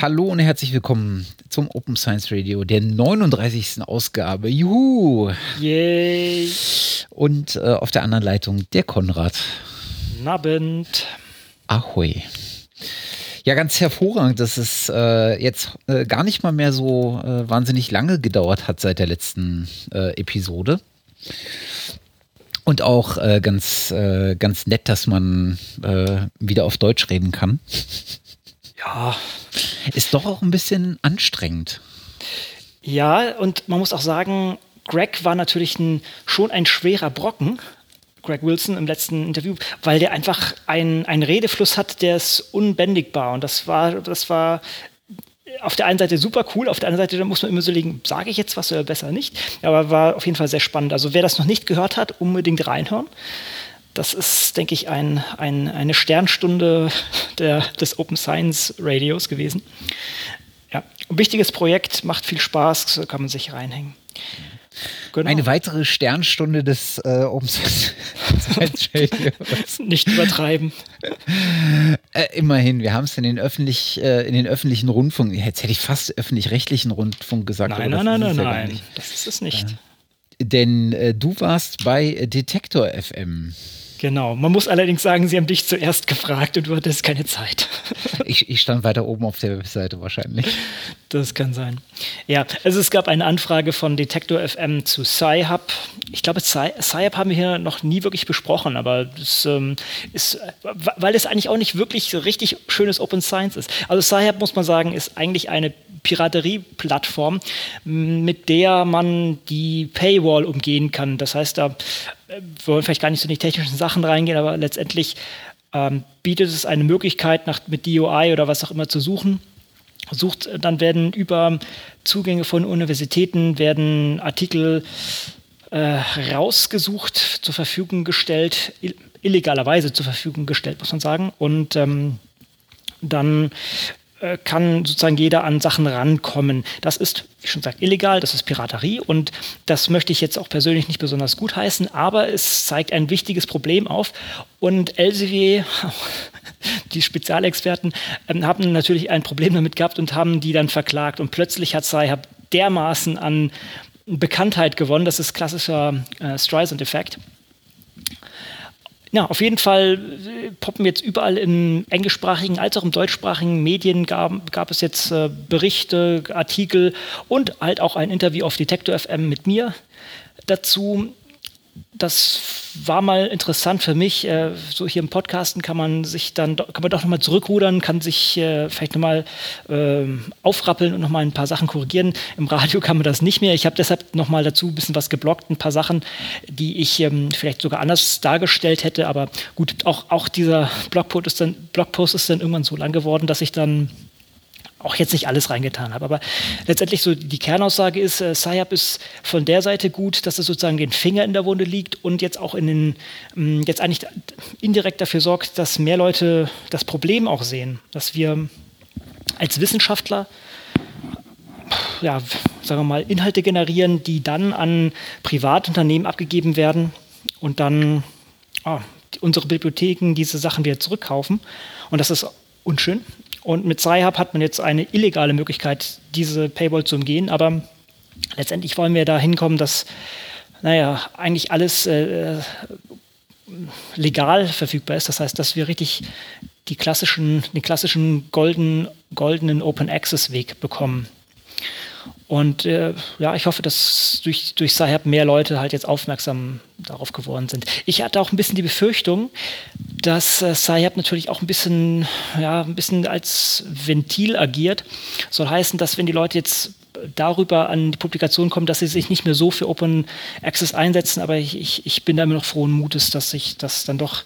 Hallo und herzlich willkommen zum Open Science Radio, der 39. Ausgabe. Juhu! Yay! Und äh, auf der anderen Leitung der Konrad. Abend. Ahoi. Ja, ganz hervorragend, dass es äh, jetzt äh, gar nicht mal mehr so äh, wahnsinnig lange gedauert hat seit der letzten äh, Episode. Und auch äh, ganz, äh, ganz nett, dass man wieder auf Deutsch reden kann. Ja. Ist doch auch ein bisschen anstrengend. Ja, und man muss auch sagen, Greg war natürlich ein, schon ein schwerer Brocken. Greg Wilson im letzten Interview, weil der einfach einen Redefluss hat, der ist unbändigbar. Und das war, das war auf der einen Seite super cool, auf der anderen Seite muss man immer so legen, sage ich jetzt was oder besser nicht. Aber war auf jeden Fall sehr spannend. Also wer das noch nicht gehört hat, unbedingt reinhören. Das ist, denke ich, ein, ein, eine Sternstunde der, des Open Science Radios gewesen. Ja, ein wichtiges Projekt, macht viel Spaß, so kann man sich reinhängen. Genau. Eine weitere Sternstunde des äh, Open Science Radios. Nicht übertreiben. Äh, immerhin, wir haben es in den öffentlich, äh, in den öffentlichen Rundfunk, jetzt hätte ich fast öffentlich-rechtlichen Rundfunk gesagt. Nein, nein, nein, nein, nein, das ist es nicht. denn äh, du warst bei Detektor FM. Genau. Man muss allerdings sagen, sie haben dich zuerst gefragt und du hattest keine Zeit. ich, ich stand weiter oben auf der Webseite wahrscheinlich. Das kann sein. Ja, also es gab eine Anfrage von Detektor FM zu Sci-Hub. Ich glaube, Sci-Hub haben wir hier noch nie wirklich besprochen, aber das ähm, ist, weil es eigentlich auch nicht wirklich so richtig schönes Open Science ist. Also Sci-Hub, muss man sagen, ist eigentlich eine Piraterie-Plattform, mit der man die Paywall umgehen kann. Das heißt, da wollen vielleicht gar nicht so in die technischen Sachen reingehen, aber letztendlich ähm, bietet es eine Möglichkeit, nach, mit DOI oder was auch immer zu suchen. Sucht, dann werden über Zugänge von Universitäten werden Artikel äh, rausgesucht, zur Verfügung gestellt, illegalerweise zur Verfügung gestellt, muss man sagen. Und ähm, dann äh, kann sozusagen jeder an Sachen rankommen. Das ist, wie schon gesagt, illegal, das ist Piraterie und das möchte ich jetzt auch persönlich nicht besonders gut heißen, aber es zeigt ein wichtiges Problem auf und Elsevier, die Spezialexperten, ähm, haben natürlich ein Problem damit gehabt und haben die dann verklagt und plötzlich hat Sci-Hub dermaßen an Bekanntheit gewonnen, das ist klassischer äh, Streisand-Effekt. Ja, auf jeden Fall äh, poppen jetzt überall im englischsprachigen als auch im deutschsprachigen Medien gab, gab es jetzt äh, Berichte, Artikel und halt auch ein Interview auf Detektor FM mit mir dazu das war mal interessant für mich. Äh, so hier im Podcasten kann man sich dann kann man doch nochmal zurückrudern, kann sich äh, vielleicht nochmal äh, aufrappeln und nochmal ein paar Sachen korrigieren. Im Radio kann man das nicht mehr. Ich habe deshalb nochmal dazu ein bisschen was geblockt, ein paar Sachen, die ich ähm, vielleicht sogar anders dargestellt hätte. Aber gut, auch, auch dieser Blogpost ist, dann, Blogpost ist dann irgendwann so lang geworden, dass ich dann auch jetzt nicht alles reingetan habe. Aber letztendlich so die Kernaussage ist, äh, Sayab ist von der Seite gut, dass es sozusagen den Finger in der Wunde liegt und jetzt auch in den, ähm, jetzt eigentlich indirekt dafür sorgt, dass mehr Leute das Problem auch sehen, dass wir als Wissenschaftler ja, sagen wir mal, Inhalte generieren, die dann an Privatunternehmen abgegeben werden und dann oh, unsere Bibliotheken diese Sachen wieder zurückkaufen. Und das ist unschön. Und mit Sci-Hub hat man jetzt eine illegale Möglichkeit, diese Paywall zu umgehen. Aber letztendlich wollen wir da hinkommen, dass, naja, eigentlich alles äh, legal verfügbar ist. Das heißt, dass wir richtig die klassischen, den klassischen golden, goldenen Open Access Weg bekommen. Und äh, ja, ich hoffe, dass durch, durch Sahab mehr Leute halt jetzt aufmerksam darauf geworden sind. Ich hatte auch ein bisschen die Befürchtung, dass äh, Sahab natürlich auch ein bisschen, ja, ein bisschen als Ventil agiert. Soll heißen, dass wenn die Leute jetzt darüber an die Publikation kommen, dass sie sich nicht mehr so für Open Access einsetzen, aber ich, ich, ich bin da immer noch frohen Mutes, dass sich das dann doch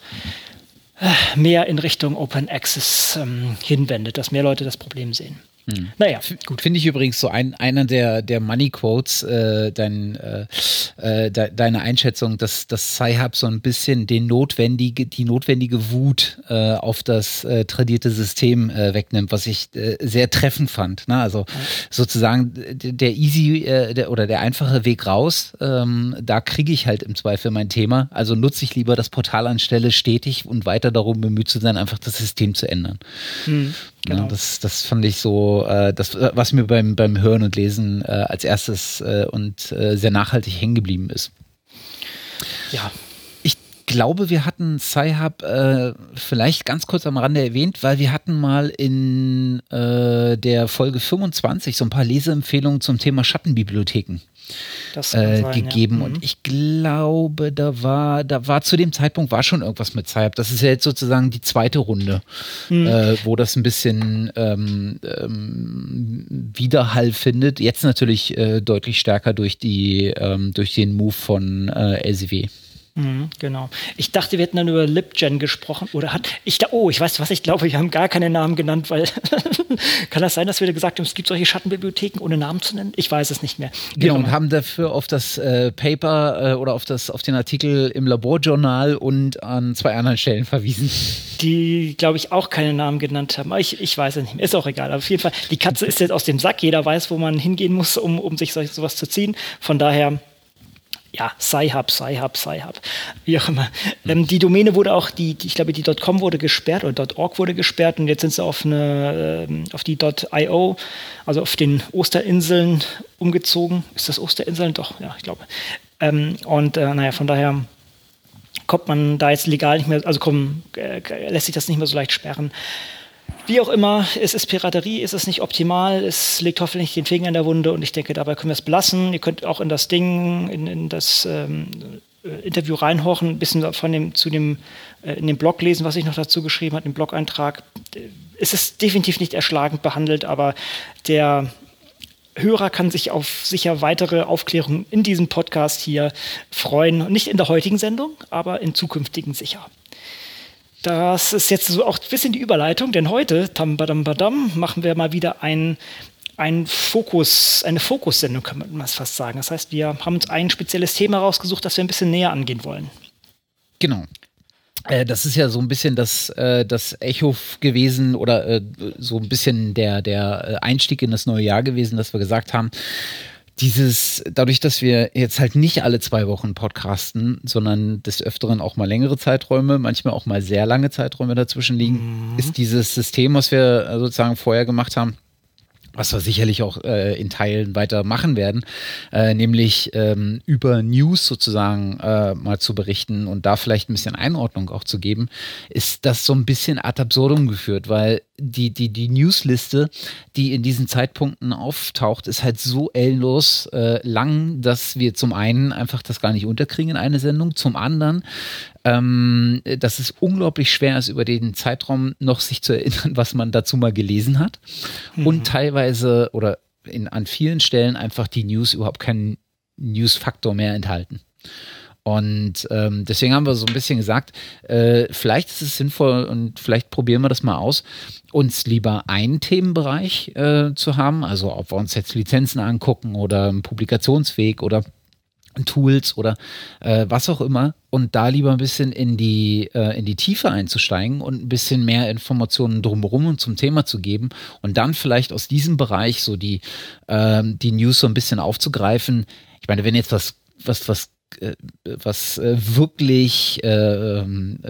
äh, mehr in Richtung Open Access ähm, hinwendet, dass mehr Leute das Problem sehen. Hm. Naja, gut. Finde ich übrigens so ein, einer der, der Money Quotes, äh, dein, äh, äh, de, deine Einschätzung, dass das Sci-Hub so ein bisschen den notwendige, die notwendige Wut äh, auf das äh, tradierte System äh, wegnimmt, was ich äh, sehr treffend fand. Ne? Also ja. sozusagen der easy äh, der, oder der einfache Weg raus, ähm, da kriege ich halt im Zweifel mein Thema. Also nutze ich lieber das Portal anstelle, stetig und weiter darum bemüht zu sein, einfach das System zu ändern. Hm, genau. ja, das, das fand ich so so äh, das, was mir beim, beim Hören und Lesen äh, als erstes äh, und äh, sehr nachhaltig hängen geblieben ist. Ja. Ich glaube, wir hatten Sci-Hub äh, vielleicht ganz kurz am Rande erwähnt, weil wir hatten mal in äh, der Folge 25 so ein paar Leseempfehlungen zum Thema Schattenbibliotheken äh, sein, gegeben. Ja. Und mhm. ich glaube, da war, da war zu dem Zeitpunkt war schon irgendwas mit Sci-Hub. Das ist ja jetzt sozusagen die zweite Runde, mhm. äh, wo das ein bisschen ähm, ähm, Widerhall findet. Jetzt natürlich äh, deutlich stärker durch die ähm, durch den Move von äh, LCW. Mhm, genau. Ich dachte, wir hätten dann über LibGen gesprochen. Oder hat. Ich da, oh, ich weiß was, ich glaube, wir haben gar keine Namen genannt, weil kann das sein, dass wir gesagt haben, es gibt solche Schattenbibliotheken, ohne Namen zu nennen? Ich weiß es nicht mehr. Genau, und haben dafür auf das äh, Paper äh, oder auf, das, auf den Artikel im Laborjournal und an zwei anderen Stellen verwiesen. Die, glaube ich, auch keine Namen genannt haben. Ich, ich weiß es nicht mehr. Ist auch egal. Aber auf jeden Fall, die Katze ist jetzt aus dem Sack. Jeder weiß, wo man hingehen muss, um, um sich sowas zu ziehen. Von daher ja, Sci-Hub, Sci-Hub, Sci-Hub, wie auch immer. Ähm, die Domäne wurde auch, die, die, ich glaube, die .com wurde gesperrt oder .org wurde gesperrt und jetzt sind sie auf, eine, ähm, auf die .io, also auf den Osterinseln umgezogen. Ist das Osterinseln? Doch, ja, ich glaube. Ähm, und äh, naja, von daher kommt man da jetzt legal nicht mehr, also komm, äh, lässt sich das nicht mehr so leicht sperren. Wie auch immer, es ist Piraterie, es ist nicht optimal, es legt hoffentlich den Finger in der Wunde und ich denke, dabei können wir es belassen. Ihr könnt auch in das Ding, in, in das ähm, äh, Interview reinhorchen, ein bisschen von dem, zu dem, äh, in dem Blog lesen, was ich noch dazu geschrieben habe, im Blog-Eintrag. Es ist definitiv nicht erschlagend behandelt, aber der Hörer kann sich auf sicher weitere Aufklärungen in diesem Podcast hier freuen. Nicht in der heutigen Sendung, aber in zukünftigen sicher. Das ist jetzt so auch ein bisschen die Überleitung, denn heute, tam badam badam, machen wir mal wieder ein, ein Fokus, eine Fokussendung, kann man es fast sagen. Das heißt, wir haben uns ein spezielles Thema rausgesucht, das wir ein bisschen näher angehen wollen. Genau. Äh, das ist ja so ein bisschen das, äh, das Echo gewesen oder äh, so ein bisschen der, der Einstieg in das neue Jahr gewesen, dass wir gesagt haben, dieses, dadurch, dass wir jetzt halt nicht alle zwei Wochen podcasten, sondern des Öfteren auch mal längere Zeiträume, manchmal auch mal sehr lange Zeiträume dazwischen liegen, mhm. ist dieses System, was wir sozusagen vorher gemacht haben, was wir sicherlich auch äh, in Teilen weiter machen werden, äh, nämlich ähm, über News sozusagen äh, mal zu berichten und da vielleicht ein bisschen Einordnung auch zu geben, ist das so ein bisschen ad absurdum geführt, weil die, die, die Newsliste, die in diesen Zeitpunkten auftaucht, ist halt so ellenlos äh, lang, dass wir zum einen einfach das gar nicht unterkriegen in eine Sendung, zum anderen ähm, dass es unglaublich schwer ist, über den Zeitraum noch sich zu erinnern, was man dazu mal gelesen hat. Mhm. Und teilweise oder in, an vielen Stellen einfach die News überhaupt keinen News-Faktor mehr enthalten. Und ähm, deswegen haben wir so ein bisschen gesagt, äh, vielleicht ist es sinnvoll und vielleicht probieren wir das mal aus, uns lieber einen Themenbereich äh, zu haben, also ob wir uns jetzt Lizenzen angucken oder einen Publikationsweg oder Tools oder äh, was auch immer und da lieber ein bisschen in die, äh, in die Tiefe einzusteigen und ein bisschen mehr Informationen drumherum und zum Thema zu geben und dann vielleicht aus diesem Bereich so die, äh, die News so ein bisschen aufzugreifen. Ich meine, wenn jetzt was, was, was was äh, wirklich äh,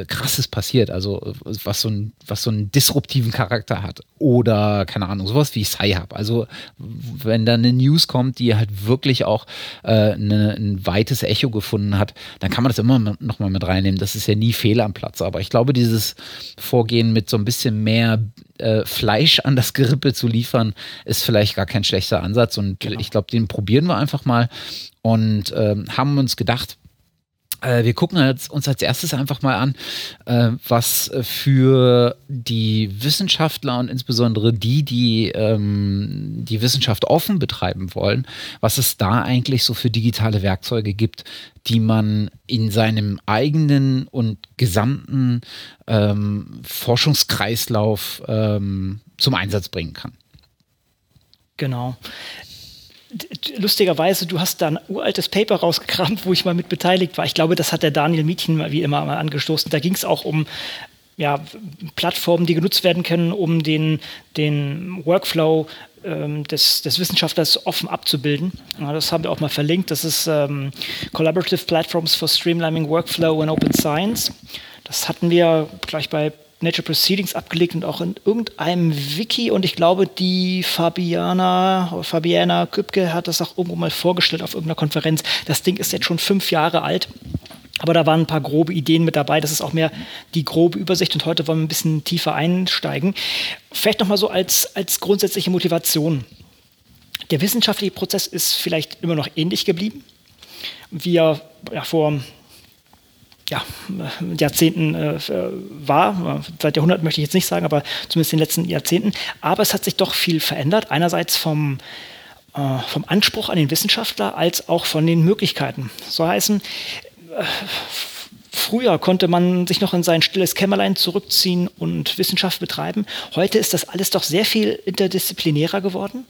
krasses passiert, also was so, ein, was so einen disruptiven Charakter hat oder keine Ahnung, sowas wie Sci-Hub. Also wenn da eine News kommt, die halt wirklich auch äh, eine, ein weites Echo gefunden hat, dann kann man das immer nochmal mit reinnehmen. Das ist ja nie Fehler am Platz. Aber ich glaube, dieses Vorgehen mit so ein bisschen mehr äh, Fleisch an das Gerippe zu liefern, ist vielleicht gar kein schlechter Ansatz. Und genau. ich glaube, den probieren wir einfach mal und ähm, haben uns gedacht, wir gucken uns als erstes einfach mal an, äh, was für die Wissenschaftler und insbesondere die, die ähm, die Wissenschaft offen betreiben wollen, was es da eigentlich so für digitale Werkzeuge gibt, die man in seinem eigenen und gesamten ähm, Forschungskreislauf ähm, zum Einsatz bringen kann. Genau lustigerweise, du hast da ein uraltes Paper rausgekramt, wo ich mal mit beteiligt war. Ich glaube, das hat der Daniel Mietchen wie immer mal angestoßen. Da ging es auch um ja, Plattformen, die genutzt werden können, um den, den Workflow ähm, des, des, Wissenschaftlers offen abzubilden. Ja, das haben wir auch mal verlinkt. Das ist ähm, Collaborative Platforms for Streamlining Workflow in Open Science. Das hatten wir gleich bei Nature Proceedings abgelegt und auch in irgendeinem Wiki. Und ich glaube, die Fabiana, Fabiana Kübke hat das auch irgendwo mal vorgestellt auf irgendeiner Konferenz. Das Ding ist jetzt schon fünf Jahre alt. Aber da waren ein paar grobe Ideen mit dabei. Das ist auch mehr die grobe Übersicht. Und heute wollen wir ein bisschen tiefer einsteigen. Vielleicht nochmal so als, als grundsätzliche Motivation. Der wissenschaftliche Prozess ist vielleicht immer noch ähnlich geblieben, wie er ja, vor ja, Jahrzehnten äh, war. Seit Jahrhunderten möchte ich jetzt nicht sagen, aber zumindest in den letzten Jahrzehnten. Aber es hat sich doch viel verändert. Einerseits vom, äh, vom Anspruch an den Wissenschaftler als auch von den Möglichkeiten. So heißen, äh, Früher konnte man sich noch in sein stilles Kämmerlein zurückziehen und Wissenschaft betreiben. Heute ist das alles doch sehr viel interdisziplinärer geworden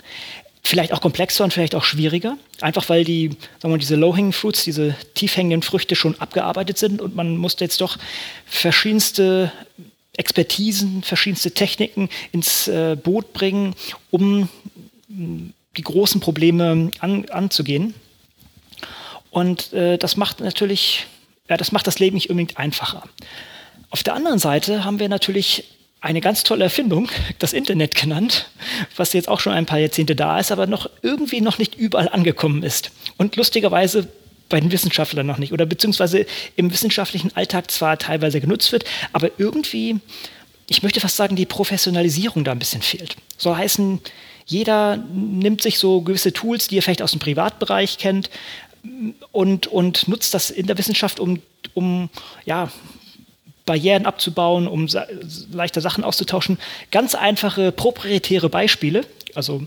vielleicht auch komplexer und vielleicht auch schwieriger. Einfach weil die, sagen wir, diese Low-Hanging Fruits, diese tiefhängenden Früchte schon abgearbeitet sind und man musste jetzt doch verschiedenste Expertisen, verschiedenste Techniken ins äh, Boot bringen, um die großen Probleme an, anzugehen. Und äh, das macht natürlich, ja, das macht das Leben nicht unbedingt einfacher. Auf der anderen Seite haben wir natürlich eine ganz tolle Erfindung, das Internet genannt, was jetzt auch schon ein paar Jahrzehnte da ist, aber noch irgendwie noch nicht überall angekommen ist. Und lustigerweise bei den Wissenschaftlern noch nicht oder beziehungsweise im wissenschaftlichen Alltag zwar teilweise genutzt wird, aber irgendwie, ich möchte fast sagen, die Professionalisierung da ein bisschen fehlt. Soll heißen, jeder nimmt sich so gewisse Tools, die er vielleicht aus dem Privatbereich kennt, und, und nutzt das in der Wissenschaft, um, um ja, Barrieren abzubauen, um leichter Sachen auszutauschen. Ganz einfache proprietäre Beispiele, also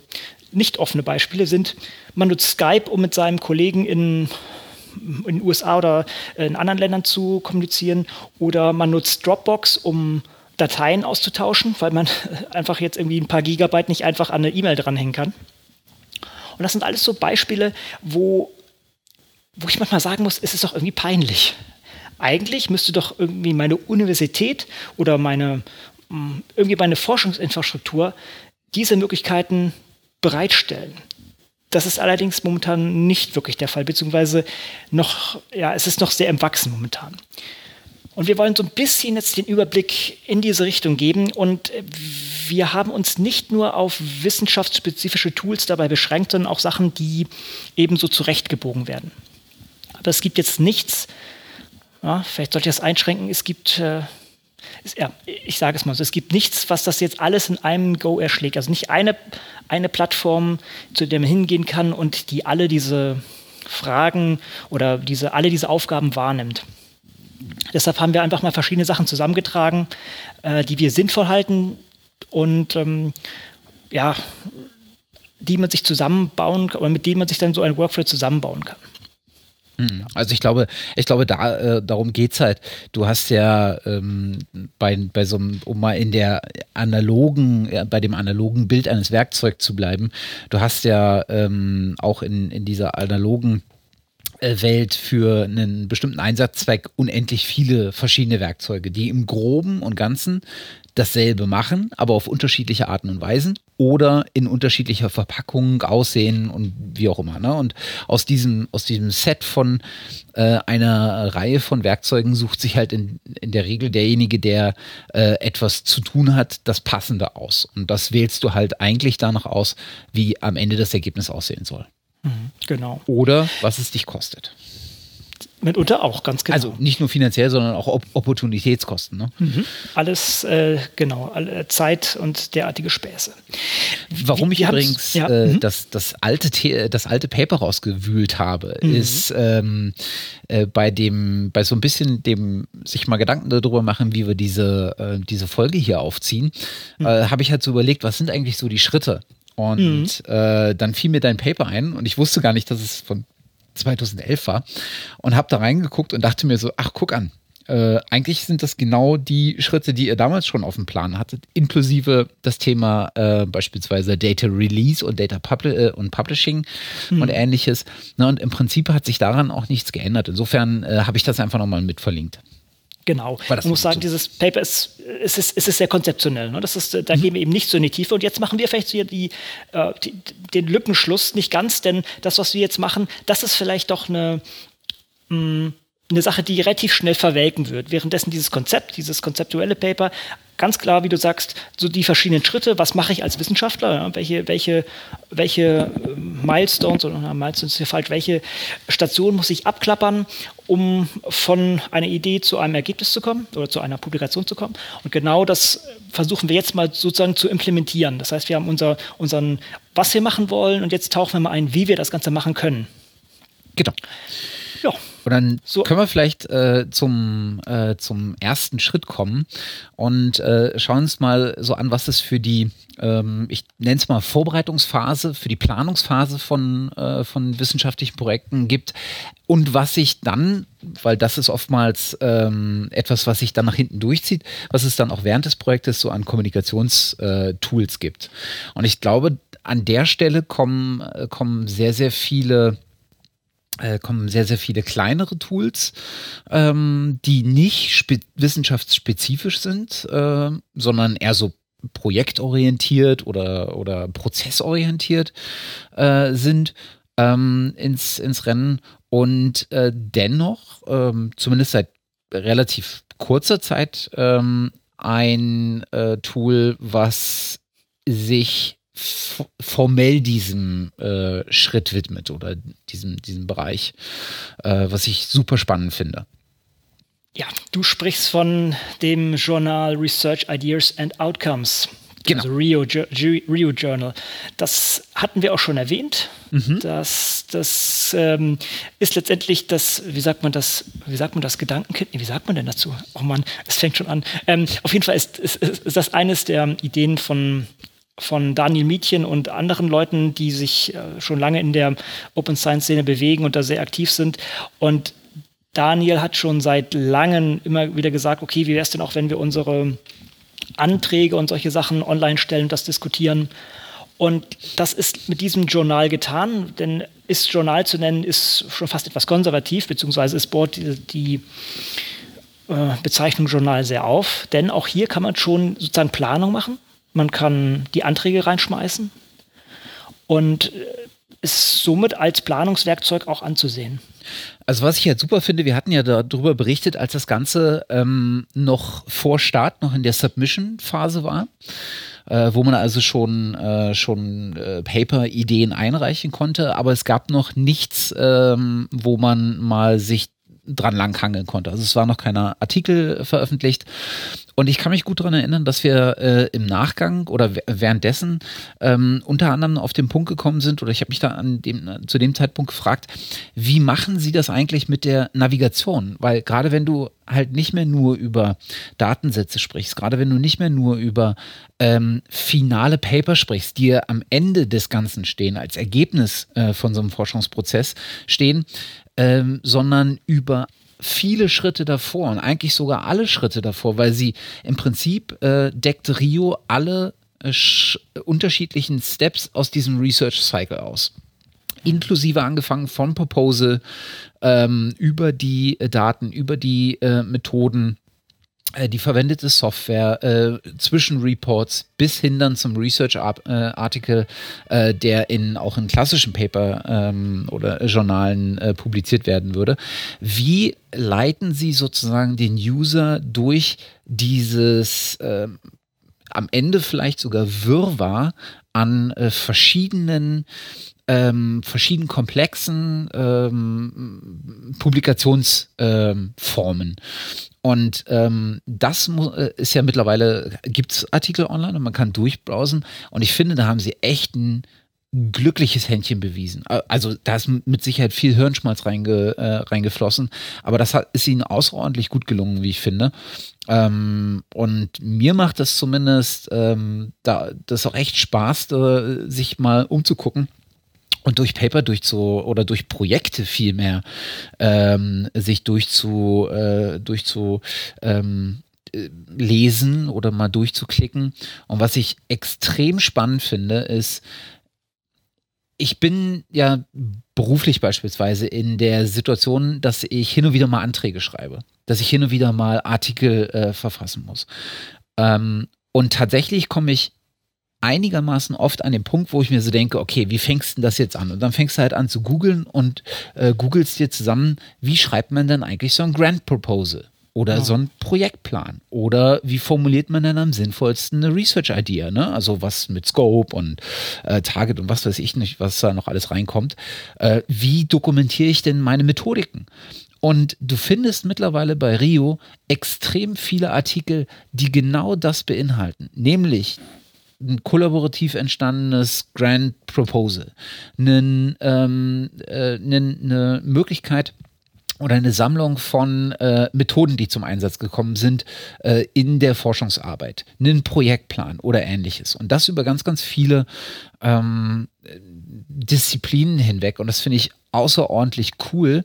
nicht offene Beispiele, sind, man nutzt Skype, um mit seinem Kollegen in in den USA oder in anderen Ländern zu kommunizieren, oder man nutzt Dropbox, um Dateien auszutauschen, weil man einfach jetzt irgendwie ein paar Gigabyte nicht einfach an eine E-Mail dranhängen kann. Und das sind alles so Beispiele, wo, wo ich manchmal sagen muss, es ist doch irgendwie peinlich eigentlich müsste doch irgendwie meine Universität oder meine, mm, irgendwie meine Forschungsinfrastruktur diese Möglichkeiten bereitstellen. Das ist allerdings momentan nicht wirklich der Fall, beziehungsweise noch, ja, es ist noch sehr im Wachsen momentan. Und wir wollen so ein bisschen jetzt den Überblick in diese Richtung geben. Und wir haben uns nicht nur auf wissenschaftsspezifische Tools dabei beschränkt, sondern auch Sachen, die ebenso zurechtgebogen werden. Aber es gibt jetzt nichts, ja, vielleicht sollte ich das einschränken. Es gibt, äh, es, ja, ich sage es mal so, es gibt nichts, was das jetzt alles in einem Go erschlägt. Also nicht eine, eine Plattform, zu der man hingehen kann und die alle diese Fragen oder diese, alle diese Aufgaben wahrnimmt. Deshalb haben wir einfach mal verschiedene Sachen zusammengetragen, äh, die wir sinnvoll halten und ähm, ja, die man sich zusammenbauen oder mit denen man sich dann so ein Workflow zusammenbauen kann. Hm. Also ich glaube, ich glaube, da äh, darum geht's halt. Du hast ja ähm, bei, bei so einem, um mal in der analogen, äh, bei dem analogen Bild eines Werkzeugs zu bleiben, du hast ja ähm, auch in, in dieser analogen Welt für einen bestimmten Einsatzzweck unendlich viele verschiedene Werkzeuge, die im Groben und Ganzen dasselbe machen, aber auf unterschiedliche Arten und Weisen oder in unterschiedlicher Verpackung aussehen und wie auch immer. Ne? Und aus diesem, aus diesem Set von äh, einer Reihe von Werkzeugen sucht sich halt in, in der Regel derjenige, der äh, etwas zu tun hat, das Passende aus. Und das wählst du halt eigentlich danach aus, wie am Ende das Ergebnis aussehen soll. Mhm, genau. Oder was es dich kostet. Mitunter auch, ganz genau. Also nicht nur finanziell, sondern auch Op Opportunitätskosten. Ne? Mhm. Alles, äh, genau, alle Zeit und derartige Späße. Warum ich übrigens ja. äh, mhm. das, das, alte das alte Paper rausgewühlt habe, mhm. ist ähm, äh, bei dem, bei so ein bisschen dem, sich mal Gedanken darüber machen, wie wir diese, äh, diese Folge hier aufziehen, mhm. äh, habe ich halt so überlegt, was sind eigentlich so die Schritte? Und mhm. äh, dann fiel mir dein Paper ein und ich wusste gar nicht, dass es von 2011 war und habe da reingeguckt und dachte mir so, ach, guck an. Äh, eigentlich sind das genau die Schritte, die ihr damals schon auf dem Plan hattet, inklusive das Thema äh, beispielsweise Data Release und Data Publi äh, und Publishing hm. und ähnliches. Na, und im Prinzip hat sich daran auch nichts geändert. Insofern äh, habe ich das einfach nochmal mit verlinkt. Genau. Ich muss sagen, dieses Paper ist, ist, ist, ist sehr konzeptionell. Ne? Das ist, da mhm. gehen wir eben nicht so in die Tiefe. Und jetzt machen wir vielleicht hier die, äh, die, den Lückenschluss nicht ganz, denn das, was wir jetzt machen, das ist vielleicht doch eine, mh, mm, eine Sache, die relativ schnell verwelken wird. Währenddessen dieses Konzept, dieses konzeptuelle Paper, ganz klar, wie du sagst, so die verschiedenen Schritte, was mache ich als Wissenschaftler, ja, welche, welche, welche äh, Milestones, oder na, Milestones ist hier falsch, welche Station muss ich abklappern, um von einer Idee zu einem Ergebnis zu kommen oder zu einer Publikation zu kommen. Und genau das versuchen wir jetzt mal sozusagen zu implementieren. Das heißt, wir haben unser, unseren, was wir machen wollen und jetzt tauchen wir mal ein, wie wir das Ganze machen können. Genau. Ja. Und dann so. können wir vielleicht äh, zum, äh, zum ersten Schritt kommen und äh, schauen uns mal so an, was es für die, ähm, ich nenne es mal Vorbereitungsphase, für die Planungsphase von, äh, von wissenschaftlichen Projekten gibt und was sich dann, weil das ist oftmals ähm, etwas, was sich dann nach hinten durchzieht, was es dann auch während des Projektes so an Kommunikationstools äh, gibt. Und ich glaube, an der Stelle kommen, äh, kommen sehr, sehr viele kommen sehr, sehr viele kleinere Tools, ähm, die nicht wissenschaftsspezifisch sind, äh, sondern eher so projektorientiert oder, oder prozessorientiert äh, sind ähm, ins, ins Rennen. Und äh, dennoch, ähm, zumindest seit relativ kurzer Zeit, ähm, ein äh, Tool, was sich formell diesem äh, Schritt widmet oder diesem, diesem Bereich, äh, was ich super spannend finde. Ja, du sprichst von dem Journal Research Ideas and Outcomes. Genau. Also Rio, Rio Journal. Das hatten wir auch schon erwähnt. Mhm. Das, das ähm, ist letztendlich das, wie sagt man das, wie sagt man das Gedankenkind? Wie sagt man denn dazu? Oh Mann, es fängt schon an. Ähm, auf jeden Fall ist, ist, ist das eines der Ideen von von Daniel Mietchen und anderen Leuten, die sich äh, schon lange in der Open Science Szene bewegen und da sehr aktiv sind. Und Daniel hat schon seit langem immer wieder gesagt, okay, wie wäre es denn auch, wenn wir unsere Anträge und solche Sachen online stellen und das diskutieren. Und das ist mit diesem Journal getan, denn ist Journal zu nennen, ist schon fast etwas konservativ, beziehungsweise es bohrt die, die äh, Bezeichnung Journal sehr auf, denn auch hier kann man schon sozusagen Planung machen man kann die Anträge reinschmeißen und äh, ist somit als Planungswerkzeug auch anzusehen. Also was ich jetzt super finde, wir hatten ja darüber berichtet, als das Ganze ähm, noch vor Start, noch in der Submission-Phase war, äh, wo man also schon, äh, schon äh, Paper-Ideen einreichen konnte, aber es gab noch nichts, ähm, wo man mal sich dran langhangeln konnte. Also es war noch keiner Artikel veröffentlicht. Und ich kann mich gut daran erinnern, dass wir äh, im Nachgang oder währenddessen ähm, unter anderem auf den Punkt gekommen sind, oder ich habe mich da an dem, zu dem Zeitpunkt gefragt, wie machen Sie das eigentlich mit der Navigation? Weil gerade wenn du halt nicht mehr nur über Datensätze sprichst, gerade wenn du nicht mehr nur über ähm, finale Paper sprichst, die am Ende des Ganzen stehen, als Ergebnis äh, von so einem Forschungsprozess stehen, ähm, sondern über viele Schritte davor und eigentlich sogar alle Schritte davor, weil sie im Prinzip äh, deckt Rio alle äh, unterschiedlichen Steps aus diesem Research Cycle aus. Inklusive angefangen von Proposal ähm, über die äh, Daten, über die äh, Methoden, die verwendete Software äh, zwischen Reports bis hin dann zum Research-Artikel, äh, der in auch in klassischen Paper ähm, oder Journalen äh, publiziert werden würde. Wie leiten Sie sozusagen den User durch dieses ähm, am Ende vielleicht sogar Wirrwarr an äh, verschiedenen ähm, verschiedenen komplexen ähm, Publikationsformen. Ähm, und ähm, das äh, ist ja mittlerweile, gibt es Artikel online und man kann durchbrowsen. Und ich finde, da haben sie echt ein glückliches Händchen bewiesen. Also da ist mit Sicherheit viel Hirnschmalz reinge, äh, reingeflossen, aber das hat, ist ihnen außerordentlich gut gelungen, wie ich finde. Ähm, und mir macht das zumindest ähm, da, das auch echt Spaß, da, sich mal umzugucken und durch Paper durchzu oder durch Projekte vielmehr ähm, sich durchzu, äh, durchzu ähm, äh, lesen oder mal durchzuklicken. Und was ich extrem spannend finde, ist, ich bin ja beruflich beispielsweise in der Situation, dass ich hin und wieder mal Anträge schreibe, dass ich hin und wieder mal Artikel äh, verfassen muss. Ähm, und tatsächlich komme ich einigermaßen oft an dem Punkt, wo ich mir so denke, okay, wie fängst du das jetzt an? Und dann fängst du halt an zu googeln und äh, googelst dir zusammen, wie schreibt man denn eigentlich so ein Grant Proposal? Oder ja. so ein Projektplan. Oder wie formuliert man denn am sinnvollsten eine Research-Idea? Ne? Also was mit Scope und äh, Target und was weiß ich nicht, was da noch alles reinkommt. Äh, wie dokumentiere ich denn meine Methodiken? Und du findest mittlerweile bei Rio extrem viele Artikel, die genau das beinhalten, nämlich ein kollaborativ entstandenes Grand Proposal, einen, ähm, äh, eine Möglichkeit, oder eine Sammlung von äh, Methoden, die zum Einsatz gekommen sind äh, in der Forschungsarbeit, einen Projektplan oder ähnliches. Und das über ganz, ganz viele ähm, Disziplinen hinweg. Und das finde ich außerordentlich cool,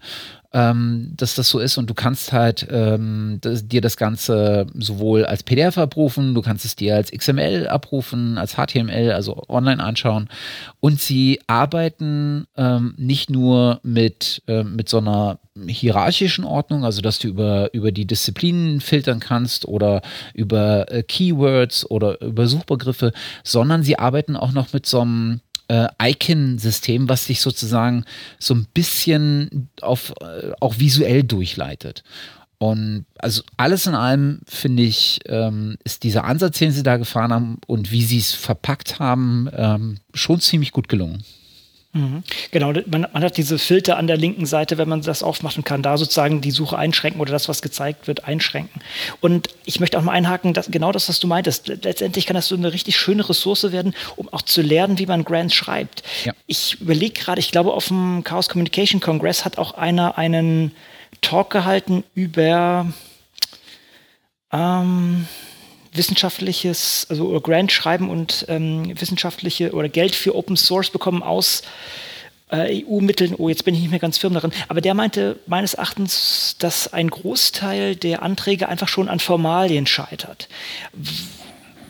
ähm, dass das so ist. Und du kannst halt ähm, das, dir das Ganze sowohl als PDF abrufen, du kannst es dir als XML abrufen, als HTML, also online anschauen. Und sie arbeiten ähm, nicht nur mit, äh, mit so einer hierarchischen Ordnung, also dass du über, über die Disziplinen filtern kannst oder über äh, Keywords oder über Suchbegriffe, sondern sie arbeiten auch noch mit so einem äh, Icon-System, was sich sozusagen so ein bisschen auf, äh, auch visuell durchleitet. Und also alles in allem finde ich, ähm, ist dieser Ansatz, den sie da gefahren haben und wie sie es verpackt haben, ähm, schon ziemlich gut gelungen. Mhm. Genau, man, man, hat diese Filter an der linken Seite, wenn man das aufmacht und kann da sozusagen die Suche einschränken oder das, was gezeigt wird, einschränken. Und ich möchte auch mal einhaken, dass genau das, was du meintest. Letztendlich kann das so eine richtig schöne Ressource werden, um auch zu lernen, wie man Grants schreibt. Ja. Ich überlege gerade, ich glaube, auf dem Chaos Communication Congress hat auch einer einen Talk gehalten über ähm, wissenschaftliches, also Grant schreiben und ähm, wissenschaftliche oder Geld für Open Source bekommen aus äh, EU-Mitteln. Oh, jetzt bin ich nicht mehr ganz firm darin. Aber der meinte meines Erachtens, dass ein Großteil der Anträge einfach schon an Formalien scheitert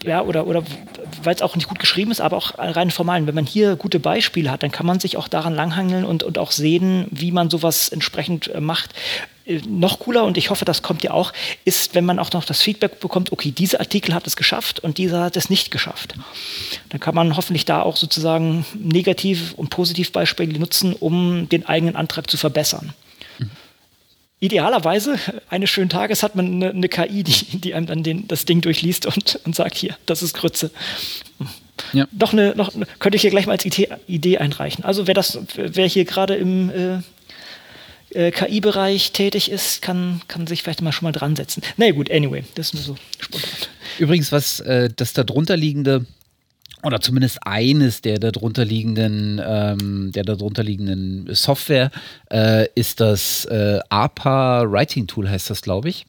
ja, oder, oder weil es auch nicht gut geschrieben ist, aber auch rein formalen. Wenn man hier gute Beispiele hat, dann kann man sich auch daran langhangeln und, und auch sehen, wie man sowas entsprechend äh, macht. Noch cooler, und ich hoffe, das kommt ja auch, ist, wenn man auch noch das Feedback bekommt, okay, dieser Artikel hat es geschafft und dieser hat es nicht geschafft. Dann kann man hoffentlich da auch sozusagen Negativ- und Positivbeispiele nutzen, um den eigenen Antrag zu verbessern idealerweise eines schönen Tages hat man eine, eine KI, die, die, einem dann den, das Ding durchliest und, und sagt, hier, das ist Grütze. Ja. Noch eine, noch, könnte ich hier gleich mal als Idee, Idee einreichen. Also wer das, wer hier gerade im äh, äh, KI-Bereich tätig ist, kann, kann sich vielleicht mal schon mal dran setzen. Na naja, gut, anyway, das ist nur so spontan. Übrigens, was äh, das darunter liegende oder zumindest eines der darunter liegenden, ähm, der darunter Software äh, ist das äh, APA Writing Tool, heißt das, glaube ich,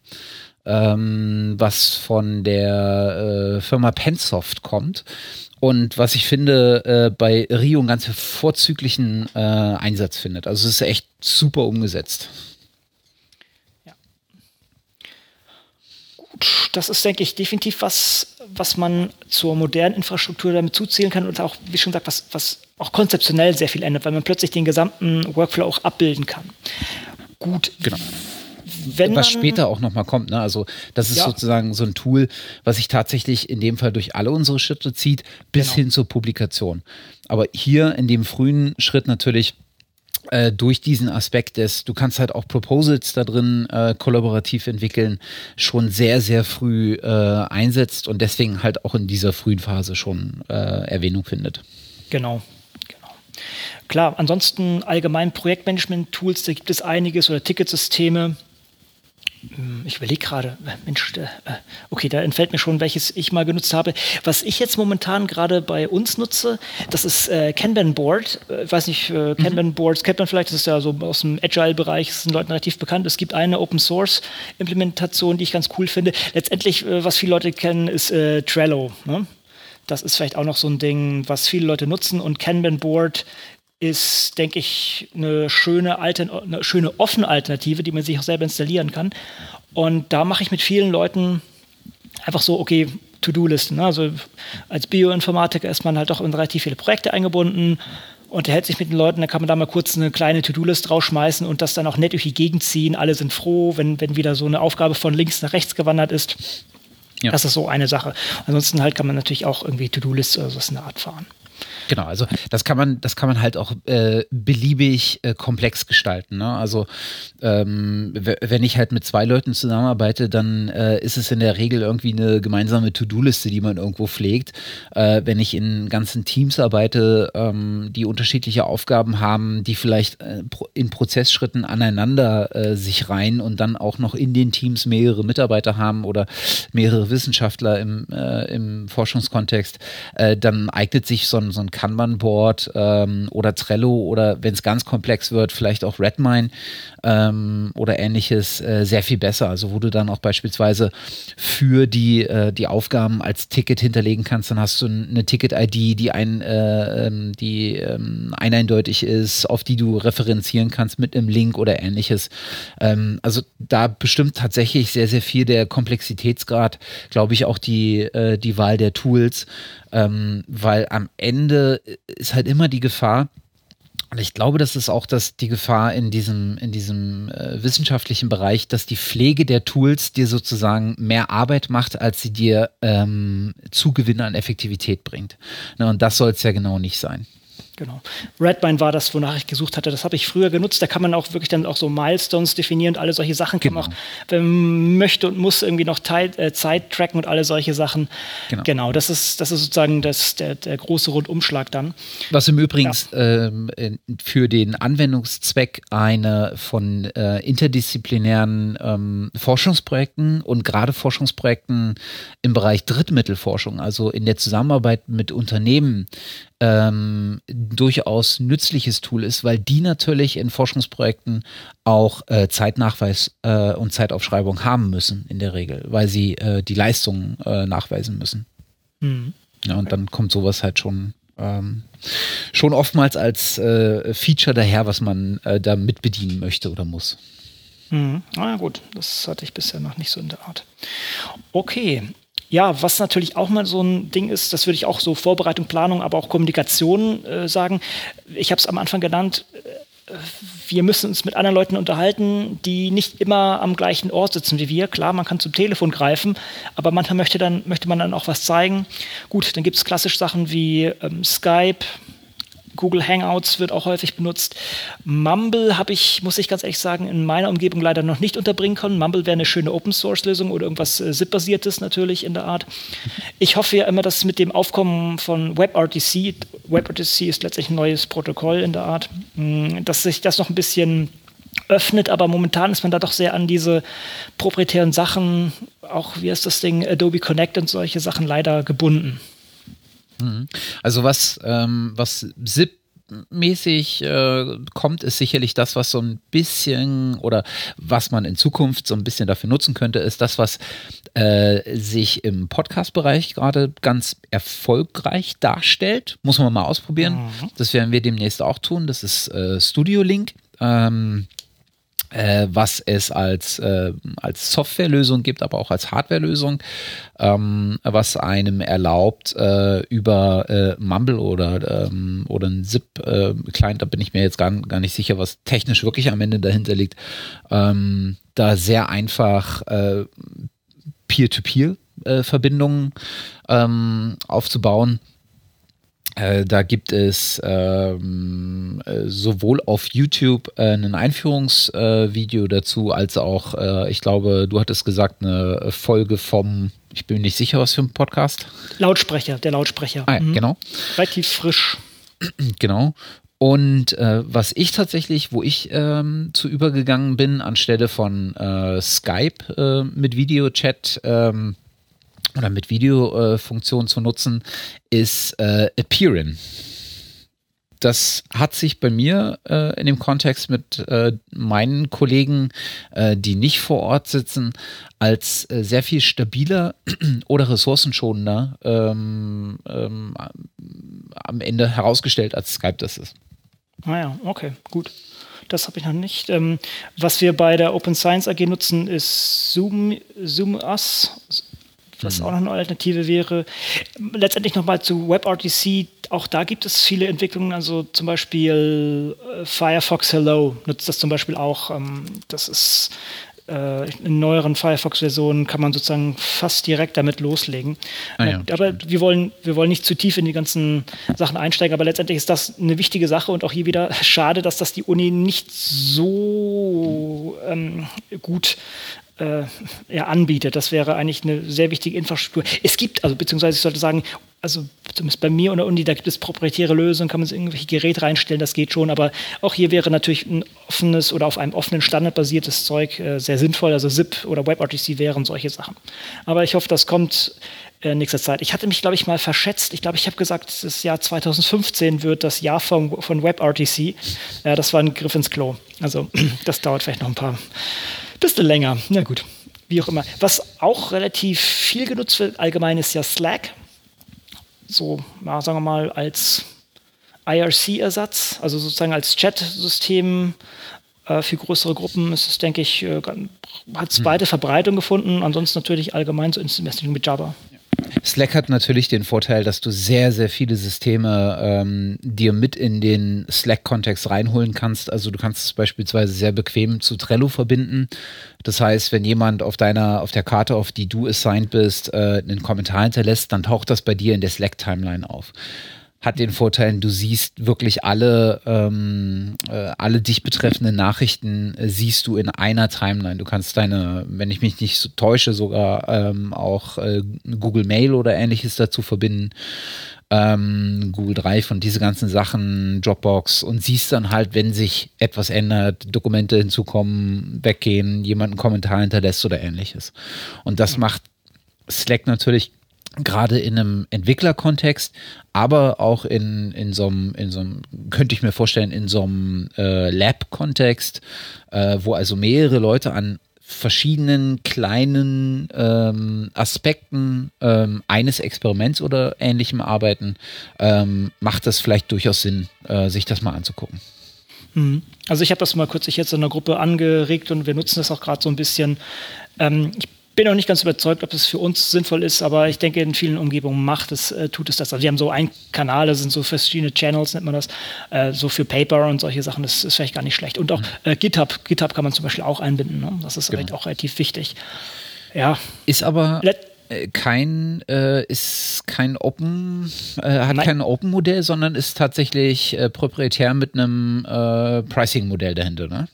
ähm, was von der äh, Firma Pensoft kommt. Und was ich finde, äh, bei Rio einen ganz vorzüglichen äh, Einsatz findet. Also es ist echt super umgesetzt. das ist, denke ich, definitiv was, was man zur modernen Infrastruktur damit zuzählen kann und auch, wie schon gesagt, was, was auch konzeptionell sehr viel ändert, weil man plötzlich den gesamten Workflow auch abbilden kann. Gut. Genau. Wenn was später auch nochmal kommt. Ne? Also das ist ja. sozusagen so ein Tool, was sich tatsächlich in dem Fall durch alle unsere Schritte zieht, bis genau. hin zur Publikation. Aber hier in dem frühen Schritt natürlich äh, durch diesen Aspekt des, du kannst halt auch Proposals da drin äh, kollaborativ entwickeln, schon sehr, sehr früh äh, einsetzt und deswegen halt auch in dieser frühen Phase schon äh, Erwähnung findet. Genau. genau. Klar, ansonsten allgemein Projektmanagement-Tools, da gibt es einiges oder Ticketsysteme. Hm, ich überlege gerade, Mensch, äh, okay, da entfällt mir schon, welches ich mal genutzt habe. Was ich jetzt momentan gerade bei uns nutze, das ist äh, Kanban Board. Äh, ich weiß nicht, äh, Kanban mhm. Boards kennt man vielleicht, das ist ja so aus dem Agile-Bereich, ist den Leuten relativ bekannt. Es gibt eine Open-Source-Implementation, die ich ganz cool finde. Letztendlich, äh, was viele Leute kennen, ist äh, Trello. Ne? Das ist vielleicht auch noch so ein Ding, was viele Leute nutzen. Und Kanban Board ist, denke ich, eine schöne, Altern eine schöne offene Alternative, die man sich auch selber installieren kann. Und da mache ich mit vielen Leuten einfach so, okay, To-Do-Listen. Ne? Also als Bioinformatiker ist man halt auch in relativ viele Projekte eingebunden und hält sich mit den Leuten, dann kann man da mal kurz eine kleine To-Do-List rausschmeißen und das dann auch nett durch die Gegend ziehen. Alle sind froh, wenn, wenn wieder so eine Aufgabe von links nach rechts gewandert ist. Ja. Das ist so eine Sache. Ansonsten halt kann man natürlich auch irgendwie To-Do-Lists oder so in der Art fahren. Genau, also das kann man, das kann man halt auch äh, beliebig äh, komplex gestalten. Ne? Also ähm, wenn ich halt mit zwei Leuten zusammenarbeite, dann äh, ist es in der Regel irgendwie eine gemeinsame To-Do-Liste, die man irgendwo pflegt. Äh, wenn ich in ganzen Teams arbeite, ähm, die unterschiedliche Aufgaben haben, die vielleicht äh, in Prozessschritten aneinander äh, sich reihen und dann auch noch in den Teams mehrere Mitarbeiter haben oder mehrere Wissenschaftler im, im Forschungskontext, dann eignet sich so ein, so ein Kanban-Board ähm, oder Trello oder wenn es ganz komplex wird, vielleicht auch Redmine ähm, oder ähnliches äh, sehr viel besser. Also wo du dann auch beispielsweise für die, äh, die Aufgaben als Ticket hinterlegen kannst, dann hast du eine Ticket-ID, die ein, äh, ähm, die ähm, eindeutig ist, auf die du referenzieren kannst mit einem Link oder ähnliches. Ähm, also da bestimmt tatsächlich sehr, sehr viel der Komplexitätsgrad, glaube ich, auch die, äh, die Wahl der Tools ähm, weil am Ende ist halt immer die Gefahr, und ich glaube, das ist auch das, die Gefahr in diesem, in diesem äh, wissenschaftlichen Bereich, dass die Pflege der Tools dir sozusagen mehr Arbeit macht, als sie dir ähm, Zugewinne an Effektivität bringt. Ne, und das soll es ja genau nicht sein. Genau. Redmine war das, wonach ich gesucht hatte. Das habe ich früher genutzt. Da kann man auch wirklich dann auch so Milestones definieren und alle solche Sachen. Genau. Kann man auch, wenn man möchte und muss, irgendwie noch Zeit, äh, Zeit tracken und alle solche Sachen. Genau. genau, das, ist, das ist sozusagen das, der, der große Rundumschlag dann. Was im Übrigen ja. ähm, für den Anwendungszweck eine von äh, interdisziplinären ähm, Forschungsprojekten und gerade Forschungsprojekten im Bereich Drittmittelforschung, also in der Zusammenarbeit mit Unternehmen, ähm, durchaus nützliches Tool ist, weil die natürlich in Forschungsprojekten auch äh, Zeitnachweis äh, und Zeitaufschreibung haben müssen in der Regel, weil sie äh, die Leistungen äh, nachweisen müssen. Mhm. Ja, und dann kommt sowas halt schon ähm, schon oftmals als äh, Feature daher, was man äh, da mit bedienen möchte oder muss. Mhm. Na ja, gut, das hatte ich bisher noch nicht so in der Art. Okay, ja, was natürlich auch mal so ein Ding ist, das würde ich auch so Vorbereitung, Planung, aber auch Kommunikation äh, sagen. Ich habe es am Anfang genannt, äh, wir müssen uns mit anderen Leuten unterhalten, die nicht immer am gleichen Ort sitzen wie wir. Klar, man kann zum Telefon greifen, aber manchmal möchte, dann, möchte man dann auch was zeigen. Gut, dann gibt es klassisch Sachen wie ähm, Skype, Google Hangouts wird auch häufig benutzt. Mumble habe ich, muss ich ganz ehrlich sagen, in meiner Umgebung leider noch nicht unterbringen können. Mumble wäre eine schöne Open-Source-Lösung oder irgendwas äh, ZIP-basiertes natürlich in der Art. Ich hoffe ja immer, dass mit dem Aufkommen von WebRTC, WebRTC ist letztlich ein neues Protokoll in der Art, mh, dass sich das noch ein bisschen öffnet, aber momentan ist man da doch sehr an diese proprietären Sachen, auch wie ist das Ding, Adobe Connect und solche Sachen leider gebunden. Mhm. Also was, ähm, was SIP mäßig äh, kommt, ist sicherlich das, was so ein bisschen oder was man in Zukunft so ein bisschen dafür nutzen könnte, ist das, was äh, sich im Podcast-Bereich gerade ganz erfolgreich darstellt. Muss man mal ausprobieren. Mhm. Das werden wir demnächst auch tun. Das ist äh, Studio Link. Ähm, äh, was es als, äh, als Softwarelösung gibt, aber auch als Hardwarelösung, ähm, was einem erlaubt, äh, über äh, Mumble oder, ähm, oder ein ZIP-Client, da bin ich mir jetzt gar, gar nicht sicher, was technisch wirklich am Ende dahinter liegt, ähm, da sehr einfach äh, Peer-to-Peer-Verbindungen ähm, aufzubauen äh, da gibt es ähm, äh, sowohl auf YouTube äh, ein Einführungsvideo dazu, als auch, äh, ich glaube, du hattest gesagt, eine Folge vom, ich bin nicht sicher, was für ein Podcast. Lautsprecher, der Lautsprecher. Ah, mhm. genau. Relativ frisch. Genau. Und äh, was ich tatsächlich, wo ich ähm, zu übergegangen bin, anstelle von äh, Skype äh, mit Videochat, ähm, oder mit Videofunktion äh, zu nutzen, ist äh, Appearin. Das hat sich bei mir äh, in dem Kontext mit äh, meinen Kollegen, äh, die nicht vor Ort sitzen, als äh, sehr viel stabiler oder ressourcenschonender ähm, ähm, am Ende herausgestellt, als Skype das ist. Ah ja, okay, gut. Das habe ich noch nicht. Ähm, was wir bei der Open Science AG nutzen, ist Zoom, Zoom Us was mhm. auch noch eine Alternative wäre. Letztendlich nochmal zu WebRTC, auch da gibt es viele Entwicklungen, also zum Beispiel äh, Firefox Hello nutzt das zum Beispiel auch. Ähm, das ist äh, in neueren Firefox-Versionen kann man sozusagen fast direkt damit loslegen. Ah, ja. Aber wir wollen, wir wollen nicht zu tief in die ganzen Sachen einsteigen, aber letztendlich ist das eine wichtige Sache und auch hier wieder schade, dass das die Uni nicht so ähm, gut äh, ja, anbietet. Das wäre eigentlich eine sehr wichtige Infrastruktur. Es gibt, also beziehungsweise ich sollte sagen, also zumindest bei mir und der Uni, da gibt es proprietäre Lösungen, kann man so irgendwelche Geräte reinstellen, das geht schon, aber auch hier wäre natürlich ein offenes oder auf einem offenen Standard basiertes Zeug äh, sehr sinnvoll, also ZIP oder WebRTC wären solche Sachen. Aber ich hoffe, das kommt in äh, nächster Zeit. Ich hatte mich, glaube ich, mal verschätzt. Ich glaube, ich habe gesagt, das Jahr 2015 wird das Jahr von, von WebRTC. Äh, das war ein Griff ins Klo. Also das dauert vielleicht noch ein paar bisschen länger. Na gut, wie auch immer. Was auch relativ viel genutzt wird, allgemein ist ja Slack. So, ja, sagen wir mal, als IRC-Ersatz, also sozusagen als Chat-System äh, für größere Gruppen ist es, denke ich, äh, hat es hm. beide Verbreitung gefunden. Ansonsten natürlich allgemein so Messaging mit Java. Slack hat natürlich den Vorteil, dass du sehr, sehr viele Systeme ähm, dir mit in den Slack-Kontext reinholen kannst. Also du kannst es beispielsweise sehr bequem zu Trello verbinden. Das heißt, wenn jemand auf deiner, auf der Karte, auf die du assigned bist, äh, einen Kommentar hinterlässt, dann taucht das bei dir in der Slack-Timeline auf hat den Vorteil, du siehst wirklich alle, ähm, äh, alle dich betreffenden Nachrichten äh, siehst du in einer Timeline. Du kannst deine, wenn ich mich nicht so täusche, sogar ähm, auch äh, Google Mail oder ähnliches dazu verbinden. Ähm, Google Drive und diese ganzen Sachen, Dropbox und siehst dann halt, wenn sich etwas ändert, Dokumente hinzukommen, weggehen, jemand einen Kommentar hinterlässt oder ähnliches. Und das macht Slack natürlich gerade in einem Entwicklerkontext, aber auch in, in so einem, könnte ich mir vorstellen, in so einem äh, Lab-Kontext, äh, wo also mehrere Leute an verschiedenen kleinen ähm, Aspekten ähm, eines Experiments oder ähnlichem arbeiten, ähm, macht das vielleicht durchaus Sinn, äh, sich das mal anzugucken. Mhm. Also ich habe das mal kürzlich jetzt in einer Gruppe angeregt und wir nutzen das auch gerade so ein bisschen. Ähm, ich bin noch nicht ganz überzeugt, ob es für uns sinnvoll ist, aber ich denke, in vielen Umgebungen macht es, äh, tut es das. Also wir haben so einen Kanal, das sind so verschiedene Channels, nennt man das, äh, so für Paper und solche Sachen, das ist vielleicht gar nicht schlecht. Und auch mhm. äh, GitHub, GitHub kann man zum Beispiel auch einbinden, ne? das ist genau. auch relativ wichtig. Ja. Ist aber Let äh, kein äh, ist kein Open äh, hat Nein. kein Open Modell, sondern ist tatsächlich äh, proprietär mit einem äh, Pricing Modell dahinter, ne?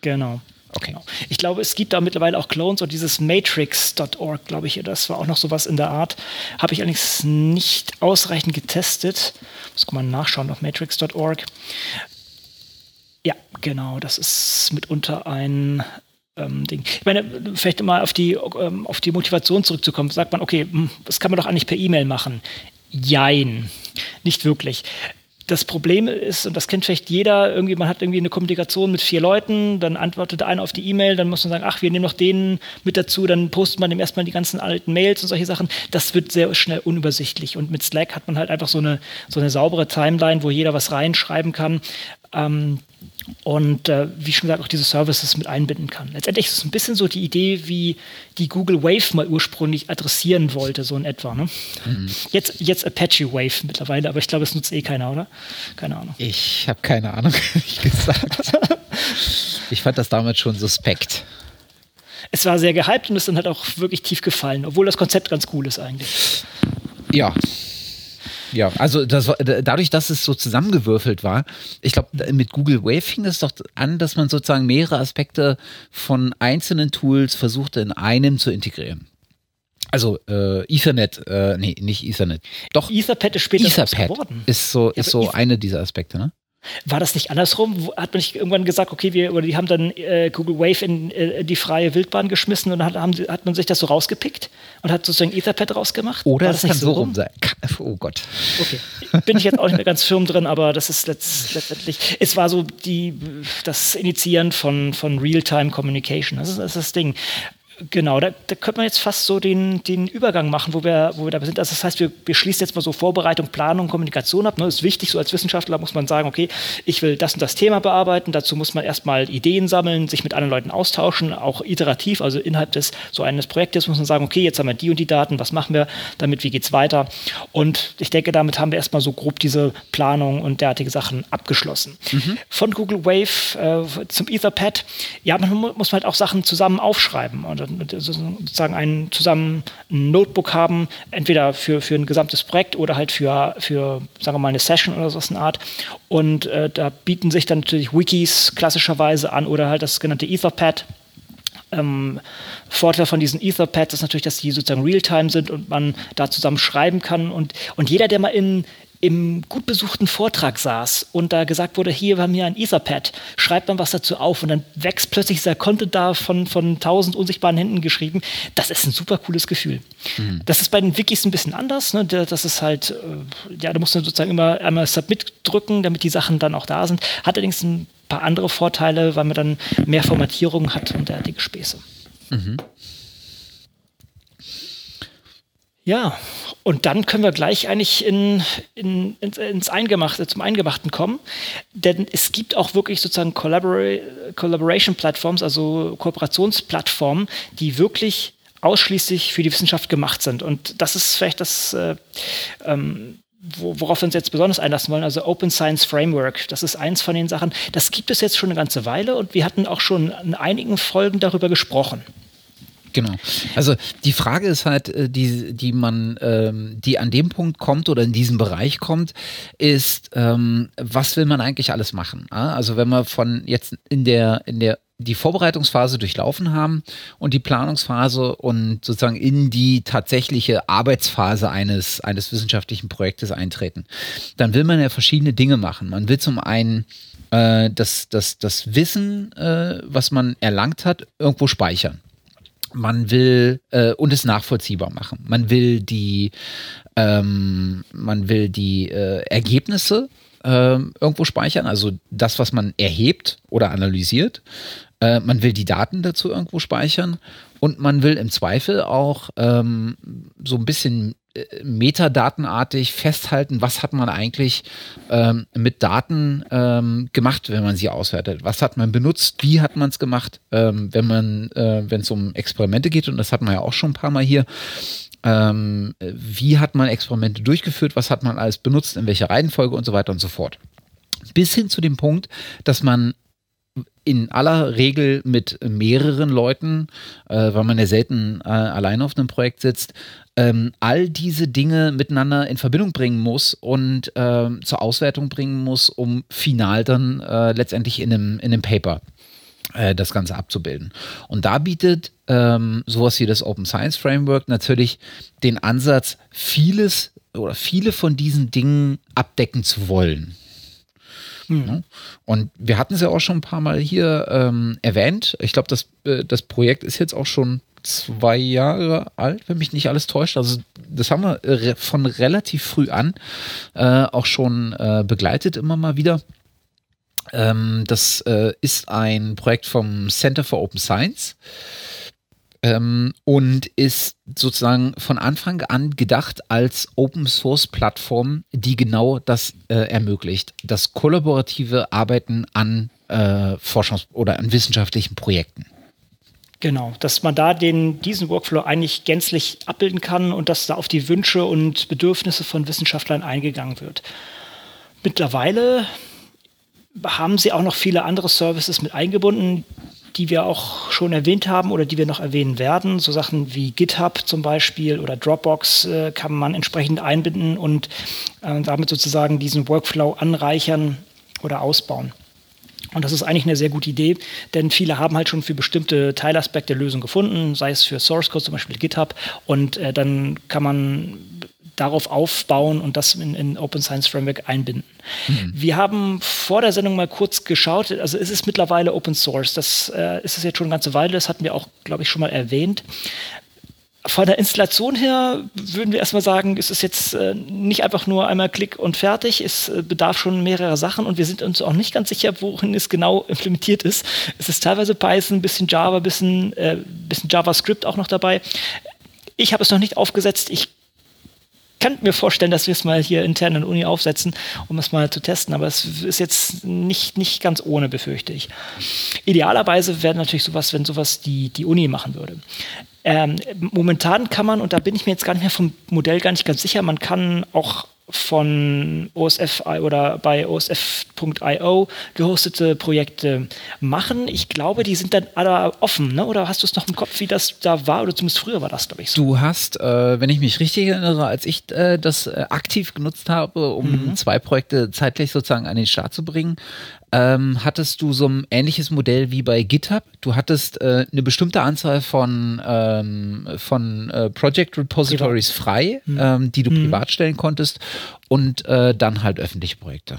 Genau. Okay. Genau. Ich glaube, es gibt da mittlerweile auch Clones und dieses Matrix.org, glaube ich, das war auch noch sowas in der Art. Habe ich allerdings nicht ausreichend getestet. Muss mal nachschauen auf matrix.org. Ja, genau, das ist mitunter ein ähm, Ding. Ich meine, vielleicht mal auf die, ähm, auf die Motivation zurückzukommen. Sagt man, okay, hm, das kann man doch eigentlich per E-Mail machen. Jein, nicht wirklich das Problem ist, und das kennt vielleicht jeder, irgendwie, man hat irgendwie eine Kommunikation mit vier Leuten, dann antwortet einer auf die E-Mail, dann muss man sagen, ach, wir nehmen noch den mit dazu, dann postet man dem erstmal die ganzen alten Mails und solche Sachen. Das wird sehr schnell unübersichtlich. Und mit Slack hat man halt einfach so eine, so eine saubere Timeline, wo jeder was reinschreiben kann. Ähm, und äh, wie schon gesagt auch diese Services mit einbinden kann. Letztendlich ist es ein bisschen so die Idee, wie die Google Wave mal ursprünglich adressieren wollte, so in etwa. Ne? Mhm. Jetzt, jetzt Apache Wave mittlerweile, aber ich glaube, es nutzt eh keiner, oder? Keine Ahnung. Ich habe keine Ahnung, ehrlich gesagt. ich fand das damals schon suspekt. Es war sehr gehypt und ist dann halt auch wirklich tief gefallen, obwohl das Konzept ganz cool ist eigentlich. Ja, ja, also das, dadurch, dass es so zusammengewürfelt war, ich glaube, mit Google Wave fing es doch an, dass man sozusagen mehrere Aspekte von einzelnen Tools versuchte in einem zu integrieren. Also äh, Ethernet, äh, nee, nicht Ethernet. Doch. Etherpad ist später Etherpad geworden. Ist so, ist so eine dieser Aspekte, ne? War das nicht andersrum? Hat man nicht irgendwann gesagt, okay, wir, oder die haben dann äh, Google Wave in äh, die freie Wildbahn geschmissen und dann hat, haben, hat man sich das so rausgepickt und hat sozusagen Etherpad rausgemacht? Oder das, das kann so rum sein. Oh Gott. Okay. Bin ich jetzt auch nicht mehr ganz firm drin, aber das ist letzt, letztendlich, es war so die, das Initiieren von, von Real-Time Communication. Das ist, das ist das Ding Genau, da, da könnte man jetzt fast so den, den Übergang machen, wo wir, wo wir da sind. Also das heißt, wir, wir schließen jetzt mal so Vorbereitung, Planung, Kommunikation ab. Ne? Das ist wichtig, so als Wissenschaftler muss man sagen, okay, ich will das und das Thema bearbeiten. Dazu muss man erstmal Ideen sammeln, sich mit anderen Leuten austauschen, auch iterativ, also innerhalb des so eines Projektes muss man sagen, okay, jetzt haben wir die und die Daten, was machen wir damit, wie geht es weiter? Und ich denke, damit haben wir erstmal so grob diese Planung und derartige Sachen abgeschlossen. Mhm. Von Google Wave äh, zum Etherpad, ja, man muss halt auch Sachen zusammen aufschreiben. Und sozusagen ein, zusammen ein Notebook haben, entweder für, für ein gesamtes Projekt oder halt für, für sagen wir mal, eine Session oder so eine Art. Und äh, da bieten sich dann natürlich Wikis klassischerweise an oder halt das sogenannte Etherpad. Ähm, Vorteil von diesen Etherpads ist natürlich, dass die sozusagen Realtime sind und man da zusammen schreiben kann. Und, und jeder, der mal in, im gut besuchten Vortrag saß und da gesagt wurde, hier haben wir ein Etherpad, schreibt man was dazu auf und dann wächst plötzlich dieser Content da von, von tausend unsichtbaren Händen geschrieben. Das ist ein super cooles Gefühl. Mhm. Das ist bei den Wikis ein bisschen anders. Ne? Das ist halt, äh, ja, da musst du sozusagen immer einmal Submit drücken, damit die Sachen dann auch da sind. Hat allerdings ein paar andere Vorteile, weil man dann mehr Formatierung hat und derartige Späße. Mhm. Ja, und dann können wir gleich eigentlich in, in, ins, ins Eingemachte, zum Eingemachten kommen. Denn es gibt auch wirklich sozusagen Collabora Collaboration-Plattforms, also Kooperationsplattformen, die wirklich ausschließlich für die Wissenschaft gemacht sind. Und das ist vielleicht das, äh, ähm, worauf wir uns jetzt besonders einlassen wollen, also Open Science Framework. Das ist eins von den Sachen. Das gibt es jetzt schon eine ganze Weile und wir hatten auch schon in einigen Folgen darüber gesprochen. Genau. Also die Frage ist halt, äh, die, die man, ähm, die an dem Punkt kommt oder in diesem Bereich kommt, ist, ähm, was will man eigentlich alles machen? Also wenn wir von jetzt in der, in der die Vorbereitungsphase durchlaufen haben und die Planungsphase und sozusagen in die tatsächliche Arbeitsphase eines, eines wissenschaftlichen Projektes eintreten. Dann will man ja verschiedene Dinge machen. Man will zum einen äh, das, das, das Wissen, äh, was man erlangt hat, irgendwo speichern man will äh, und es nachvollziehbar machen. Man will die, ähm, man will die äh, Ergebnisse äh, irgendwo speichern, also das, was man erhebt oder analysiert. Äh, man will die Daten dazu irgendwo speichern und man will im Zweifel auch ähm, so ein bisschen metadatenartig festhalten, was hat man eigentlich ähm, mit Daten ähm, gemacht, wenn man sie auswertet. Was hat man benutzt, wie hat man es gemacht, ähm, wenn man, äh, wenn es um Experimente geht, und das hat man ja auch schon ein paar Mal hier. Ähm, wie hat man Experimente durchgeführt, was hat man alles benutzt, in welcher Reihenfolge und so weiter und so fort. Bis hin zu dem Punkt, dass man in aller Regel mit mehreren Leuten, äh, weil man ja selten äh, alleine auf einem Projekt sitzt, ähm, all diese Dinge miteinander in Verbindung bringen muss und ähm, zur Auswertung bringen muss, um final dann äh, letztendlich in einem, in einem Paper äh, das Ganze abzubilden. Und da bietet ähm, sowas wie das Open Science Framework natürlich den Ansatz, vieles oder viele von diesen Dingen abdecken zu wollen. Mhm. Und wir hatten es ja auch schon ein paar Mal hier ähm, erwähnt. Ich glaube, das, äh, das Projekt ist jetzt auch schon zwei Jahre alt, wenn mich nicht alles täuscht. Also das haben wir von relativ früh an äh, auch schon äh, begleitet, immer mal wieder. Ähm, das äh, ist ein Projekt vom Center for Open Science ähm, und ist sozusagen von Anfang an gedacht als Open Source Plattform, die genau das äh, ermöglicht, das kollaborative Arbeiten an äh, Forschungs- oder an wissenschaftlichen Projekten. Genau, dass man da den, diesen Workflow eigentlich gänzlich abbilden kann und dass da auf die Wünsche und Bedürfnisse von Wissenschaftlern eingegangen wird. Mittlerweile haben sie auch noch viele andere Services mit eingebunden, die wir auch schon erwähnt haben oder die wir noch erwähnen werden. So Sachen wie GitHub zum Beispiel oder Dropbox äh, kann man entsprechend einbinden und äh, damit sozusagen diesen Workflow anreichern oder ausbauen. Und das ist eigentlich eine sehr gute Idee, denn viele haben halt schon für bestimmte Teilaspekte Lösungen gefunden, sei es für Source Code, zum Beispiel GitHub. Und äh, dann kann man darauf aufbauen und das in, in Open Science Framework einbinden. Mhm. Wir haben vor der Sendung mal kurz geschaut, also es ist mittlerweile Open Source, das äh, ist es jetzt schon eine ganze Weile, das hatten wir auch, glaube ich, schon mal erwähnt. von der Installation her würden wir erstmal sagen, es ist jetzt äh, nicht einfach nur einmal Klick und fertig. Es äh, bedarf schon mehrerer Sachen und wir sind uns auch nicht ganz sicher, worin es genau implementiert ist. Es ist teilweise Python, ein bisschen Java, ein bisschen, äh, bisschen JavaScript auch noch dabei. Ich habe es noch nicht aufgesetzt. Ich kann mir vorstellen, dass wir es mal hier intern in der Uni aufsetzen, um es mal zu testen. Aber es ist jetzt nicht, nicht ganz ohne, befürchte ich. Idealerweise wäre natürlich sowas, wenn sowas die, die Uni machen würde. Ähm, momentan kann man, und da bin ich mir jetzt gar nicht mehr vom Modell gar nicht ganz sicher, man kann auch von OSF oder bei OSF.io gehostete Projekte machen. Ich glaube, die sind dann alle offen, ne? oder hast du es noch im Kopf, wie das da war? Oder zumindest früher war das, glaube ich, so. Du hast, äh, wenn ich mich richtig erinnere, als ich äh, das äh, aktiv genutzt habe, um mhm. zwei Projekte zeitgleich sozusagen an den Start zu bringen, ähm, hattest du so ein ähnliches Modell wie bei GitHub. Du hattest äh, eine bestimmte Anzahl von, ähm, von äh, Project Repositories frei, mhm. ähm, die du mhm. privat stellen konntest und äh, dann halt öffentliche Projekte.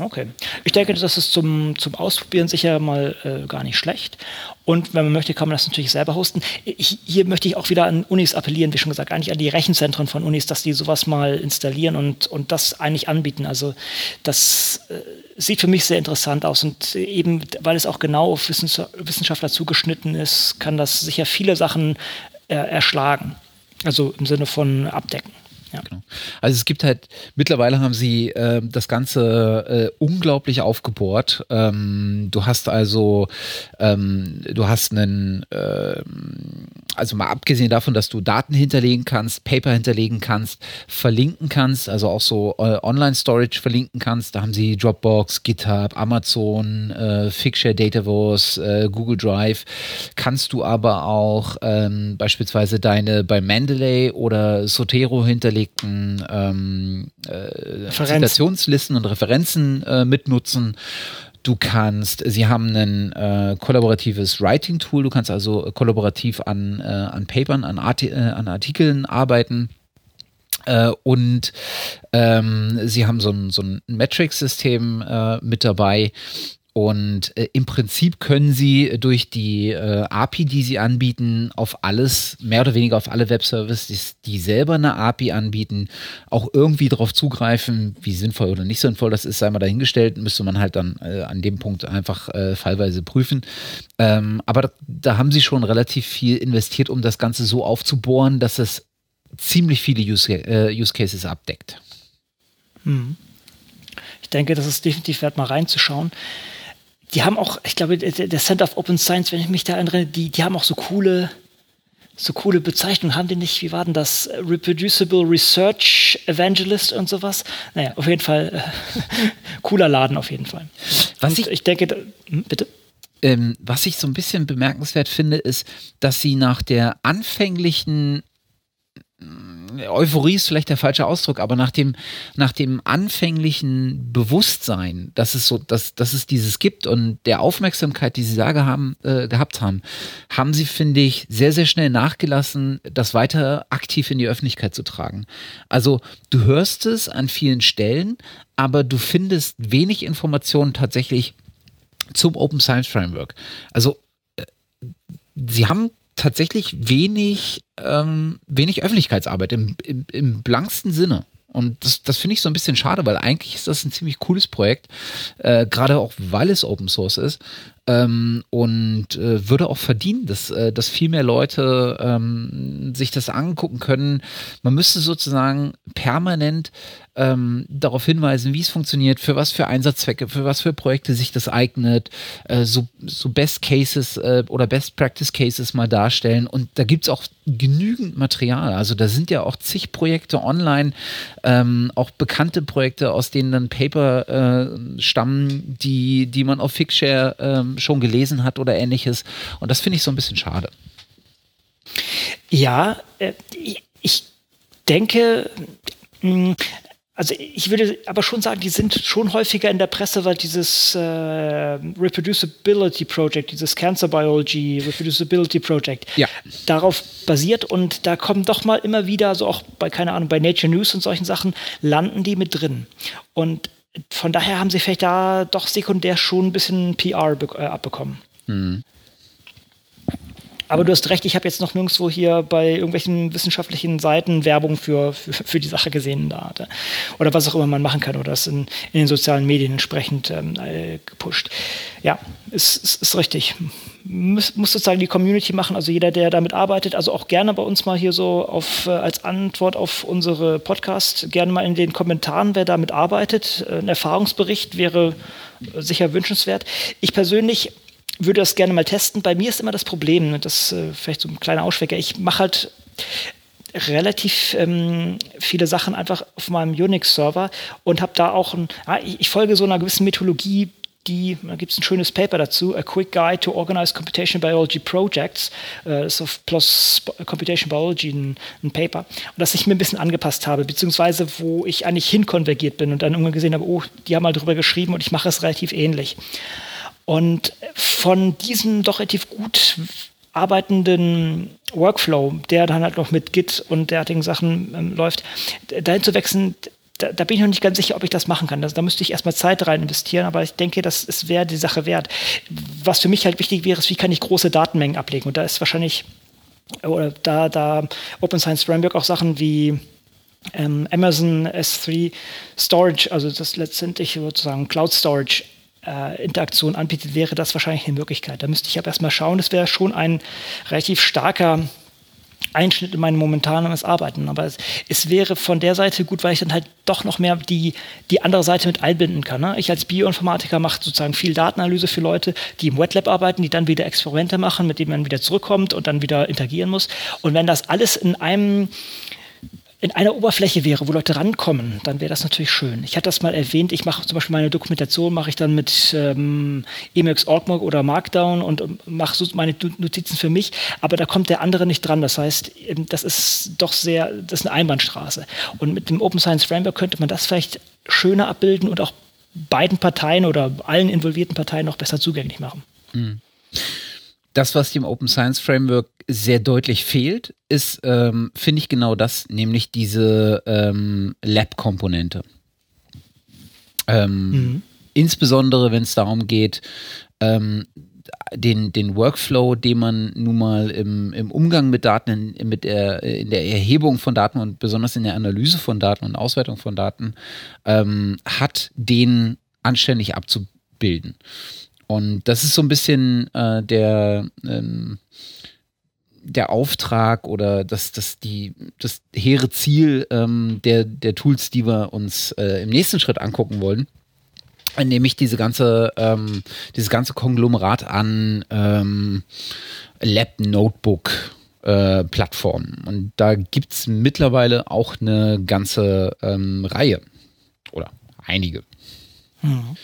Okay. Ich denke, das ist zum, zum Ausprobieren sicher mal äh, gar nicht schlecht. Und wenn man möchte, kann man das natürlich selber hosten. Ich, hier möchte ich auch wieder an Unis appellieren, wie schon gesagt, eigentlich an die Rechenzentren von Unis, dass die sowas mal installieren und, und das eigentlich anbieten. Also das äh, sieht für mich sehr interessant aus. Und eben, weil es auch genau auf Wissenschaftler zugeschnitten ist, kann das sicher viele Sachen äh, erschlagen. Also im Sinne von abdecken. Ja. Genau. Also es gibt halt, mittlerweile haben sie äh, das Ganze äh, unglaublich aufgebohrt. Ähm, du hast also, ähm, du hast einen, äh, also mal abgesehen davon, dass du Daten hinterlegen kannst, Paper hinterlegen kannst, verlinken kannst, also auch so äh, Online-Storage verlinken kannst. Da haben sie Dropbox, GitHub, Amazon, äh, Figshare, Dataverse, äh, Google Drive. Kannst du aber auch ähm, beispielsweise deine bei Mendeley oder Sotero hinterlegen angelegten ähm, äh, Zitationslisten und Referenzen äh, mitnutzen. Du kannst, sie haben ein äh, kollaboratives Writing-Tool, du kannst also kollaborativ an, äh, an Papern, an, Arti äh, an Artikeln arbeiten. Äh, und ähm, sie haben so ein, so ein Metrics-System äh, mit dabei, und äh, im Prinzip können Sie durch die äh, API, die Sie anbieten, auf alles, mehr oder weniger auf alle Webservices, die selber eine API anbieten, auch irgendwie darauf zugreifen, wie sinnvoll oder nicht sinnvoll das ist, sei mal dahingestellt, müsste man halt dann äh, an dem Punkt einfach äh, fallweise prüfen. Ähm, aber da, da, haben Sie schon relativ viel investiert, um das Ganze so aufzubohren, dass es ziemlich viele Use, äh, Use Cases abdeckt. Hm. Ich denke, das ist definitiv wert, mal reinzuschauen die haben auch, ich glaube, der Center of Open Science, wenn ich mich da erinnere, die, die haben auch so coole, so coole Bezeichnungen. Haben die nicht, wie war denn das? Reproducible Research Evangelist und sowas? Naja, auf jeden Fall äh, cooler Laden auf jeden Fall. Was ich, ich denke, da, hm, bitte? Ähm, was ich so ein bisschen bemerkenswert finde, ist, dass sie nach der anfänglichen Euphorie ist vielleicht der falsche Ausdruck, aber nach dem, nach dem anfänglichen Bewusstsein, dass es so, dass, dass es dieses gibt und der Aufmerksamkeit, die sie da gehaben, äh, gehabt haben, haben sie, finde ich, sehr, sehr schnell nachgelassen, das weiter aktiv in die Öffentlichkeit zu tragen. Also du hörst es an vielen Stellen, aber du findest wenig Informationen tatsächlich zum Open Science Framework. Also äh, sie haben tatsächlich wenig, ähm, wenig Öffentlichkeitsarbeit im, im, im blanksten Sinne. Und das, das finde ich so ein bisschen schade, weil eigentlich ist das ein ziemlich cooles Projekt, äh, gerade auch weil es Open Source ist ähm, und äh, würde auch verdienen, dass, äh, dass viel mehr Leute ähm, sich das angucken können. Man müsste sozusagen permanent ähm, darauf hinweisen, wie es funktioniert, für was für Einsatzzwecke, für was für Projekte sich das eignet, äh, so, so Best Cases äh, oder Best Practice Cases mal darstellen. Und da gibt es auch genügend Material. Also da sind ja auch zig Projekte online, ähm, auch bekannte Projekte, aus denen dann Paper äh, stammen, die, die man auf Figshare ähm, schon gelesen hat oder ähnliches. Und das finde ich so ein bisschen schade. Ja, äh, ich denke, hm, also ich würde aber schon sagen, die sind schon häufiger in der Presse, weil dieses äh, Reproducibility Project, dieses Cancer Biology Reproducibility Project, ja. darauf basiert und da kommen doch mal immer wieder, so auch bei, keine Ahnung, bei Nature News und solchen Sachen, landen die mit drin. Und von daher haben sie vielleicht da doch sekundär schon ein bisschen PR äh, abbekommen. Mhm. Aber du hast recht, ich habe jetzt noch nirgendwo hier bei irgendwelchen wissenschaftlichen Seiten Werbung für, für, für die Sache gesehen da. Oder was auch immer man machen kann oder das in, in den sozialen Medien entsprechend ähm, äh, gepusht. Ja, ist, ist, ist richtig. Muss, muss, sozusagen die Community machen, also jeder, der damit arbeitet, also auch gerne bei uns mal hier so auf, äh, als Antwort auf unsere Podcast, gerne mal in den Kommentaren, wer damit arbeitet. Ein Erfahrungsbericht wäre sicher wünschenswert. Ich persönlich würde das gerne mal testen. Bei mir ist immer das Problem, das äh, vielleicht so ein kleiner Ausschwecker, ich mache halt relativ ähm, viele Sachen einfach auf meinem Unix-Server und habe da auch ein, ah, ich, folge so einer gewissen Mythologie, die, da gibt es ein schönes Paper dazu, A Quick Guide to Organized Computation Biology Projects, äh, ist auf PLOS Computation Biology ein, ein, Paper, und das ich mir ein bisschen angepasst habe, beziehungsweise wo ich eigentlich hinkonvergiert bin und dann irgendwann gesehen habe, oh, die haben mal drüber geschrieben und ich mache es relativ ähnlich. Und von diesem doch relativ gut arbeitenden Workflow, der dann halt noch mit Git und derartigen Sachen ähm, läuft, dahin zu wechseln, da, da, bin ich noch nicht ganz sicher, ob ich das machen kann. Das, da müsste ich erstmal Zeit rein investieren, aber ich denke, das wäre die Sache wert. Was für mich halt wichtig wäre, ist, wie kann ich große Datenmengen ablegen? Und da ist wahrscheinlich, oder da, da Open Science Framework auch Sachen wie ähm, Amazon S3 Storage, also das letztendlich sozusagen Cloud Storage äh, Interaktion anbietet, wäre das wahrscheinlich eine Möglichkeit. Da müsste ich aber erstmal schauen. Das wäre schon ein relativ starker Einschnitt in mein momentanes Arbeiten. Aber es, es, wäre von der Seite gut, weil ich dann halt doch noch mehr die, die andere Seite mit einbinden kann. Ne? Ich als Bioinformatiker mache sozusagen viel Datenanalyse für Leute, die im Wet Lab arbeiten, die dann wieder Experimente machen, mit denen man wieder zurückkommt und dann wieder interagieren muss. Und wenn das alles in einem in einer Oberfläche wäre, wo Leute rankommen, dann wäre das natürlich schön. Ich hatte das mal erwähnt, ich mache zum Beispiel meine Dokumentation, mache ich dann mit ähm, Emacs Orgmog oder Markdown und ähm, mache so meine Notizen für mich, aber da kommt der andere nicht dran. Das heißt, das ist doch sehr, das ist eine Einbahnstraße. Und mit dem Open Science Framework könnte man das vielleicht schöner abbilden und auch beiden Parteien oder allen involvierten Parteien noch besser zugänglich machen. Mhm das, was dem Open Science Framework sehr deutlich fehlt, ist, ähm, finde ich genau das, nämlich diese ähm, Lab-Komponente. Ähm, mhm. Insbesondere, wenn es darum geht, ähm, den, den Workflow, den man nun mal im, im Umgang mit Daten, in, mit der, in der Erhebung von Daten und besonders in der Analyse von Daten und Auswertung von Daten ähm, hat, den anständig abzubilden. Und das ist so ein bisschen äh, der, ähm, der Auftrag oder das, das, die, das hehre Ziel ähm, der, der Tools, die wir uns äh, im nächsten Schritt angucken wollen. Nämlich diese ganze, ähm, dieses ganze Konglomerat an ähm, Lab Notebook äh, Plattformen. Und da gibt es mittlerweile auch eine ganze ähm, Reihe. Oder einige. Mhm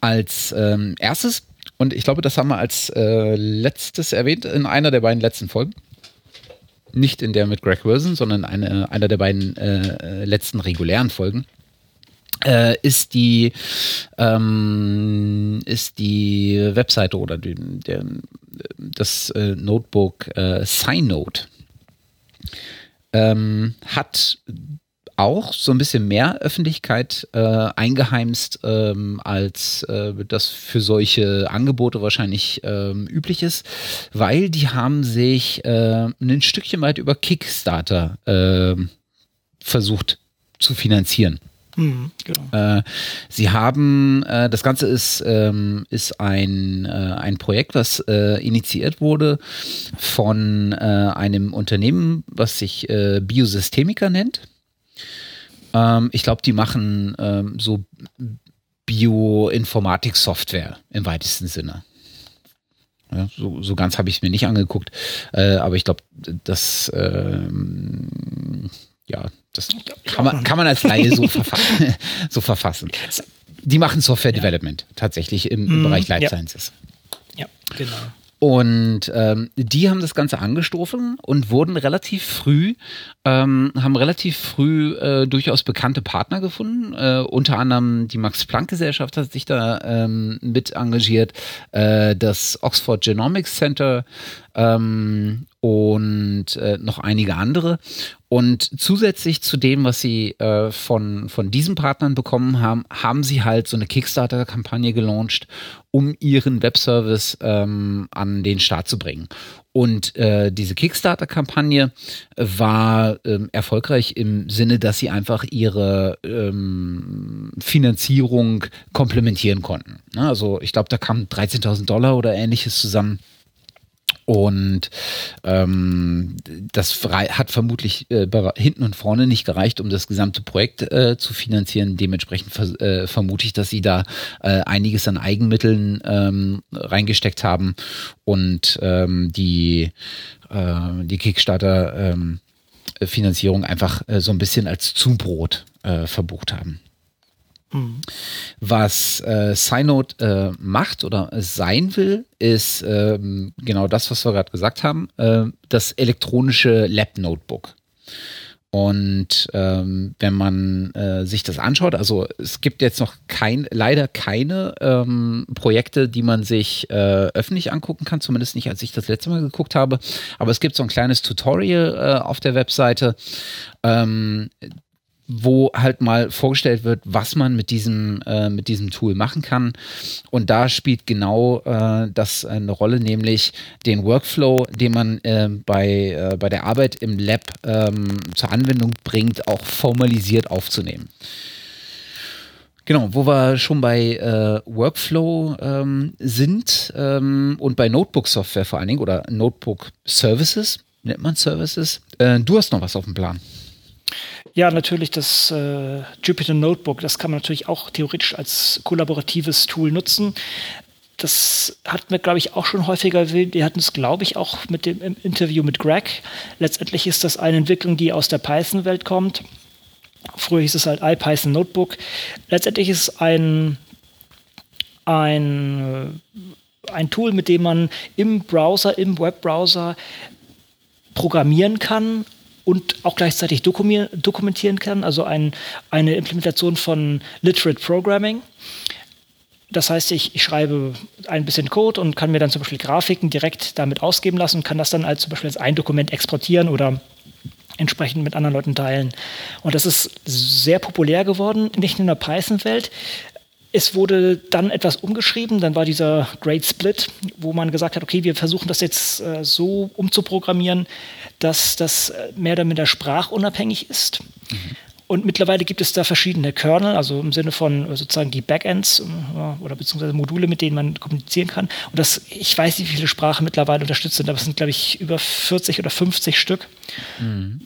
als ähm, erstes, und ich glaube, das haben wir als äh, letztes erwähnt in einer der beiden letzten Folgen. Nicht in der mit Greg Wilson, sondern eine, einer der beiden äh, letzten regulären Folgen. Äh, ist die ähm, ist die Webseite oder die, der, das äh, Notebook äh, SignNote ähm, hat auch so ein bisschen mehr Öffentlichkeit äh, eingeheimst, ähm, als äh, das für solche Angebote wahrscheinlich ähm, üblich ist, weil die haben sich äh, ein Stückchen weit über Kickstarter äh, versucht zu finanzieren. Mhm, genau. Äh, sie haben, äh, das Ganze ist, ähm, ist ein, ein Projekt, was initiiert wurde von einem Unternehmen, was sich Biosystemiker nennt. Ähm, ich glaube, die machen ähm, so Bioinformatik-Software im weitesten Sinne. Ja, so, so, ganz habe ich es mir nicht angeguckt, äh, aber ich glaube, das, ähm, ja, das kann man, kann man als Laie so, verfa so verfassen. Die machen Software Development tatsächlich im, im mm, Bereich Life ja. Sciences. Ja, genau. Und ähm, die haben das Ganze angestoßen und wurden relativ früh, ähm, haben relativ früh äh, durchaus bekannte Partner gefunden. Äh, unter anderem die Max-Planck-Gesellschaft hat sich da ähm, mit engagiert. Äh, das Oxford Genomics Center ähm, und äh, noch einige andere. Und zusätzlich zu dem, was sie äh, von, von diesen Partnern bekommen haben, haben sie halt so eine Kickstarter-Kampagne gelauncht, um ihren Webservice ähm, an den Start zu bringen. Und äh, diese Kickstarter-Kampagne war ähm, erfolgreich im Sinne, dass sie einfach ihre ähm, Finanzierung komplementieren konnten. Ne? Also ich glaube, da kamen 13.000 Dollar oder ähnliches zusammen. Und ähm, das hat vermutlich äh, hinten und vorne nicht gereicht, um das gesamte Projekt äh, zu finanzieren. Dementsprechend ver äh, vermute ich, dass sie da äh, einiges an Eigenmitteln ähm, reingesteckt haben und ähm, die, äh, die Kickstarter ähm, einfach äh, so ein bisschen als Zubrot verbucht haben. Mhm. Was äh, Synode äh, macht oder sein will, ist ähm, genau das, was wir gerade gesagt haben, äh, das elektronische Lab-Notebook. Und ähm, wenn man äh, sich das anschaut, also es gibt jetzt noch kein, leider keine ähm, Projekte, die man sich äh, öffentlich angucken kann, zumindest nicht, als ich das letzte Mal geguckt habe. Aber es gibt so ein kleines Tutorial äh, auf der Webseite. Ähm, wo halt mal vorgestellt wird, was man mit diesem, äh, mit diesem Tool machen kann. Und da spielt genau äh, das eine Rolle, nämlich den Workflow, den man äh, bei, äh, bei der Arbeit im Lab ähm, zur Anwendung bringt, auch formalisiert aufzunehmen. Genau, wo wir schon bei äh, Workflow ähm, sind ähm, und bei Notebook-Software vor allen Dingen oder Notebook-Services, nennt man Services. Äh, du hast noch was auf dem Plan. Ja, natürlich das äh, Jupyter Notebook, das kann man natürlich auch theoretisch als kollaboratives Tool nutzen. Das hatten wir, glaube ich, auch schon häufiger erwähnt. Wir hatten es, glaube ich, auch mit dem Interview mit Greg. Letztendlich ist das eine Entwicklung, die aus der Python-Welt kommt. Früher hieß es halt IPython Notebook. Letztendlich ist es ein, ein, äh, ein Tool, mit dem man im Browser, im Webbrowser programmieren kann, und auch gleichzeitig dokumentieren kann, also ein, eine Implementation von Literate Programming. Das heißt, ich, ich, schreibe ein bisschen Code und kann mir dann zum Beispiel Grafiken direkt damit ausgeben lassen und kann das dann als zum Beispiel als ein Dokument exportieren oder entsprechend mit anderen Leuten teilen. Und das ist sehr populär geworden, nicht nur in der Python-Welt. Es wurde dann etwas umgeschrieben, dann war dieser Great Split, wo man gesagt hat, okay, wir versuchen das jetzt äh, so umzuprogrammieren, dass das äh, mehr oder minder sprachunabhängig ist. Mhm. Und mittlerweile gibt es da verschiedene Kernel, also im Sinne von äh, sozusagen die Backends äh, oder beziehungsweise Module, mit denen man kommunizieren kann. Und das, ich weiß nicht, wie viele Sprachen mittlerweile unterstützt sind, aber es sind, glaube ich, über 40 oder 50 Stück, mhm.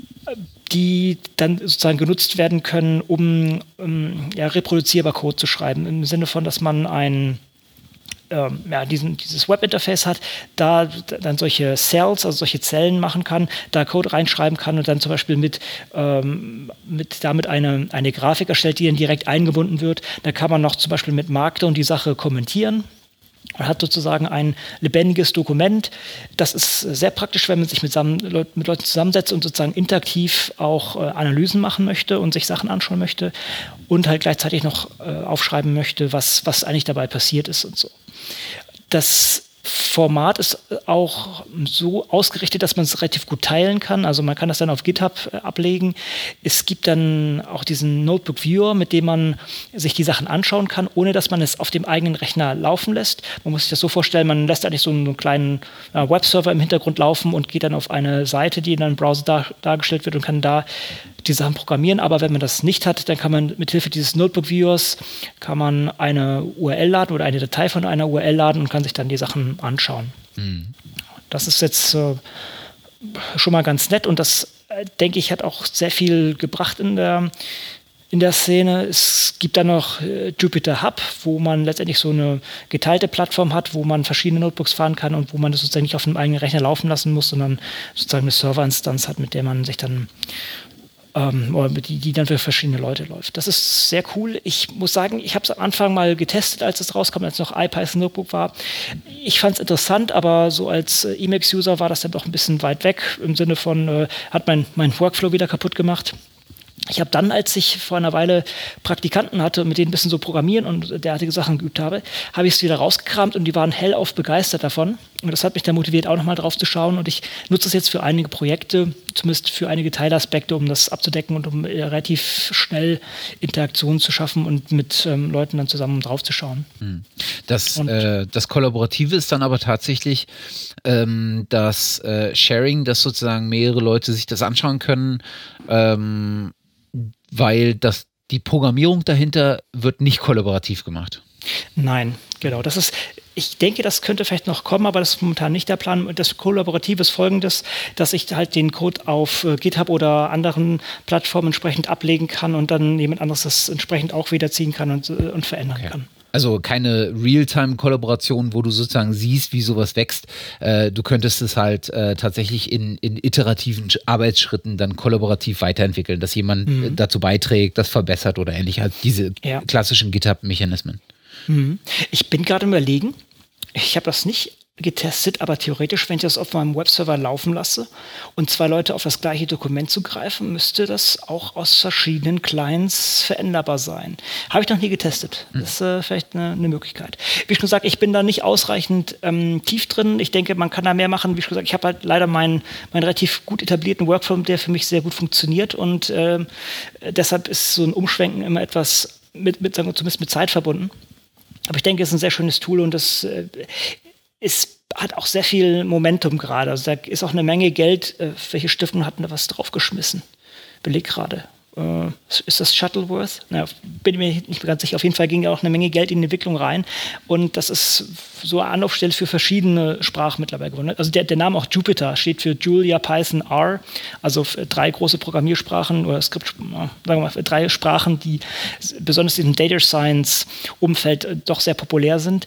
die dann sozusagen genutzt werden können, um, um ja, reproduzierbar Code zu schreiben. Im Sinne von, dass man ein ähm, ja, diesen, dieses Webinterface hat, da dann solche Cells, also solche Zellen machen kann, da Code reinschreiben kann und dann zum Beispiel mit, ähm, mit damit eine, eine Grafik erstellt, die dann direkt eingebunden wird. Da kann man noch zum Beispiel mit Markdown die Sache kommentieren. Man hat sozusagen ein lebendiges Dokument. Das ist sehr praktisch, wenn man sich mit, mit Leuten zusammensetzt und sozusagen interaktiv auch äh, Analysen machen möchte und sich Sachen anschauen möchte und halt gleichzeitig noch äh, aufschreiben möchte, was, was eigentlich dabei passiert ist und so. Das Format ist auch so ausgerichtet, dass man es relativ gut teilen kann. Also man kann das dann auf GitHub äh, ablegen. Es gibt dann auch diesen Notebook Viewer, mit dem man sich die Sachen anschauen kann, ohne dass man es auf dem eigenen Rechner laufen lässt. Man muss sich das so vorstellen, man lässt eigentlich so einen kleinen äh, Webserver im Hintergrund laufen und geht dann auf eine Seite, die in einem Browser dar dargestellt wird und kann da die Sachen programmieren, aber wenn man das nicht hat, dann kann man mit Hilfe dieses Notebook Viewers kann man eine URL laden oder eine Datei von einer URL laden und kann sich dann die Sachen anschauen. Mhm. Das ist jetzt äh, schon mal ganz nett und das äh, denke ich hat auch sehr viel gebracht in der in der Szene. Es gibt dann noch äh, Jupyter Hub, wo man letztendlich so eine geteilte Plattform hat, wo man verschiedene Notebooks fahren kann und wo man das sozusagen nicht auf einem eigenen Rechner laufen lassen muss, sondern sozusagen eine Serverinstanz hat, mit der man sich dann ähm, die, die dann für verschiedene Leute läuft. Das ist sehr cool. Ich muss sagen, ich habe es am Anfang mal getestet, als es rauskam, als es noch iPython Notebook war. Ich fand es interessant, aber so als äh, Emacs-User war das dann doch ein bisschen weit weg im Sinne von, äh, hat mein, mein Workflow wieder kaputt gemacht. Ich habe dann, als ich vor einer Weile Praktikanten hatte, mit denen ein bisschen so programmieren und derartige Sachen geübt habe, habe ich es wieder rausgekramt und die waren hellauf begeistert davon. Und das hat mich dann motiviert, auch nochmal drauf zu schauen. Und ich nutze es jetzt für einige Projekte, zumindest für einige Teilaspekte, um das abzudecken und um äh, relativ schnell Interaktionen zu schaffen und mit ähm, Leuten dann zusammen drauf zu schauen. Hm. Das, äh, das Kollaborative ist dann aber tatsächlich ähm, das äh, Sharing, dass sozusagen mehrere Leute sich das anschauen können. Ähm, weil das, die Programmierung dahinter wird nicht kollaborativ gemacht. Nein, genau. Das ist, ich denke, das könnte vielleicht noch kommen, aber das ist momentan nicht der Plan. Das Kollaborative ist folgendes, dass ich halt den Code auf äh, GitHub oder anderen Plattformen entsprechend ablegen kann und dann jemand anderes das entsprechend auch wiederziehen kann und, äh, und verändern okay. kann. Also keine Realtime-Kollaboration, wo du sozusagen siehst, wie sowas wächst. Äh, du könntest es halt äh, tatsächlich in, in iterativen Arbeitsschritten dann kollaborativ weiterentwickeln, dass jemand mhm. dazu beiträgt, das verbessert oder ähnlich. Halt diese ja. klassischen GitHub-Mechanismen. Mhm. Ich bin gerade überlegen, ich habe das nicht getestet, aber theoretisch, wenn ich das auf meinem Webserver laufen lasse und zwei Leute auf das gleiche Dokument zugreifen, müsste das auch aus verschiedenen Clients veränderbar sein. Habe ich noch nie getestet. Hm. Das ist äh, vielleicht eine, eine, Möglichkeit. Wie schon gesagt, ich bin da nicht ausreichend ähm, tief drin. Ich denke, man kann da mehr machen. Wie schon gesagt, ich habe halt leider meinen, meinen relativ gut etablierten Workflow, der für mich sehr gut funktioniert und äh, deshalb ist so ein Umschwenken immer etwas mit, mit sagen wir, zumindest mit Zeit verbunden. Aber ich denke, es ist ein sehr schönes Tool und das äh, ist, hat auch sehr viel Momentum gerade. Also da ist auch eine Menge Geld. Äh, welche Stiftung hatten da was draufgeschmissen? Beleg gerade. Äh, ist das Shuttleworth? Na, bin mir nicht ganz sicher. Auf jeden Fall ging ja auch eine Menge Geld in die Entwicklung rein. Und das ist so eine Anlaufstelle für verschiedene Sprachen mittlerweile geworden. Also der, der Name auch Jupyter steht für Julia, Python, R. Also drei große Programmiersprachen oder Skript, sagen wir mal, drei Sprachen, die besonders in Data Science Umfeld äh, doch sehr populär sind.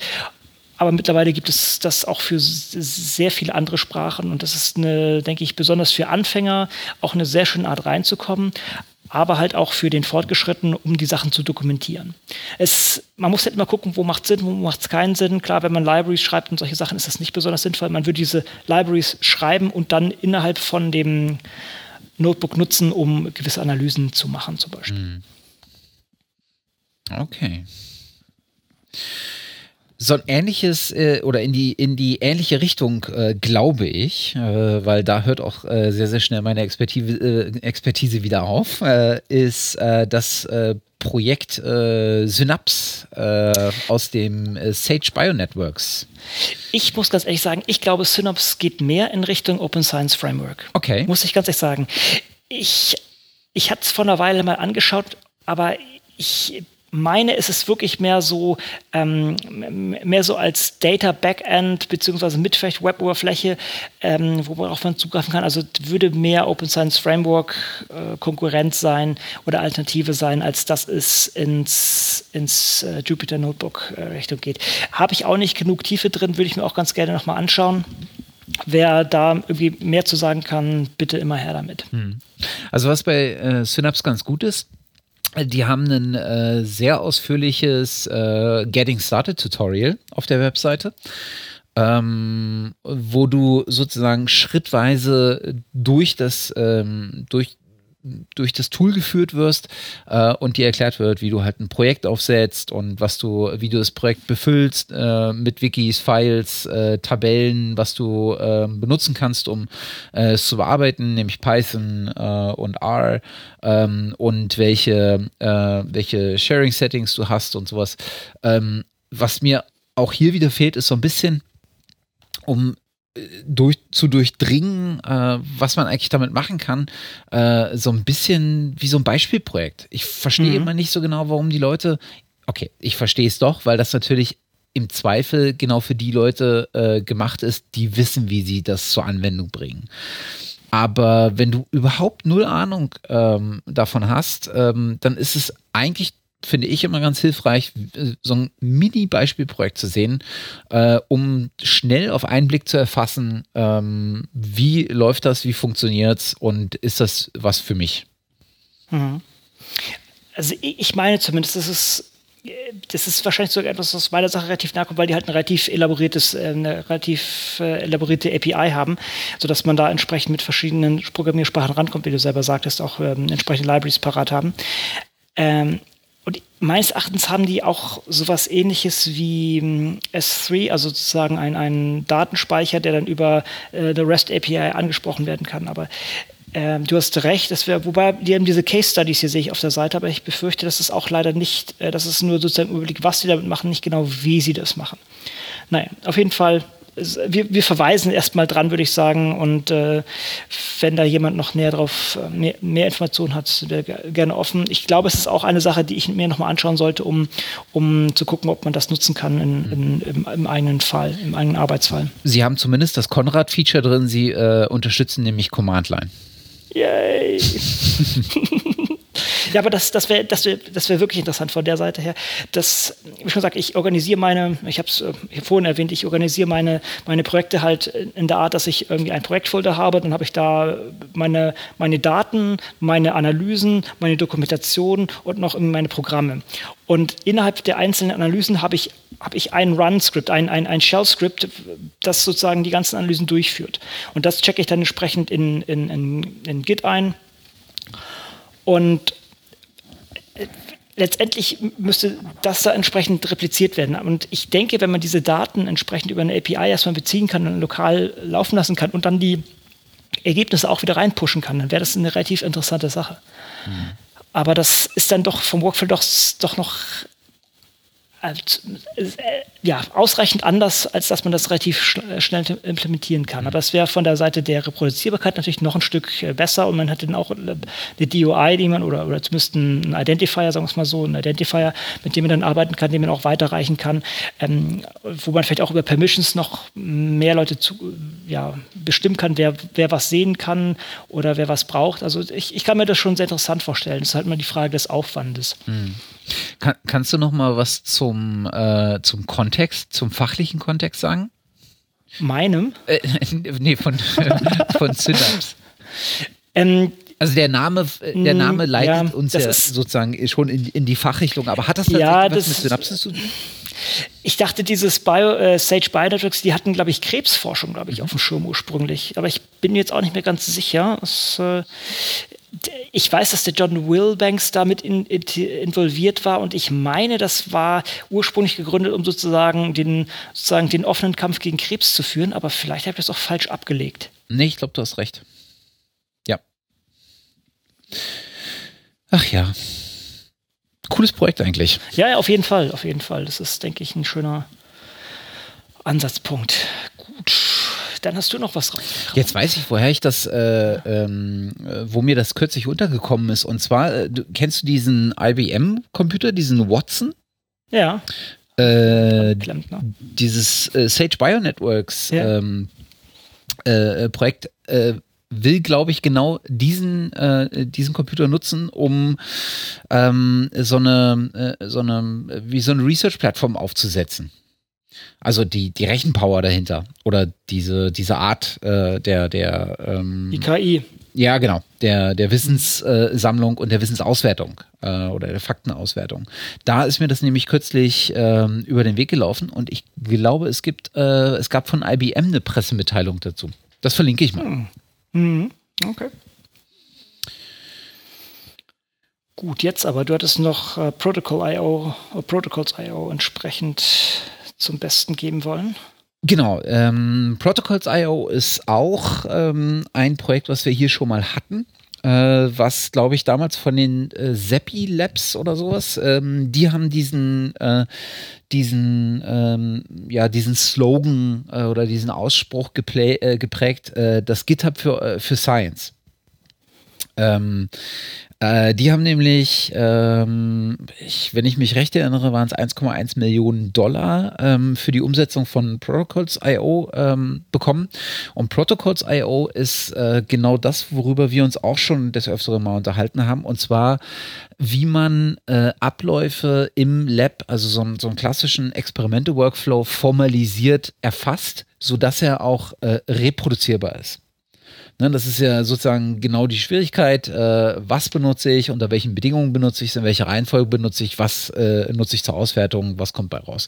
Aber mittlerweile gibt es das auch für sehr viele andere Sprachen und das ist eine, denke ich, besonders für Anfänger auch eine sehr schöne Art reinzukommen, aber halt auch für den Fortgeschrittenen, um die Sachen zu dokumentieren. Es, man muss halt immer gucken, wo macht es Sinn, wo macht es keinen Sinn. Klar, wenn man Libraries schreibt und solche Sachen, ist das nicht besonders sinnvoll. Man würde diese Libraries schreiben und dann innerhalb von dem Notebook nutzen, um gewisse Analysen zu machen, zum Beispiel. Hm. Okay so ein ähnliches äh, oder in die in die ähnliche Richtung äh, glaube ich, äh, weil da hört auch äh, sehr sehr schnell meine Expertise, äh, Expertise wieder auf, äh, ist das Projekt Synapse aus dem Sage Bionetworks. Ich muss ganz ehrlich sagen, ich glaube, Synapse geht mehr in Richtung Open Science Framework. Okay. Muss ich ganz ehrlich sagen. Ich ich hatte es vor einer Weile mal angeschaut, aber ich meine, ist es wirklich mehr so, ähm, mehr so als Data Backend beziehungsweise mit vielleicht Web-Oberfläche, ähm, worauf man zugreifen kann. Also würde mehr Open Science Framework äh, Konkurrenz sein oder Alternative sein, als dass es ins, ins äh, Jupyter Notebook äh, Richtung geht. Habe ich auch nicht genug Tiefe drin, würde ich mir auch ganz gerne nochmal anschauen. Wer da irgendwie mehr zu sagen kann, bitte immer her damit. Hm. Also was bei äh, Synapse ganz gut ist, die haben ein äh, sehr ausführliches äh, Getting Started Tutorial auf der Webseite, ähm, wo du sozusagen schrittweise durch das, ähm, durch durch das Tool geführt wirst äh, und dir erklärt wird, wie du halt ein Projekt aufsetzt und was du, wie du das Projekt befüllst äh, mit Wikis, Files, äh, Tabellen, was du ähm, benutzen kannst, um äh, es zu bearbeiten, nämlich Python äh, und R ähm, und welche, äh, welche Sharing-Settings du hast und sowas. Ähm, was mir auch hier wieder fehlt, ist so ein bisschen um durch, zu durchdringen, äh, was man eigentlich damit machen kann, äh, so ein bisschen wie so ein Beispielprojekt. Ich verstehe mhm. immer nicht so genau, warum die Leute, okay, ich verstehe es doch, weil das natürlich im Zweifel genau für die Leute äh, gemacht ist, die wissen, wie sie das zur Anwendung bringen. Aber wenn du überhaupt null Ahnung ähm, davon hast, ähm, dann ist es eigentlich finde ich immer ganz hilfreich, so ein Mini-Beispielprojekt zu sehen, äh, um schnell auf einen Blick zu erfassen, ähm, wie läuft das, wie funktioniert es und ist das was für mich? Mhm. Also ich meine zumindest, dass es das ist wahrscheinlich sogar etwas, was meiner Sache relativ nahe kommt, weil die halt ein relativ elaboriertes, äh, eine relativ äh, elaborierte API haben, sodass man da entsprechend mit verschiedenen Programmiersprachen rankommt, wie du selber sagtest, auch ähm, entsprechende Libraries parat haben. Ähm, und meines Erachtens haben die auch sowas ähnliches wie ähm, S3, also sozusagen ein, ein Datenspeicher, der dann über äh, eine REST API angesprochen werden kann. Aber ähm, du hast recht, dass wir, wobei die haben diese Case Studies hier sehe ich auf der Seite, aber ich befürchte, dass es auch leider nicht, äh, dass es nur sozusagen Überblick, was sie damit machen, nicht genau, wie sie das machen. Naja, auf jeden Fall wir, wir, verweisen erstmal dran, würde ich sagen. Und äh, wenn da jemand noch näher drauf, äh, mehr, mehr Informationen hat, wäre gerne offen. Ich glaube, es ist auch eine Sache, die ich mir nochmal anschauen sollte, um, um zu gucken, ob man das nutzen kann in, in, im, im, eigenen Fall, im eigenen Arbeitsfall. Sie haben zumindest das Konrad-Feature drin. Sie äh, unterstützen nämlich Command Line. Yay! ja, aber das, das wäre das wär, das wär wirklich interessant von der Seite her. Das, wie schon gesagt, ich organisiere meine, ich habe es äh, vorhin erwähnt, ich organisiere meine, meine Projekte halt in der Art, dass ich irgendwie ein Projektfolder habe, dann habe ich da meine, meine Daten, meine Analysen, meine Dokumentation und noch meine Programme. Und innerhalb der einzelnen Analysen habe ich, hab ich ein Run-Skript, ein, ein, ein Shell-Skript, das sozusagen die ganzen Analysen durchführt. Und das checke ich dann entsprechend in, in, in, in Git ein. Und letztendlich müsste das da entsprechend repliziert werden. Und ich denke, wenn man diese Daten entsprechend über eine API erstmal beziehen kann und lokal laufen lassen kann und dann die Ergebnisse auch wieder reinpushen kann, dann wäre das eine relativ interessante Sache. Mhm. Aber das ist dann doch vom Workflow doch, doch noch als, äh, ja, ausreichend anders, als dass man das relativ schnell implementieren kann. Aber das wäre von der Seite der Reproduzierbarkeit natürlich noch ein Stück äh, besser und man hat dann auch eine DOI, die man oder, oder zumindest ein Identifier, sagen wir es mal so, ein Identifier, mit dem man dann arbeiten kann, den man auch weiterreichen kann, ähm, wo man vielleicht auch über Permissions noch mehr Leute zu, ja, bestimmen kann, wer, wer was sehen kann oder wer was braucht. Also ich, ich kann mir das schon sehr interessant vorstellen. Das ist halt immer die Frage des Aufwandes. Mhm. Kann, kannst du noch mal was zum, äh, zum Kontext, zum fachlichen Kontext sagen? Meinem? Äh, nee, von, von Synapse. Ähm, also der Name, der mm, Name leitet ja, uns ja sozusagen schon in, in, die Fachrichtung, aber hat das tatsächlich ja, was mit Synapse zu tun? Ich dachte, dieses Bio, äh, Sage Biometrics, die hatten, glaube ich, Krebsforschung, glaube ich, mhm. auf dem Schirm ursprünglich. Aber ich bin mir jetzt auch nicht mehr ganz sicher. Es, äh, ich weiß, dass der John Wilbanks damit in, in, involviert war und ich meine, das war ursprünglich gegründet, um sozusagen den, sozusagen den offenen Kampf gegen Krebs zu führen, aber vielleicht habe ich das auch falsch abgelegt. Nee, ich glaube, du hast recht. Ja. Ach ja. Cooles Projekt eigentlich. Ja, ja, auf jeden Fall, auf jeden Fall. Das ist, denke ich, ein schöner Ansatzpunkt. Gut dann hast du noch was drauf. Jetzt weiß ich, woher ich das, äh, ähm, wo mir das kürzlich untergekommen ist. Und zwar, äh, du, kennst du diesen IBM-Computer, diesen Watson? Ja. Äh, dieses äh, Sage Bionetworks ja. ähm, äh, äh, Projekt will, glaube ich, genau diesen, äh, diesen Computer nutzen, um ähm, so eine, äh, so eine, wie so eine Research-Plattform aufzusetzen. Also die, die Rechenpower dahinter oder diese, diese Art äh, der, der ähm, Die KI. Ja, genau. Der, der Wissenssammlung und der Wissensauswertung äh, oder der Faktenauswertung. Da ist mir das nämlich kürzlich äh, über den Weg gelaufen und ich glaube, es gibt, äh, es gab von IBM eine Pressemitteilung dazu. Das verlinke ich mal. Hm. Mhm. Okay. Gut, jetzt aber, du hattest noch äh, Protocol.io, äh, Protocols.io entsprechend zum Besten geben wollen? Genau, ähm, Protocols.io ist auch ähm, ein Projekt, was wir hier schon mal hatten. Äh, was glaube ich damals von den äh, Seppi Labs oder sowas, ähm, die haben diesen, äh, diesen, ähm, ja, diesen Slogan äh, oder diesen Ausspruch äh, geprägt, äh, das GitHub für, für Science. Ähm, äh, die haben nämlich, ähm, ich, wenn ich mich recht erinnere, waren es 1,1 Millionen Dollar ähm, für die Umsetzung von Protocols.io ähm, bekommen. Und Protocols.io ist äh, genau das, worüber wir uns auch schon des Öfteren mal unterhalten haben. Und zwar, wie man äh, Abläufe im Lab, also so, so einen klassischen Experimente-Workflow formalisiert erfasst, sodass er auch äh, reproduzierbar ist. Ne, das ist ja sozusagen genau die Schwierigkeit. Äh, was benutze ich, unter welchen Bedingungen benutze ich es, in welcher Reihenfolge benutze ich, was äh, nutze ich zur Auswertung, was kommt bei raus.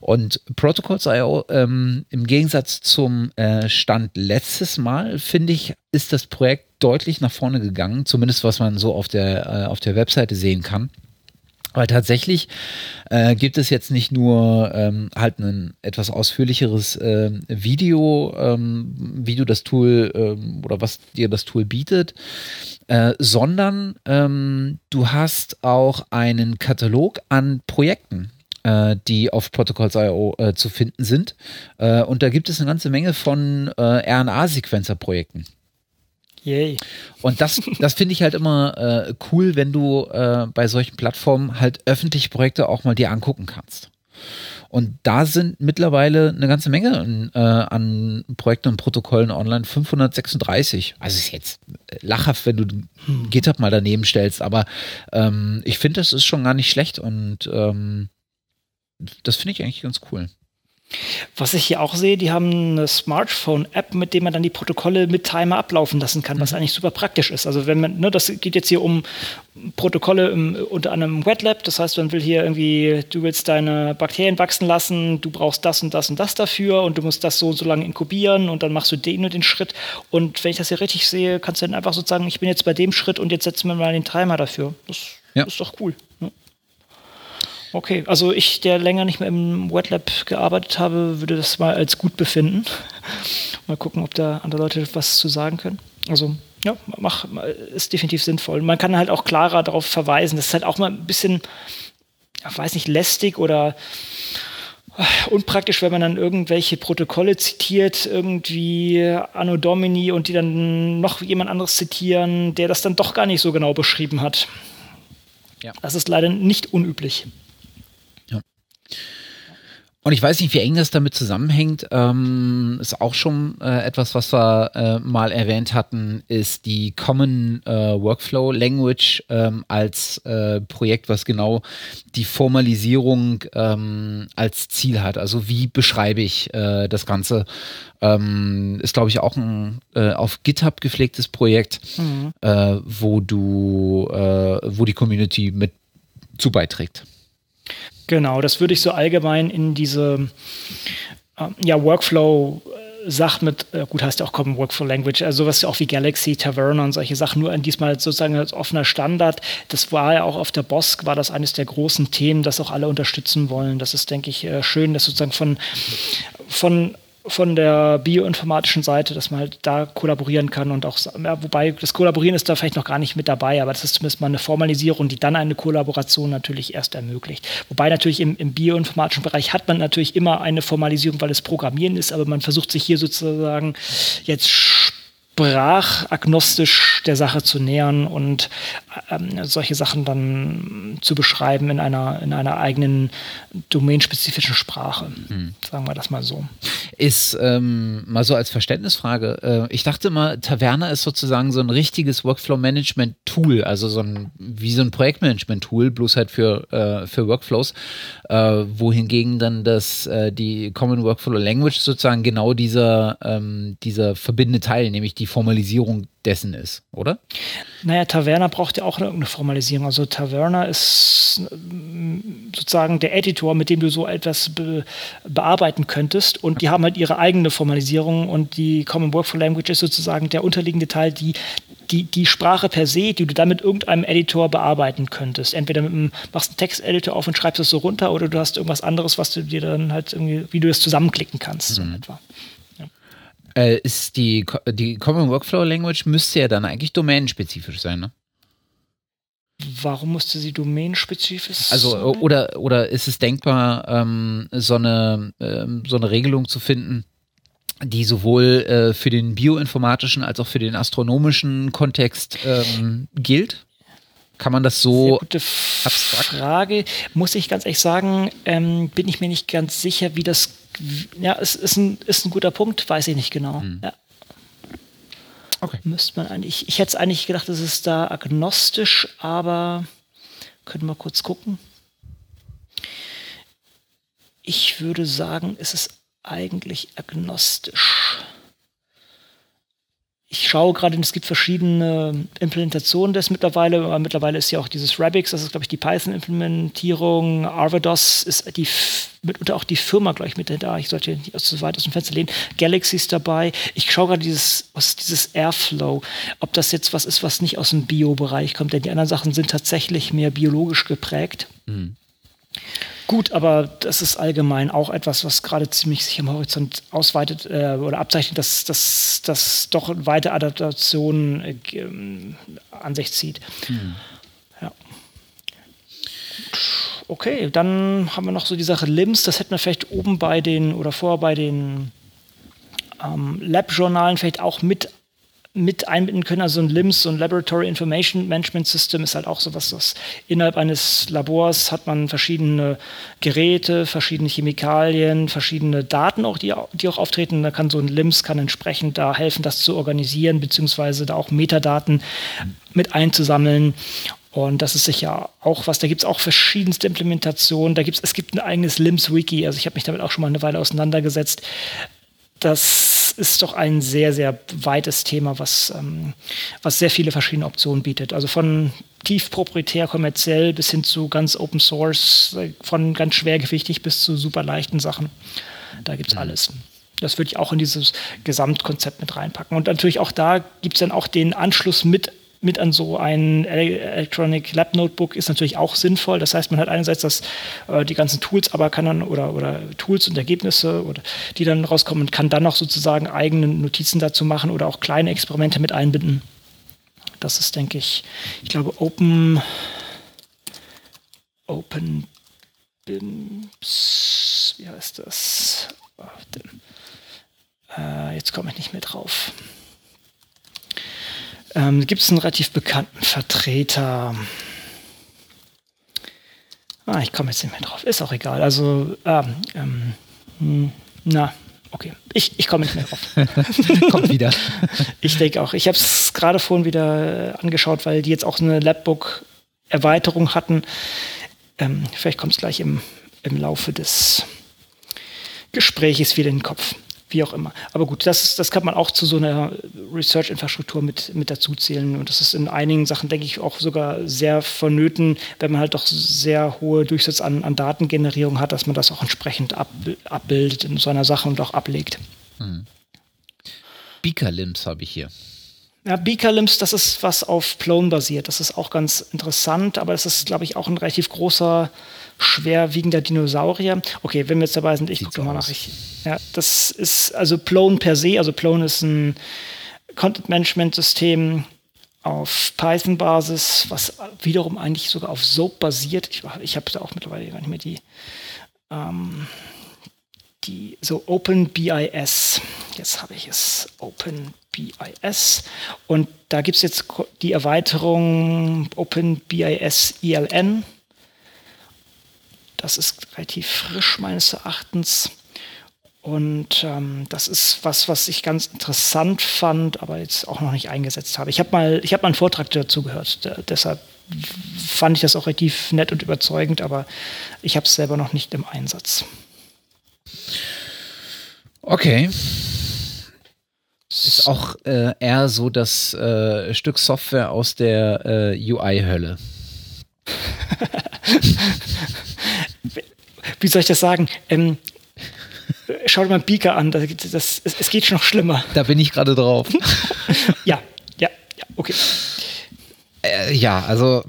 Und Protocols.io, ähm, im Gegensatz zum äh, Stand letztes Mal, finde ich, ist das Projekt deutlich nach vorne gegangen, zumindest was man so auf der, äh, auf der Webseite sehen kann. Weil tatsächlich äh, gibt es jetzt nicht nur ähm, halt ein etwas ausführlicheres äh, Video, ähm, wie du das Tool ähm, oder was dir das Tool bietet, äh, sondern ähm, du hast auch einen Katalog an Projekten äh, die auf Protocols.io äh, zu finden sind. Äh, und da gibt es eine ganze Menge von RNA-Sequencer-Projekten. Yay. Und das, das finde ich halt immer äh, cool, wenn du äh, bei solchen Plattformen halt öffentliche Projekte auch mal dir angucken kannst. Und da sind mittlerweile eine ganze Menge äh, an Projekten und Protokollen online. 536. Also ist jetzt lachhaft, wenn du. GitHub mal daneben stellst, aber ähm, ich finde, das ist schon gar nicht schlecht und ähm, das finde ich eigentlich ganz cool. Was ich hier auch sehe, die haben eine Smartphone-App, mit der man dann die Protokolle mit Timer ablaufen lassen kann, was mhm. eigentlich super praktisch ist. Also wenn man, ne, das geht jetzt hier um Protokolle im, unter einem Wet Lab, das heißt, man will hier irgendwie, du willst deine Bakterien wachsen lassen, du brauchst das und das und das dafür und du musst das so und so lange inkubieren und dann machst du den und den Schritt. Und wenn ich das hier richtig sehe, kannst du dann einfach sozusagen, ich bin jetzt bei dem Schritt und jetzt setzen wir mal den Timer dafür. Das ja. ist doch cool. Okay, also ich, der länger nicht mehr im Wet Lab gearbeitet habe, würde das mal als gut befinden. mal gucken, ob da andere Leute was zu sagen können. Also ja, mach, ist definitiv sinnvoll. Man kann halt auch klarer darauf verweisen. Das ist halt auch mal ein bisschen, ich weiß nicht, lästig oder unpraktisch, wenn man dann irgendwelche Protokolle zitiert, irgendwie Anno Domini und die dann noch jemand anderes zitieren, der das dann doch gar nicht so genau beschrieben hat. Ja. Das ist leider nicht unüblich. Und ich weiß nicht, wie eng das damit zusammenhängt. Ähm, ist auch schon äh, etwas, was wir äh, mal erwähnt hatten, ist die Common äh, Workflow Language ähm, als äh, Projekt, was genau die Formalisierung ähm, als Ziel hat. Also wie beschreibe ich äh, das Ganze? Ähm, ist, glaube ich, auch ein äh, auf GitHub gepflegtes Projekt, mhm. wo du, wo die Community mit zu beiträgt. Genau, das würde ich so allgemein in diese äh, ja, Workflow- Sachen mit, äh, gut, heißt ja auch Common Workflow Language, also sowas auch wie Galaxy, Taverna und solche Sachen, nur diesmal sozusagen als offener Standard. Das war ja auch auf der BOSC, war das eines der großen Themen, das auch alle unterstützen wollen. Das ist, denke ich, äh, schön, dass sozusagen von, von von der bioinformatischen Seite, dass man halt da kollaborieren kann und auch, ja, wobei das Kollaborieren ist da vielleicht noch gar nicht mit dabei, aber das ist zumindest mal eine Formalisierung, die dann eine Kollaboration natürlich erst ermöglicht. Wobei natürlich im, im bioinformatischen Bereich hat man natürlich immer eine Formalisierung, weil es Programmieren ist, aber man versucht sich hier sozusagen jetzt sprachagnostisch der Sache zu nähern und ähm, solche Sachen dann zu beschreiben in einer, in einer eigenen domänenspezifischen Sprache. Hm. Sagen wir das mal so. Ist ähm, mal so als Verständnisfrage, äh, ich dachte mal, Taverna ist sozusagen so ein richtiges Workflow-Management-Tool, also so ein, wie so ein Projektmanagement-Tool, bloß halt für, äh, für Workflows, äh, wohingegen dann das, äh, die Common Workflow Language sozusagen genau dieser, ähm, dieser verbindende Teil, nämlich die Formalisierung dessen ist, oder? Naja, Taverna braucht ja auch irgendeine Formalisierung. Also Taverna ist sozusagen der Editor, mit dem du so etwas be bearbeiten könntest. Und die haben halt ihre eigene Formalisierung und die Common Workflow Language ist sozusagen der unterliegende Teil, die die, die Sprache per se, die du dann mit irgendeinem Editor bearbeiten könntest. Entweder mit einem, machst einen Texteditor auf und schreibst es so runter oder du hast irgendwas anderes, was du dir dann halt irgendwie, wie du das zusammenklicken kannst, mhm. so etwa. Äh, ist die, die Common Workflow Language müsste ja dann eigentlich domänenspezifisch sein, ne? Warum musste sie domänenspezifisch also, sein? Also, oder, oder ist es denkbar, ähm, so, eine, ähm, so eine Regelung zu finden, die sowohl äh, für den bioinformatischen als auch für den astronomischen Kontext ähm, gilt? Kann man das so Sehr gute abstrakt? Frage. Muss ich ganz ehrlich sagen, ähm, bin ich mir nicht ganz sicher, wie das ja, es ist ein, ist ein guter Punkt, weiß ich nicht genau. Hm. Ja. Okay. Müsste man eigentlich, ich hätte es eigentlich gedacht, es ist da agnostisch, aber können wir kurz gucken. Ich würde sagen, es ist eigentlich agnostisch. Schaue gerade, es gibt verschiedene Implementationen des mittlerweile. Mittlerweile ist ja auch dieses Rabix, das ist, glaube ich, die Python-Implementierung. Arvados ist die mitunter auch die Firma, glaube ich, mit da. Ich sollte nicht so weit aus dem Fenster lehnen. Galaxy ist dabei. Ich schaue gerade dieses, was dieses Airflow, ob das jetzt was ist, was nicht aus dem Bio-Bereich kommt, denn die anderen Sachen sind tatsächlich mehr biologisch geprägt. Mhm. Gut, aber das ist allgemein auch etwas, was gerade ziemlich sich am Horizont ausweitet äh, oder abzeichnet, dass das doch weite Adaptation äh, an sich zieht. Mhm. Ja. Okay, dann haben wir noch so die Sache LIMS. Das hätten wir vielleicht oben bei den oder vorher bei den ähm, Lab-Journalen vielleicht auch mit mit einbinden können. Also ein LIMS, so ein Laboratory Information Management System, ist halt auch so was, das innerhalb eines Labors hat man verschiedene Geräte, verschiedene Chemikalien, verschiedene Daten auch, die, die auch auftreten. Da kann so ein LIMS kann entsprechend da helfen, das zu organisieren, beziehungsweise da auch Metadaten mit einzusammeln. Und das ist sicher auch was, da gibt es auch verschiedenste Implementationen. Da gibt's, es gibt ein eigenes LIMS-Wiki, also ich habe mich damit auch schon mal eine Weile auseinandergesetzt. Das ist doch ein sehr, sehr weites Thema, was, ähm, was sehr viele verschiedene Optionen bietet. Also von tief proprietär kommerziell bis hin zu ganz Open Source, von ganz schwergewichtig bis zu super leichten Sachen. Da gibt es mhm. alles. Das würde ich auch in dieses Gesamtkonzept mit reinpacken. Und natürlich auch da gibt es dann auch den Anschluss mit mit an so ein Electronic Lab Notebook ist natürlich auch sinnvoll. Das heißt, man hat einerseits das, äh, die ganzen Tools, aber kann dann oder, oder Tools und Ergebnisse, oder, die dann rauskommen und kann dann noch sozusagen eigene Notizen dazu machen oder auch kleine Experimente mit einbinden. Das ist, denke ich, ich glaube, Open, Open BIMS, wie heißt das? Äh, jetzt komme ich nicht mehr drauf ähm, gibt es einen relativ bekannten Vertreter. Ah, ich komme jetzt nicht mehr drauf. Ist auch egal. Also, ähm, ähm, hm, na, okay. Ich, ich komme nicht mehr drauf. Kommt wieder. Ich denke auch. Ich habe es gerade vorhin wieder angeschaut, weil die jetzt auch eine Labbook-Erweiterung hatten. Ähm, vielleicht kommt es gleich im, im Laufe des Gespräches wieder in den Kopf wie auch immer. Aber gut, das, ist, das kann man auch zu so einer Research-Infrastruktur mit, mit dazu zählen. Und das ist in einigen Sachen, denke ich, auch sogar sehr vonnöten, wenn man halt doch sehr hohe Durchsatz an, an Datengenerierung hat, dass man das auch entsprechend ab, abbildet in so einer Sache und auch ablegt. Hm. Beaker-Limbs habe ich hier. Ja, Beaker-Limbs, das ist was auf Plone basiert. Das ist auch ganz interessant, aber es ist, glaube ich, auch ein relativ großer schwerwiegender Dinosaurier. Okay, wenn wir jetzt dabei sind, ich gucke mal nach. Ich, ja, das ist also Plone per se. Also Plone ist ein Content-Management-System auf Python-Basis, was wiederum eigentlich sogar auf SOAP basiert. Ich, ich habe da auch mittlerweile gar nicht mehr die, ähm, die so OpenBIS. Jetzt habe ich es. OpenBIS. Und da gibt es jetzt die Erweiterung OpenBIS ELN. Das ist relativ frisch meines Erachtens. Und ähm, das ist was, was ich ganz interessant fand, aber jetzt auch noch nicht eingesetzt habe. Ich habe mal, ich mal einen Vortrag dazu gehört. Der, deshalb fand ich das auch relativ nett und überzeugend, aber ich habe es selber noch nicht im Einsatz. Okay. Ist auch äh, eher so das äh, Stück Software aus der äh, UI-Hölle. wie soll ich das sagen? Ähm, schau dir mal Beaker an, das, das, es, es geht schon noch schlimmer. Da bin ich gerade drauf. ja, ja, ja, okay. Äh, ja, also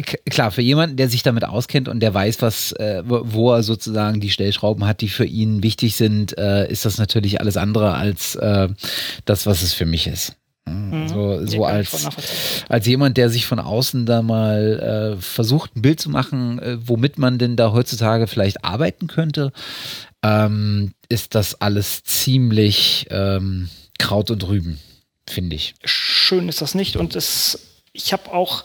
klar, für jemanden, der sich damit auskennt und der weiß, was, äh, wo er sozusagen die Stellschrauben hat, die für ihn wichtig sind, äh, ist das natürlich alles andere als äh, das, was es für mich ist. Mhm. So, so als, als jemand, der sich von außen da mal äh, versucht, ein Bild zu machen, äh, womit man denn da heutzutage vielleicht arbeiten könnte, ähm, ist das alles ziemlich ähm, Kraut und Rüben, finde ich. Schön ist das nicht und es, ich habe auch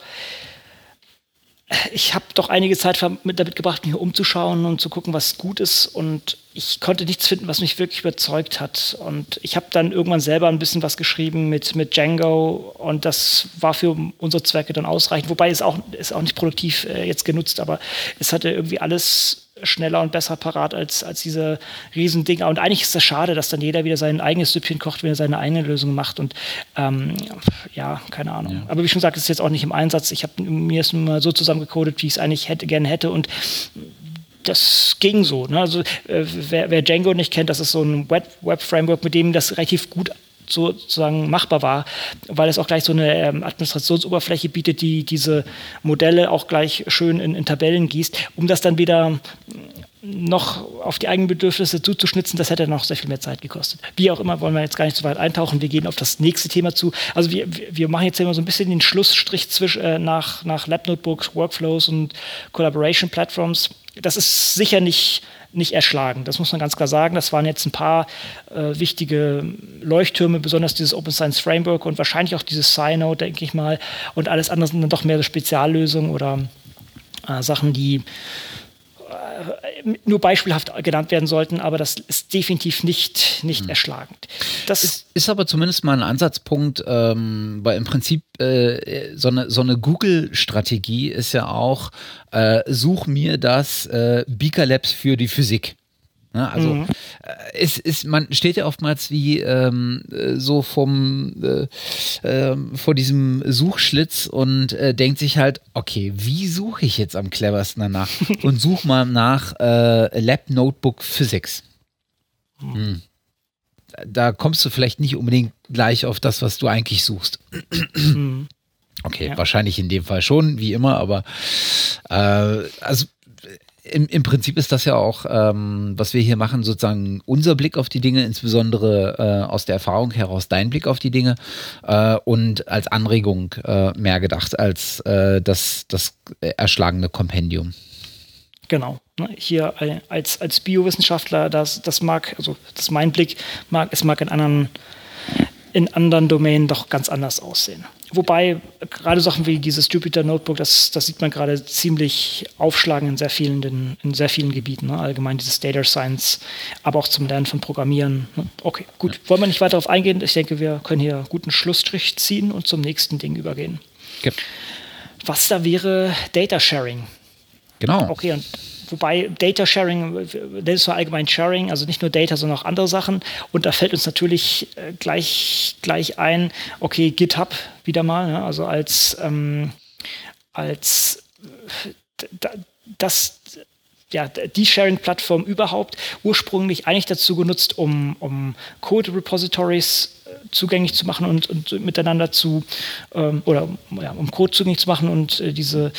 ich habe doch einige Zeit damit gebracht, mich umzuschauen und zu gucken, was gut ist. Und ich konnte nichts finden, was mich wirklich überzeugt hat. Und ich habe dann irgendwann selber ein bisschen was geschrieben mit, mit Django. Und das war für unsere Zwecke dann ausreichend. Wobei es auch, ist auch nicht produktiv äh, jetzt genutzt, aber es hatte irgendwie alles schneller und besser parat als, als diese Riesendinger. Und eigentlich ist das schade, dass dann jeder wieder sein eigenes Süppchen kocht, wenn er seine eigene Lösung macht. Und ähm, ja, keine Ahnung. Ja. Aber wie schon gesagt, ist jetzt auch nicht im Einsatz. Ich habe mir es mal so zusammengecodet, wie ich es eigentlich hätte, gerne hätte. Und das ging so. Ne? Also äh, wer, wer, Django nicht kennt, das ist so ein Web-Framework, mit dem das relativ gut sozusagen machbar war, weil es auch gleich so eine ähm, Administrationsoberfläche bietet, die diese Modelle auch gleich schön in, in Tabellen gießt, um das dann wieder noch auf die eigenen Bedürfnisse zuzuschnitzen, das hätte noch sehr viel mehr Zeit gekostet. Wie auch immer, wollen wir jetzt gar nicht so weit eintauchen. Wir gehen auf das nächste Thema zu. Also wir, wir machen jetzt immer so ein bisschen den Schlussstrich zwischen, äh, nach, nach Lab-Notebooks, Workflows und Collaboration-Platforms. Das ist sicher nicht nicht erschlagen. Das muss man ganz klar sagen. Das waren jetzt ein paar äh, wichtige Leuchttürme, besonders dieses Open Science Framework und wahrscheinlich auch dieses Synode, denke ich mal. Und alles andere sind dann doch mehr so Speziallösungen oder äh, Sachen, die nur beispielhaft genannt werden sollten, aber das ist definitiv nicht, nicht mhm. erschlagend. Das ist, ist, aber zumindest mal ein Ansatzpunkt, ähm, weil im Prinzip äh, so eine, so eine Google-Strategie ist ja auch, äh, such mir das äh, Beaker Labs für die Physik. Ne? Also mhm. äh, es ist, man steht ja oftmals wie ähm, äh, so vom äh, äh, vor diesem Suchschlitz und äh, denkt sich halt, okay, wie suche ich jetzt am cleversten danach? und such mal nach äh, Lab Notebook Physics. Mhm. Hm. Da kommst du vielleicht nicht unbedingt gleich auf das, was du eigentlich suchst. Mhm. Okay, ja. wahrscheinlich in dem Fall schon, wie immer, aber also im, im Prinzip ist das ja auch, ähm, was wir hier machen, sozusagen unser Blick auf die Dinge, insbesondere äh, aus der Erfahrung heraus dein Blick auf die Dinge äh, und als Anregung äh, mehr gedacht als äh, das, das erschlagene Kompendium. Genau. Ne, hier als, als Biowissenschaftler, das, das mag, also das ist mein Blick, mag, es mag in anderen, in anderen Domänen doch ganz anders aussehen. Wobei gerade Sachen wie dieses Jupyter Notebook, das, das sieht man gerade ziemlich aufschlagen in sehr vielen, in sehr vielen Gebieten. Ne? Allgemein dieses Data Science, aber auch zum Lernen von Programmieren. Ne? Okay, gut. Ja. Wollen wir nicht weiter darauf eingehen? Ich denke, wir können hier einen guten Schlussstrich ziehen und zum nächsten Ding übergehen. Okay. Was da wäre Data Sharing. Genau. Okay, und wobei Data Sharing, das ist allgemein Sharing, also nicht nur Data, sondern auch andere Sachen. Und da fällt uns natürlich äh, gleich, gleich ein, okay, GitHub wieder mal, ne? also als, ähm, als das ja, die Sharing-Plattform überhaupt ursprünglich eigentlich dazu genutzt, um, um Code-Repositories äh, zugänglich zu machen und, und miteinander zu, ähm, oder ja, um Code zugänglich zu machen und äh, diese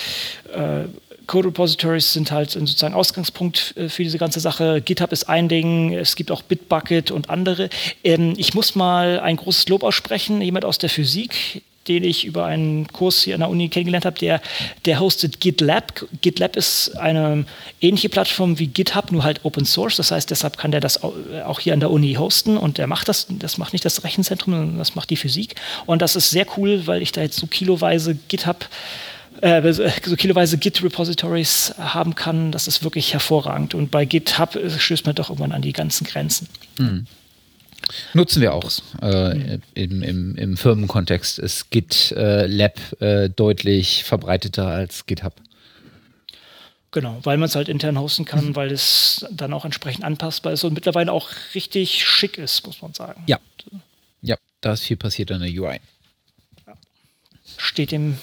äh, Code Repositories sind halt sozusagen Ausgangspunkt äh, für diese ganze Sache. GitHub ist ein Ding, es gibt auch Bitbucket und andere. Ähm, ich muss mal ein großes Lob aussprechen, jemand aus der Physik, den ich über einen Kurs hier an der Uni kennengelernt habe, der, der hostet GitLab. GitLab ist eine ähnliche Plattform wie GitHub, nur halt Open Source. Das heißt, deshalb kann der das auch hier an der Uni hosten und der macht das, das macht nicht das Rechenzentrum, sondern das macht die Physik. Und das ist sehr cool, weil ich da jetzt so kiloweise GitHub äh, so kiloweise Git-Repositories haben kann, das ist wirklich hervorragend. Und bei GitHub äh, stößt man doch irgendwann an die ganzen Grenzen. Mhm. Nutzen wir auch. Äh, mhm. im, im, Im Firmenkontext ist GitLab äh, deutlich verbreiteter als GitHub. Genau, weil man es halt intern hosten kann, mhm. weil es dann auch entsprechend anpassbar ist und mittlerweile auch richtig schick ist, muss man sagen. Ja. Ja, da ist viel passiert an der UI. Steht dem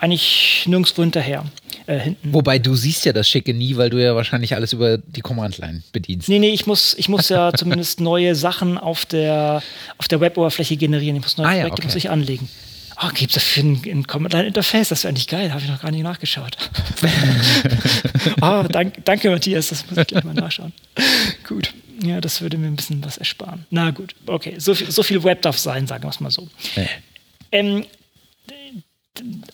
eigentlich nirgendwo hinterher. Äh, hinten. Wobei du siehst ja das Schicke nie, weil du ja wahrscheinlich alles über die Command-Line bedienst. Nee, nee, ich muss, ich muss ja zumindest neue Sachen auf der, auf der Web-Oberfläche generieren. Ich muss neue ah, Projekte ja, okay. muss ich anlegen. Oh, gibt es dafür ein, ein Command-Line-Interface? Das wäre eigentlich geil, habe ich noch gar nicht nachgeschaut. oh, dank, danke, Matthias, das muss ich gleich mal nachschauen. gut. Ja, das würde mir ein bisschen was ersparen. Na gut, okay. So viel, so viel Web darf sein, sagen wir es mal so. Ja. Ähm,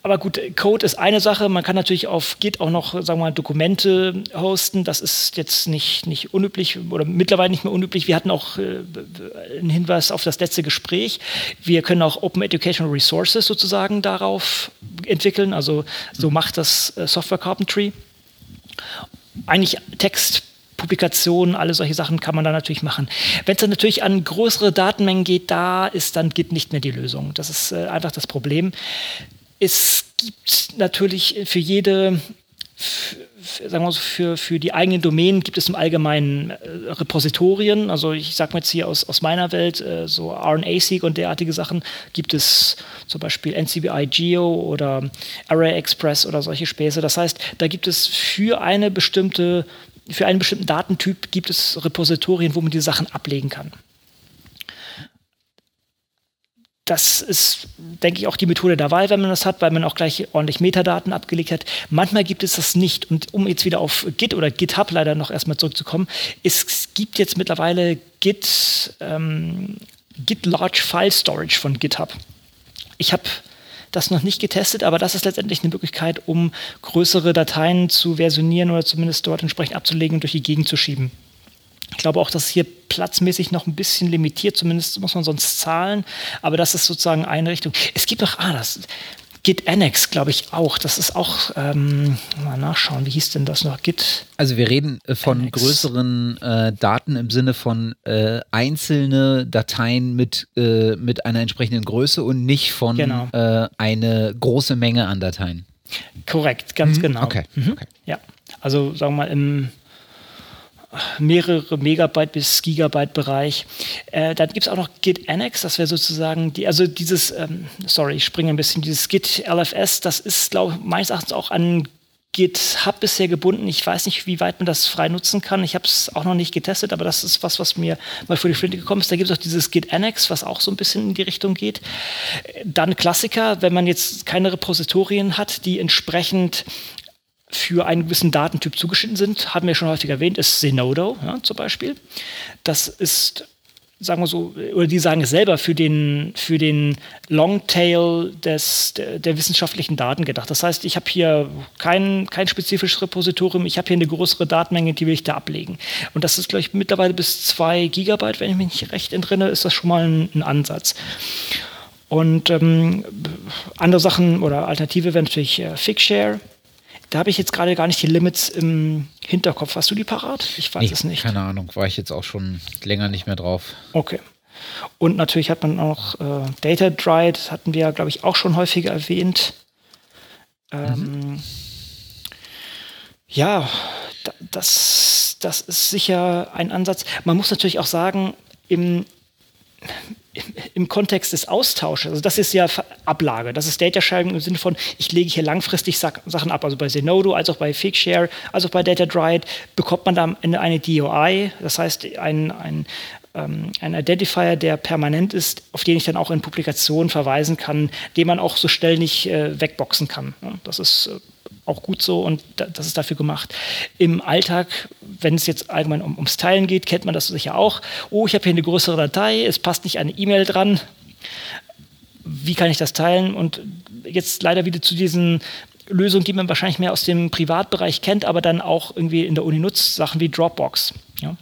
aber gut, Code ist eine Sache. Man kann natürlich auf Git auch noch, sagen wir mal, Dokumente hosten. Das ist jetzt nicht, nicht unüblich oder mittlerweile nicht mehr unüblich. Wir hatten auch äh, einen Hinweis auf das letzte Gespräch. Wir können auch Open Educational Resources sozusagen darauf entwickeln. Also so macht das äh, Software Carpentry. Eigentlich Text Publikationen, alle solche Sachen kann man da natürlich machen. Wenn es dann natürlich an größere Datenmengen geht, da ist dann Git nicht mehr die Lösung. Das ist äh, einfach das Problem. Es gibt natürlich für jede sagen wir so, für, für die eigenen Domänen gibt es im Allgemeinen äh, Repositorien. Also ich sage mal jetzt hier aus, aus meiner Welt, äh, so RNA-Seq und derartige Sachen gibt es zum Beispiel NCBI Geo oder Array Express oder solche Späße. Das heißt, da gibt es für eine bestimmte für einen bestimmten Datentyp gibt es Repositorien, wo man die Sachen ablegen kann das ist, denke ich, auch die Methode der Wahl, wenn man das hat, weil man auch gleich ordentlich Metadaten abgelegt hat. Manchmal gibt es das nicht. Und um jetzt wieder auf Git oder GitHub leider noch erstmal zurückzukommen, es gibt jetzt mittlerweile Git, ähm, Git Large File Storage von GitHub. Ich habe das noch nicht getestet, aber das ist letztendlich eine Möglichkeit, um größere Dateien zu versionieren oder zumindest dort entsprechend abzulegen und durch die Gegend zu schieben. Ich glaube auch, dass hier platzmäßig noch ein bisschen limitiert, zumindest muss man sonst zahlen, aber das ist sozusagen eine Richtung. Es gibt noch, ah, das Git Annex, glaube ich auch. Das ist auch, ähm, mal nachschauen, wie hieß denn das noch? Git. Also wir reden äh, von Annex. größeren äh, Daten im Sinne von äh, einzelne Dateien mit, äh, mit einer entsprechenden Größe und nicht von genau. Äh, eine große Menge an Dateien. Korrekt, ganz mhm. genau. Okay. Mhm. okay. Ja, also sagen wir mal im mehrere Megabyte bis Gigabyte Bereich. Äh, dann gibt es auch noch Git Annex, das wäre sozusagen die, also dieses, ähm, sorry, ich springe ein bisschen, dieses Git LFS, das ist, glaube ich, meines Erachtens auch an GitHub bisher gebunden. Ich weiß nicht, wie weit man das frei nutzen kann. Ich habe es auch noch nicht getestet, aber das ist was, was mir mal vor die Flinte gekommen ist. Da gibt es auch dieses Git Annex, was auch so ein bisschen in die Richtung geht. Dann Klassiker, wenn man jetzt keine Repositorien hat, die entsprechend für einen gewissen Datentyp zugeschnitten sind, haben wir schon häufig erwähnt, ist Zenodo ja, zum Beispiel. Das ist, sagen wir so, oder die sagen es selber, für den, für den Longtail des, der, der wissenschaftlichen Daten gedacht. Das heißt, ich habe hier kein, kein spezifisches Repositorium, ich habe hier eine größere Datenmenge, die will ich da ablegen. Und das ist, glaube ich, mittlerweile bis 2 Gigabyte, wenn ich mich nicht recht entrinne, ist das schon mal ein, ein Ansatz. Und ähm, andere Sachen oder Alternative wären natürlich äh, Figshare da habe ich jetzt gerade gar nicht die Limits im Hinterkopf. Hast du die parat? Ich weiß nee, es nicht. Keine Ahnung, war ich jetzt auch schon länger nicht mehr drauf. Okay. Und natürlich hat man auch äh, Data Dry, das hatten wir ja, glaube ich, auch schon häufiger erwähnt. Ähm, mhm. Ja, das, das ist sicher ein Ansatz. Man muss natürlich auch sagen, im, im Kontext des Austausches, also das ist ja Ablage, das ist Data Sharing im Sinne von, ich lege hier langfristig Sachen ab, also bei Zenodo, als auch bei Figshare, als auch bei DataDrive bekommt man da am Ende eine DOI, das heißt ein, ein, ähm, ein Identifier, der permanent ist, auf den ich dann auch in Publikationen verweisen kann, den man auch so schnell nicht äh, wegboxen kann. Das ist äh, auch gut so und das ist dafür gemacht. Im Alltag, wenn es jetzt allgemein um, ums Teilen geht, kennt man das sicher auch. Oh, ich habe hier eine größere Datei, es passt nicht eine E-Mail dran. Wie kann ich das teilen? Und jetzt leider wieder zu diesen Lösungen, die man wahrscheinlich mehr aus dem Privatbereich kennt, aber dann auch irgendwie in der Uni nutzt, Sachen wie Dropbox. Ja.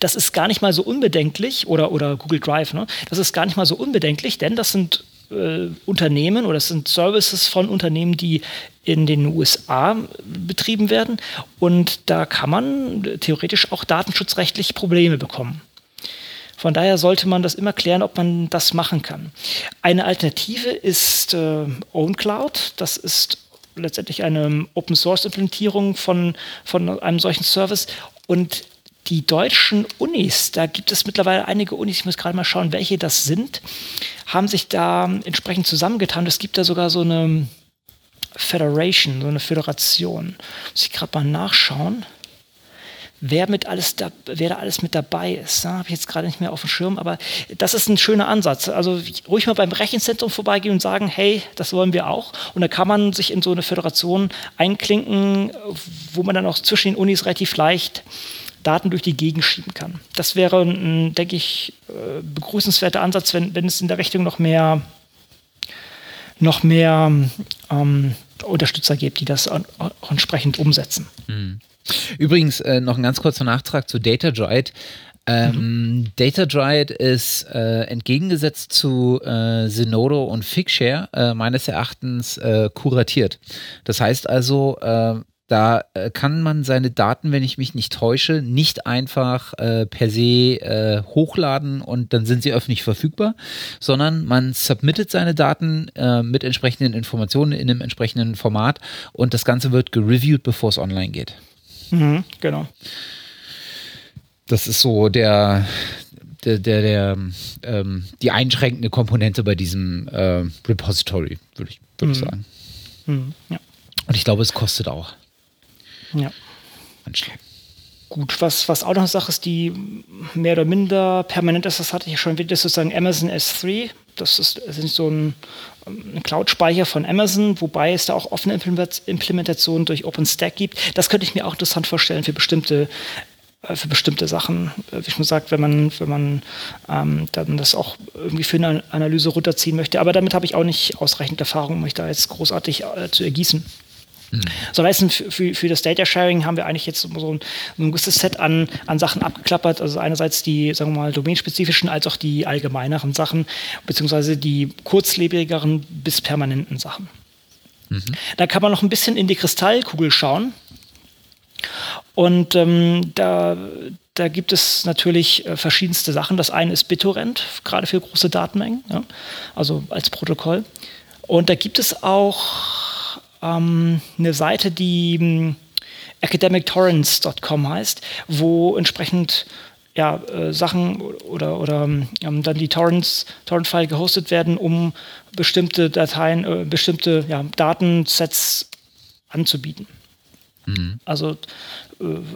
Das ist gar nicht mal so unbedenklich oder, oder Google Drive, ne? das ist gar nicht mal so unbedenklich, denn das sind äh, Unternehmen oder es sind Services von Unternehmen, die in den USA betrieben werden. Und da kann man theoretisch auch datenschutzrechtlich Probleme bekommen. Von daher sollte man das immer klären, ob man das machen kann. Eine Alternative ist äh, OwnCloud. Das ist letztendlich eine Open-Source-Implementierung von, von einem solchen Service. Und die deutschen Unis, da gibt es mittlerweile einige Unis, ich muss gerade mal schauen, welche das sind, haben sich da entsprechend zusammengetan. Es gibt da sogar so eine Federation, so eine Föderation. Muss ich gerade mal nachschauen, wer, mit alles da, wer da alles mit dabei ist. Habe ich jetzt gerade nicht mehr auf dem Schirm, aber das ist ein schöner Ansatz. Also ruhig mal beim Rechenzentrum vorbeigehen und sagen, hey, das wollen wir auch. Und da kann man sich in so eine Föderation einklinken, wo man dann auch zwischen den Unis relativ leicht Daten durch die Gegend schieben kann. Das wäre, ein, denke ich, äh, begrüßenswerter Ansatz, wenn, wenn es in der Richtung noch mehr noch mehr ähm, Unterstützer gibt, die das auch entsprechend umsetzen. Hm. Übrigens äh, noch ein ganz kurzer Nachtrag zu DataDroid. Ähm, mhm. DataDrive ist äh, entgegengesetzt zu äh, Zenodo und Figshare äh, meines Erachtens äh, kuratiert. Das heißt also, äh, da äh, kann man seine Daten, wenn ich mich nicht täusche, nicht einfach äh, per se äh, hochladen und dann sind sie öffentlich verfügbar, sondern man submittet seine Daten äh, mit entsprechenden Informationen in einem entsprechenden Format und das Ganze wird gereviewt, bevor es online geht. Mhm, genau. Das ist so der, der, der, der ähm, die einschränkende Komponente bei diesem äh, Repository, würde ich, würd ich mhm. sagen. Mhm, ja. Und ich glaube, es kostet auch. Ja. Gut, was, was auch noch eine Sache ist, die mehr oder minder permanent ist, das hatte ich ja schon, das ist sozusagen Amazon S3. Das ist, das ist so ein, ein Cloud-Speicher von Amazon, wobei es da auch offene Implementationen durch OpenStack gibt. Das könnte ich mir auch interessant vorstellen für bestimmte äh, für bestimmte Sachen. Äh, wie schon gesagt, wenn man, wenn man ähm, dann das auch irgendwie für eine Analyse runterziehen möchte. Aber damit habe ich auch nicht ausreichend Erfahrung, um mich da jetzt großartig äh, zu ergießen. So heißt für, für das Data Sharing haben wir eigentlich jetzt so ein, ein gewisses Set an, an Sachen abgeklappert. Also einerseits die, sagen wir mal, domänenspezifischen als auch die allgemeineren Sachen, beziehungsweise die kurzlebigeren bis permanenten Sachen. Mhm. Da kann man noch ein bisschen in die Kristallkugel schauen. Und ähm, da, da gibt es natürlich äh, verschiedenste Sachen. Das eine ist BitTorrent, gerade für große Datenmengen, ja, also als Protokoll. Und da gibt es auch ähm, eine Seite, die ähm, academictorrents.com heißt, wo entsprechend ja, äh, Sachen oder, oder ähm, dann die Torrents, Torrent-File gehostet werden, um bestimmte Dateien, äh, bestimmte ja, Datensets anzubieten. Mhm. Also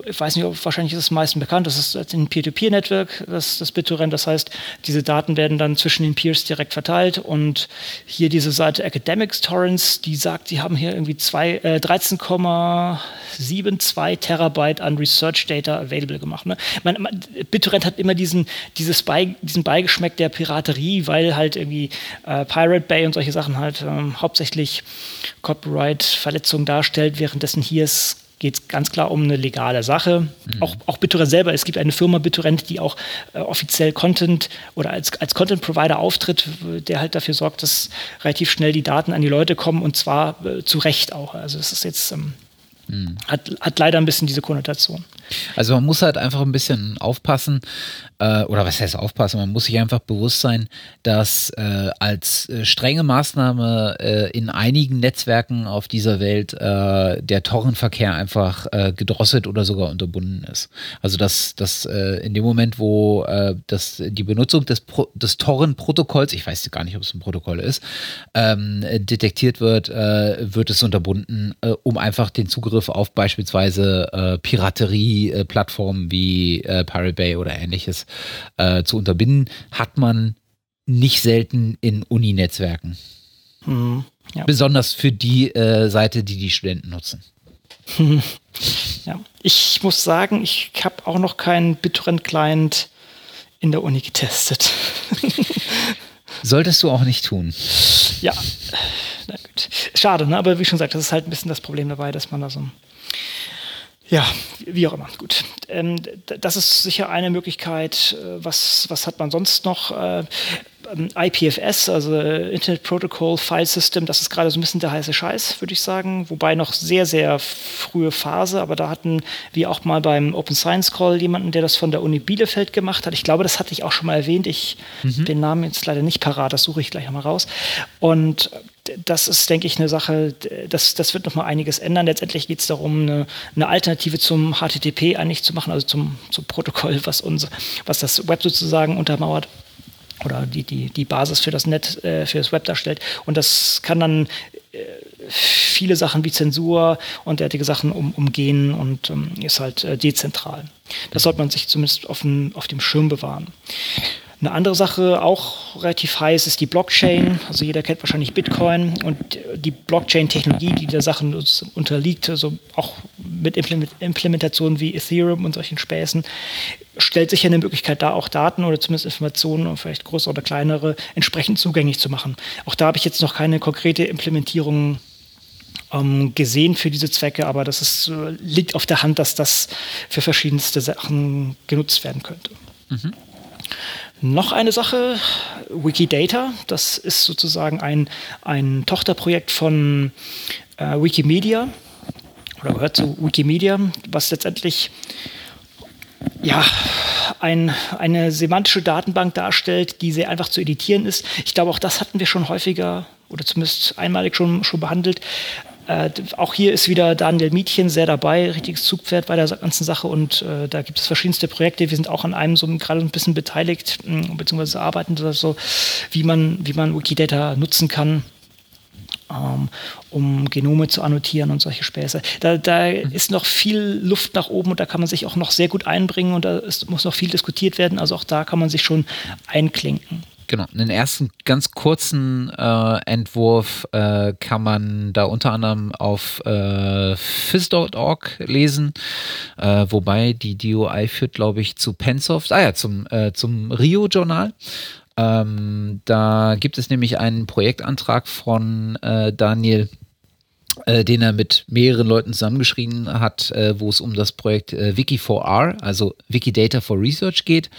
ich weiß nicht, ob, wahrscheinlich ist es am meisten bekannt, das ist ein Peer-to-Peer-Network, das, das BitTorrent. Das heißt, diese Daten werden dann zwischen den Peers direkt verteilt. Und hier diese Seite Academics Torrents, die sagt, sie haben hier irgendwie äh, 13,72 Terabyte an Research Data available gemacht. Ne? Man, man, BitTorrent hat immer diesen, dieses Bei, diesen Beigeschmack der Piraterie, weil halt irgendwie äh, Pirate Bay und solche Sachen halt ähm, hauptsächlich Copyright-Verletzungen darstellt, währenddessen hier ist geht es ganz klar um eine legale Sache. Mhm. Auch, auch BitTorrent selber, es gibt eine Firma BitTorrent, die auch äh, offiziell Content oder als, als Content-Provider auftritt, der halt dafür sorgt, dass relativ schnell die Daten an die Leute kommen und zwar äh, zu Recht auch. Also es ist jetzt, ähm, mhm. hat, hat leider ein bisschen diese Konnotation. Also man muss halt einfach ein bisschen aufpassen, äh, oder was heißt aufpassen, man muss sich einfach bewusst sein, dass äh, als äh, strenge Maßnahme äh, in einigen Netzwerken auf dieser Welt äh, der Torrentverkehr einfach äh, gedrosselt oder sogar unterbunden ist. Also dass, dass in dem Moment, wo das, die Benutzung des, Pro des Torrent-Protokolls, ich weiß gar nicht, ob es ein Protokoll ist, ähm, detektiert wird, wird es unterbunden, um einfach den Zugriff auf beispielsweise Piraterie-Plattformen wie Pirate Bay oder ähnliches äh, zu unterbinden, hat man nicht selten in Uni-Netzwerken. Mhm, ja. Besonders für die äh, Seite, die die Studenten nutzen. Ja, ich muss sagen, ich habe auch noch keinen BitTorrent-Client in der Uni getestet. Solltest du auch nicht tun. Ja, na gut. Schade, ne? aber wie schon gesagt, das ist halt ein bisschen das Problem dabei, dass man da so ja, wie auch immer. Gut. Ähm, das ist sicher eine Möglichkeit. Äh, was, was hat man sonst noch? Äh, ähm, IPFS, also äh, Internet Protocol File System, das ist gerade so ein bisschen der heiße Scheiß, würde ich sagen. Wobei noch sehr, sehr frühe Phase, aber da hatten wir auch mal beim Open Science Call jemanden, der das von der Uni Bielefeld gemacht hat. Ich glaube, das hatte ich auch schon mal erwähnt. Ich mhm. den Namen jetzt leider nicht parat, das suche ich gleich einmal raus. Und das ist, denke ich, eine Sache, das, das wird noch mal einiges ändern. Letztendlich geht es darum, eine, eine, Alternative zum HTTP eigentlich zu machen, also zum, zum Protokoll, was, uns, was das Web sozusagen untermauert oder die, die, die Basis für das Net, äh, für das Web darstellt. Und das kann dann äh, viele Sachen wie Zensur und derartige Sachen um, umgehen und ähm, ist halt äh, dezentral. Das sollte man sich zumindest auf, dem, auf dem Schirm bewahren. Eine andere Sache, auch relativ heiß, ist die Blockchain. Also jeder kennt wahrscheinlich Bitcoin und die Blockchain-Technologie, die der Sache unterliegt, also auch mit Implementationen wie Ethereum und solchen Späßen, stellt sich ja eine Möglichkeit dar, auch Daten oder zumindest Informationen, vielleicht größere oder kleinere, entsprechend zugänglich zu machen. Auch da habe ich jetzt noch keine konkrete Implementierung ähm, gesehen für diese Zwecke, aber das ist, äh, liegt auf der Hand, dass das für verschiedenste Sachen genutzt werden könnte. Mhm. Noch eine Sache, Wikidata, das ist sozusagen ein, ein Tochterprojekt von äh, Wikimedia. oder gehört zu Wikimedia, was letztendlich ja, ein, eine semantische Datenbank darstellt, die sehr einfach zu editieren ist. Ich glaube, auch das hatten wir schon häufiger oder zumindest einmalig schon, schon behandelt. Äh, auch hier ist wieder Daniel Mietchen sehr dabei, richtiges Zugpferd bei der ganzen Sache und äh, da gibt es verschiedenste Projekte. Wir sind auch an einem so gerade ein bisschen beteiligt, beziehungsweise arbeiten so, wie man, wie man Wikidata nutzen kann ähm, um Genome zu annotieren und solche Späße. Da, da mhm. ist noch viel Luft nach oben und da kann man sich auch noch sehr gut einbringen und da ist, muss noch viel diskutiert werden. Also auch da kann man sich schon einklinken. Genau, einen ersten ganz kurzen äh, Entwurf äh, kann man da unter anderem auf äh, fizz.org lesen, äh, wobei die DOI führt, glaube ich, zu Pensoft, ah ja, zum, äh, zum Rio-Journal. Ähm, da gibt es nämlich einen Projektantrag von äh, Daniel äh, den er mit mehreren Leuten zusammengeschrieben hat, äh, wo es um das Projekt äh, Wiki4R, also Wikidata for Research geht.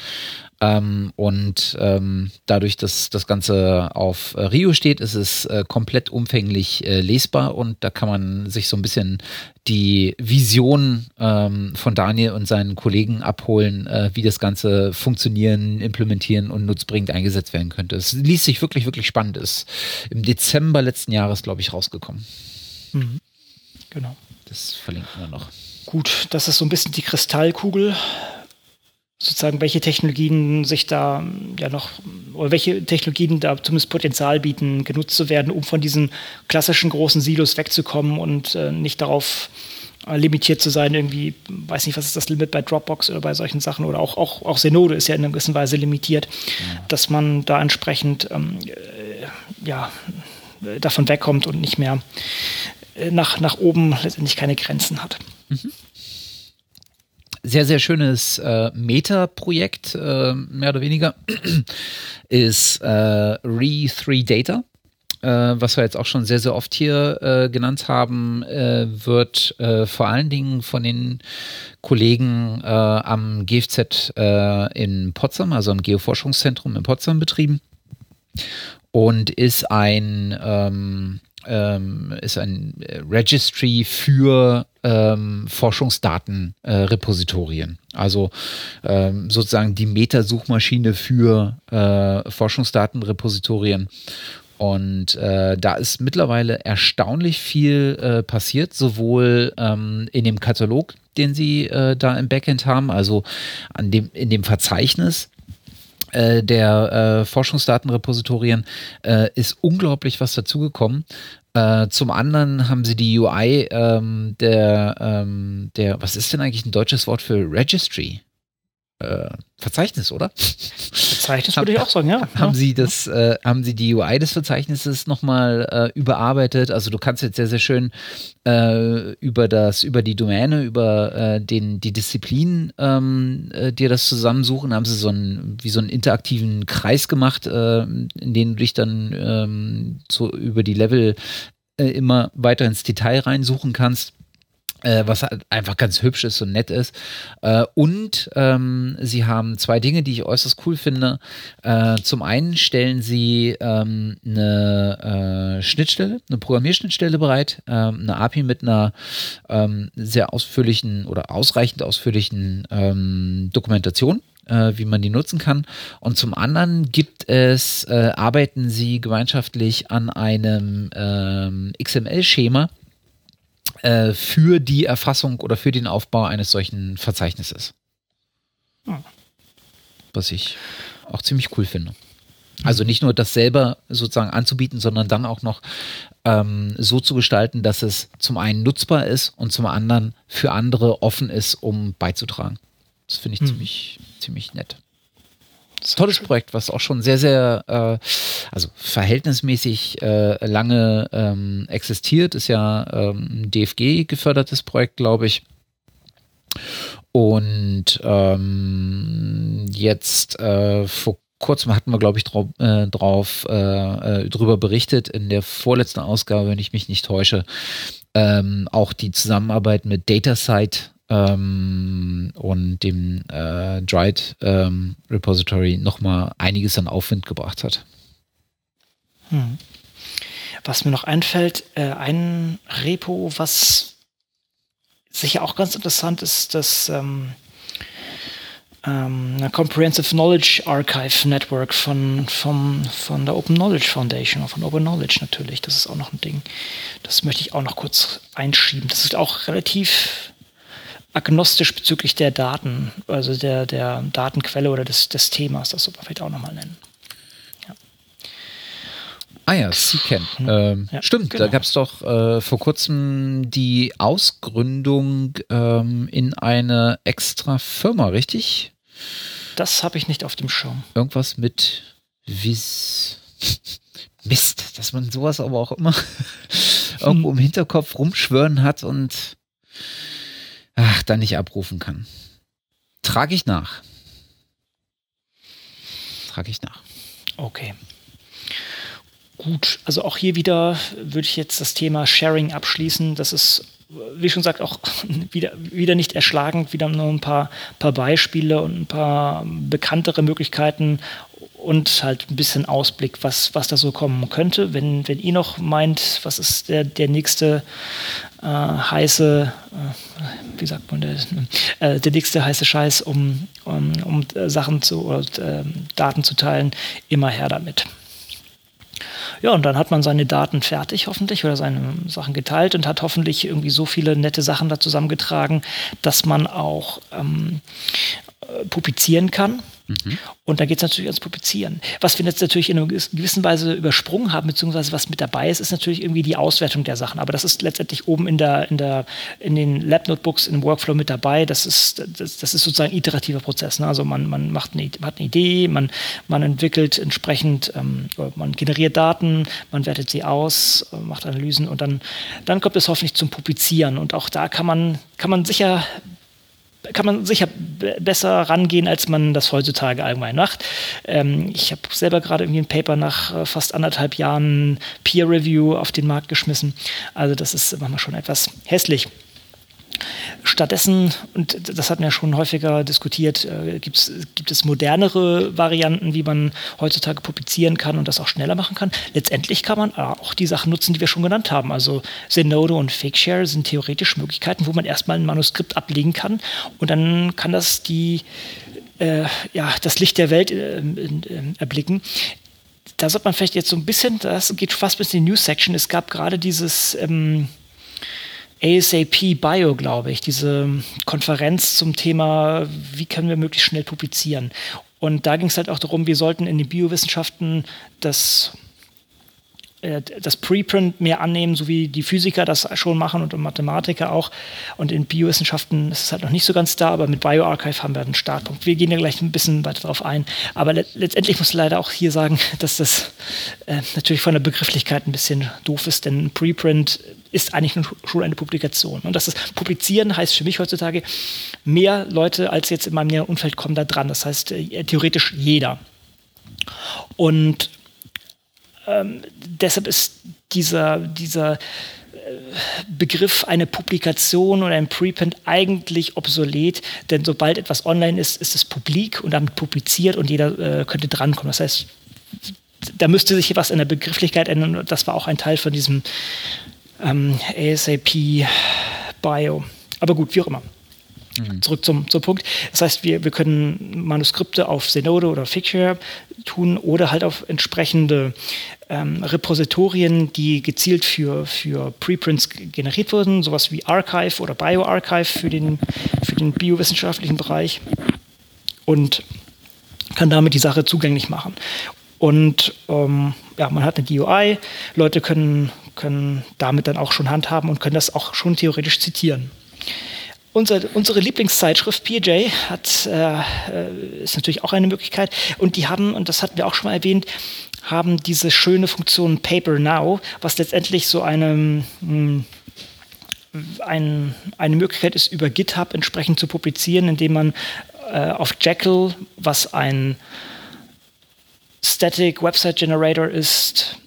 Ähm, und ähm, dadurch, dass das Ganze auf äh, Rio steht, ist es äh, komplett umfänglich äh, lesbar und da kann man sich so ein bisschen die Vision ähm, von Daniel und seinen Kollegen abholen, äh, wie das Ganze funktionieren, implementieren und nutzbringend eingesetzt werden könnte. Es liest sich wirklich, wirklich spannend. Ist im Dezember letzten Jahres, glaube ich, rausgekommen. Mhm. Genau. Das verlinken wir noch. Gut, das ist so ein bisschen die Kristallkugel sozusagen, welche Technologien sich da ja noch, oder welche Technologien da zumindest Potenzial bieten, genutzt zu werden, um von diesen klassischen großen Silos wegzukommen und äh, nicht darauf äh, limitiert zu sein, irgendwie, weiß nicht, was ist das Limit bei Dropbox oder bei solchen Sachen oder auch, auch, auch Zenode ist ja in einer gewissen Weise limitiert, ja. dass man da entsprechend ähm, äh, ja, davon wegkommt und nicht mehr nach, nach oben letztendlich keine Grenzen hat. Mhm sehr, sehr schönes äh, Meta-Projekt, äh, mehr oder weniger, ist äh, Re3Data. Äh, was wir jetzt auch schon sehr, sehr oft hier äh, genannt haben, äh, wird äh, vor allen Dingen von den Kollegen äh, am GFZ äh, in Potsdam, also am Geoforschungszentrum in Potsdam betrieben und ist ein ähm, ähm, ist ein äh, Registry für ähm, Forschungsdatenrepositorien. Äh, also ähm, sozusagen die Metasuchmaschine für äh, Forschungsdatenrepositorien. Und äh, da ist mittlerweile erstaunlich viel äh, passiert, sowohl ähm, in dem Katalog, den sie äh, da im Backend haben, also an dem, in dem Verzeichnis, äh, der äh, Forschungsdatenrepositorien ist unglaublich was dazugekommen. Äh, zum anderen haben sie die UI ähm, der, ähm, der, was ist denn eigentlich ein deutsches Wort für Registry? Äh, Verzeichnis, oder? Verzeichnis würde ich auch sagen, ja. Haben Sie das, äh, haben Sie die UI des Verzeichnisses nochmal äh, überarbeitet? Also du kannst jetzt sehr, sehr schön äh, über das, über die Domäne, über äh, den, die Disziplin ähm, äh, dir das zusammensuchen. Haben sie so einen, wie so einen interaktiven Kreis gemacht, äh, in den du dich dann ähm, so über die Level äh, immer weiter ins Detail reinsuchen kannst äh, was halt einfach ganz hübsch ist und nett ist. Äh, und ähm, sie haben zwei Dinge, die ich äußerst cool finde. Äh, zum einen stellen sie ähm, eine äh, Schnittstelle, eine Programmierschnittstelle bereit, ähm, eine API mit einer ähm, sehr ausführlichen oder ausreichend ausführlichen ähm, Dokumentation äh, wie man die nutzen kann. Und zum anderen gibt es, äh, arbeiten sie gemeinschaftlich an einem ähm, XML-Schema, äh, für die Erfassung oder für den Aufbau eines solchen Verzeichnisses. Hm. Was ich auch ziemlich cool finde. Also nicht nur das selber sozusagen anzubieten, sondern dann auch noch ähm, so zu gestalten, dass es zum einen nutzbar ist und zum anderen für andere offen ist, um beizutragen. Das finde ich hm. ziemlich, ziemlich nett. Tolles schön. Projekt, was auch schon sehr, sehr, äh, also verhältnismäßig äh, lange ähm, existiert. Ist ja ähm, ein DFG gefördertes Projekt, glaube ich. Und ähm, jetzt äh, vor kurzem hatten wir, glaube ich, drauf, äh, drauf äh, äh, drüber berichtet in der vorletzten Ausgabe, wenn ich mich nicht täusche. Ähm, auch die Zusammenarbeit mit DataSite ähm, und dem äh, Dried ähm, Repository nochmal einiges an Aufwind gebracht hat. Hm. Was mir noch einfällt, äh, ein Repo, was sicher auch ganz interessant ist das ähm, ähm, Comprehensive Knowledge Archive Network von, von, von der Open Knowledge Foundation, von Open Knowledge natürlich. Das ist auch noch ein Ding. Das möchte ich auch noch kurz einschieben. Das ist auch relativ agnostisch bezüglich der Daten, also der, der Datenquelle oder des, des Themas. Das sollte man vielleicht auch nochmal nennen. Ah ja, CCAN. Hm. Ähm, ja, stimmt, genau. da gab es doch äh, vor kurzem die Ausgründung ähm, in eine extra Firma, richtig? Das habe ich nicht auf dem Schirm. Irgendwas mit Vis. Mist, dass man sowas aber auch immer irgendwo im Hinterkopf rumschwören hat und ach, dann nicht abrufen kann. Trage ich nach. Trage ich nach. Okay. Gut, also auch hier wieder würde ich jetzt das Thema Sharing abschließen. Das ist, wie schon gesagt, auch wieder, wieder nicht erschlagend, wieder nur ein paar, paar Beispiele und ein paar bekanntere Möglichkeiten und halt ein bisschen Ausblick, was, was da so kommen könnte. Wenn, wenn ihr noch meint, was ist der, der nächste äh, heiße, äh, wie sagt man das, äh, der nächste heiße Scheiß, um, um, um Sachen zu oder ähm, Daten zu teilen, immer her damit. Ja, und dann hat man seine Daten fertig hoffentlich oder seine Sachen geteilt und hat hoffentlich irgendwie so viele nette Sachen da zusammengetragen, dass man auch ähm, äh, publizieren kann. Mhm. Und da geht es natürlich ans Publizieren. Was wir jetzt natürlich in einer gewissen Weise übersprungen haben, beziehungsweise was mit dabei ist, ist natürlich irgendwie die Auswertung der Sachen. Aber das ist letztendlich oben in, der, in, der, in den Lab-Notebooks, im Workflow mit dabei. Das ist, das, das ist sozusagen ein iterativer Prozess. Ne? Also man, man macht eine, hat eine Idee, man, man entwickelt entsprechend, ähm, man generiert Daten, man wertet sie aus, äh, macht Analysen und dann, dann kommt es hoffentlich zum Publizieren. Und auch da kann man, kann man sicher kann man sicher besser rangehen, als man das heutzutage allgemein macht. Ähm, ich habe selber gerade irgendwie ein Paper nach äh, fast anderthalb Jahren Peer Review auf den Markt geschmissen. Also das ist manchmal schon etwas hässlich. Stattdessen, und das hatten wir schon häufiger diskutiert, äh, gibt es modernere Varianten, wie man heutzutage publizieren kann und das auch schneller machen kann. Letztendlich kann man auch die Sachen nutzen, die wir schon genannt haben. Also Zenodo und Fakeshare sind theoretisch Möglichkeiten, wo man erstmal ein Manuskript ablegen kann und dann kann das die, äh, ja, das Licht der Welt äh, erblicken da sollte man vielleicht jetzt so ein bisschen, das geht fast bis in die News-Section, es gab gerade dieses ähm, ASAP Bio, glaube ich, diese Konferenz zum Thema, wie können wir möglichst schnell publizieren. Und da ging es halt auch darum, wir sollten in den Biowissenschaften das das Preprint mehr annehmen, so wie die Physiker das schon machen und Mathematiker auch. Und in Biowissenschaften ist es halt noch nicht so ganz da, aber mit BioArchive haben wir einen Startpunkt. Wir gehen ja gleich ein bisschen weiter darauf ein. Aber le letztendlich muss ich leider auch hier sagen, dass das äh, natürlich von der Begrifflichkeit ein bisschen doof ist, denn Preprint ist eigentlich schon eine Publikation. Und das ist, Publizieren heißt für mich heutzutage, mehr Leute als jetzt in meinem Umfeld kommen da dran. Das heißt, äh, theoretisch jeder. Und ähm, deshalb ist dieser, dieser äh, Begriff eine Publikation oder ein Preprint eigentlich obsolet, denn sobald etwas online ist, ist es publik und damit publiziert und jeder äh, könnte drankommen. Das heißt, da müsste sich etwas in der Begrifflichkeit ändern. Das war auch ein Teil von diesem ähm, ASAP Bio. Aber gut, wie auch immer. Mhm. Zurück zum, zum Punkt. Das heißt, wir, wir können Manuskripte auf Zenodo oder Figshare tun oder halt auf entsprechende ähm, Repositorien, die gezielt für, für Preprints generiert wurden, sowas wie Archive oder BioArchive für den, für den biowissenschaftlichen Bereich und kann damit die Sache zugänglich machen. Und ähm, ja, man hat eine DUI, Leute können, können damit dann auch schon handhaben und können das auch schon theoretisch zitieren. Unser, unsere Lieblingszeitschrift PJ hat, äh, äh, ist natürlich auch eine Möglichkeit. Und die haben, und das hatten wir auch schon mal erwähnt, haben diese schöne Funktion Paper Now, was letztendlich so eine, hm, ein, eine Möglichkeit ist, über GitHub entsprechend zu publizieren, indem man äh, auf Jekyll, was ein Static Website Generator ist,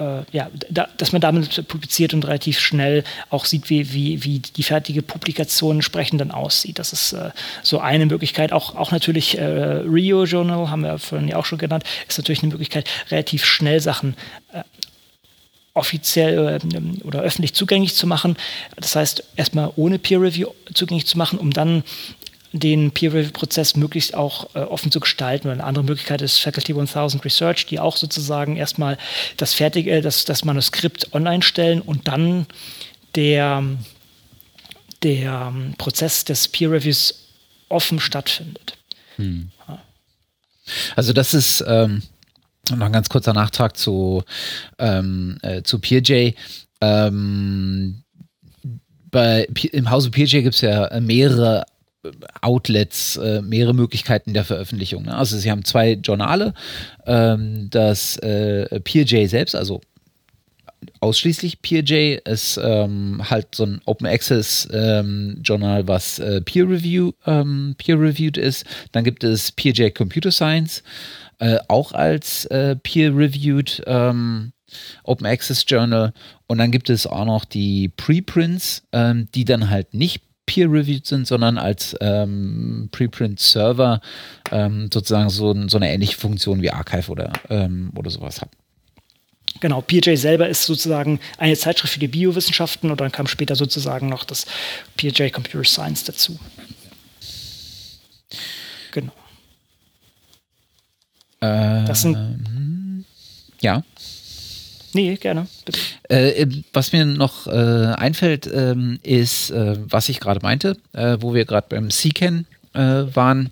äh, ja, da, dass man damit publiziert und relativ schnell auch sieht, wie, wie, wie die fertige Publikation entsprechend dann aussieht. Das ist äh, so eine Möglichkeit. Auch, auch natürlich äh, Rio Journal, haben wir vorhin ja auch schon genannt, ist natürlich eine Möglichkeit, relativ schnell Sachen äh, offiziell äh, oder öffentlich zugänglich zu machen. Das heißt, erstmal ohne Peer Review zugänglich zu machen, um dann den Peer-Review-Prozess möglichst auch äh, offen zu gestalten. Und eine andere Möglichkeit ist Faculty 1000 Research, die auch sozusagen erstmal das fertige, das, das Manuskript online stellen und dann der, der Prozess des Peer-Reviews offen stattfindet. Hm. Also das ist ähm, noch ein ganz kurzer Nachtrag zu, ähm, äh, zu PeerJ. Ähm, bei, Im Hause PeerJ gibt es ja mehrere Outlets, äh, mehrere Möglichkeiten der Veröffentlichung. Ne? Also sie haben zwei Journale, ähm, das äh, PeerJ selbst, also ausschließlich PeerJ ist ähm, halt so ein Open Access ähm, Journal, was äh, Peer Review ähm, Peer reviewed ist. Dann gibt es PeerJ Computer Science, äh, auch als äh, Peer reviewed ähm, Open Access Journal. Und dann gibt es auch noch die Preprints, ähm, die dann halt nicht peer-reviewed sind, sondern als ähm, Preprint-Server ähm, sozusagen so, so, eine ähnliche Funktion wie Archive oder, ähm, oder sowas haben. Genau, PJ selber ist sozusagen eine Zeitschrift für die Biowissenschaften und dann kam später sozusagen noch das PJ Computer Science dazu. Genau. Äh, das sind. Ja. Nee, gerne. Äh, was mir noch äh, einfällt, ähm, ist, äh, was ich gerade meinte, äh, wo wir gerade beim CCAN äh, waren.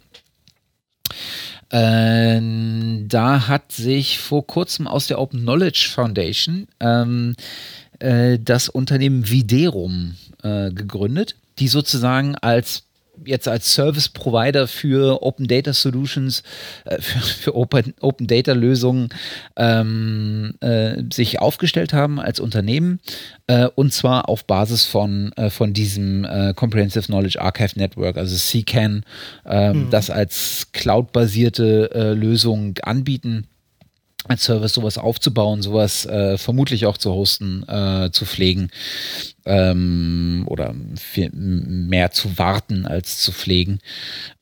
Ähm, da hat sich vor kurzem aus der Open Knowledge Foundation ähm, äh, das Unternehmen Viderum gegründet, die sozusagen als jetzt als Service Provider für Open Data Solutions, äh, für, für, Open, Open Data Lösungen ähm, äh, sich aufgestellt haben als Unternehmen äh, und zwar auf Basis von, äh, von diesem äh, Comprehensive Knowledge Archive Network, also CCAN, ähm, mhm. das als cloud-basierte Lösung anbieten als Service sowas aufzubauen, sowas äh, vermutlich auch zu hosten, äh, zu pflegen ähm, oder viel mehr zu warten als zu pflegen.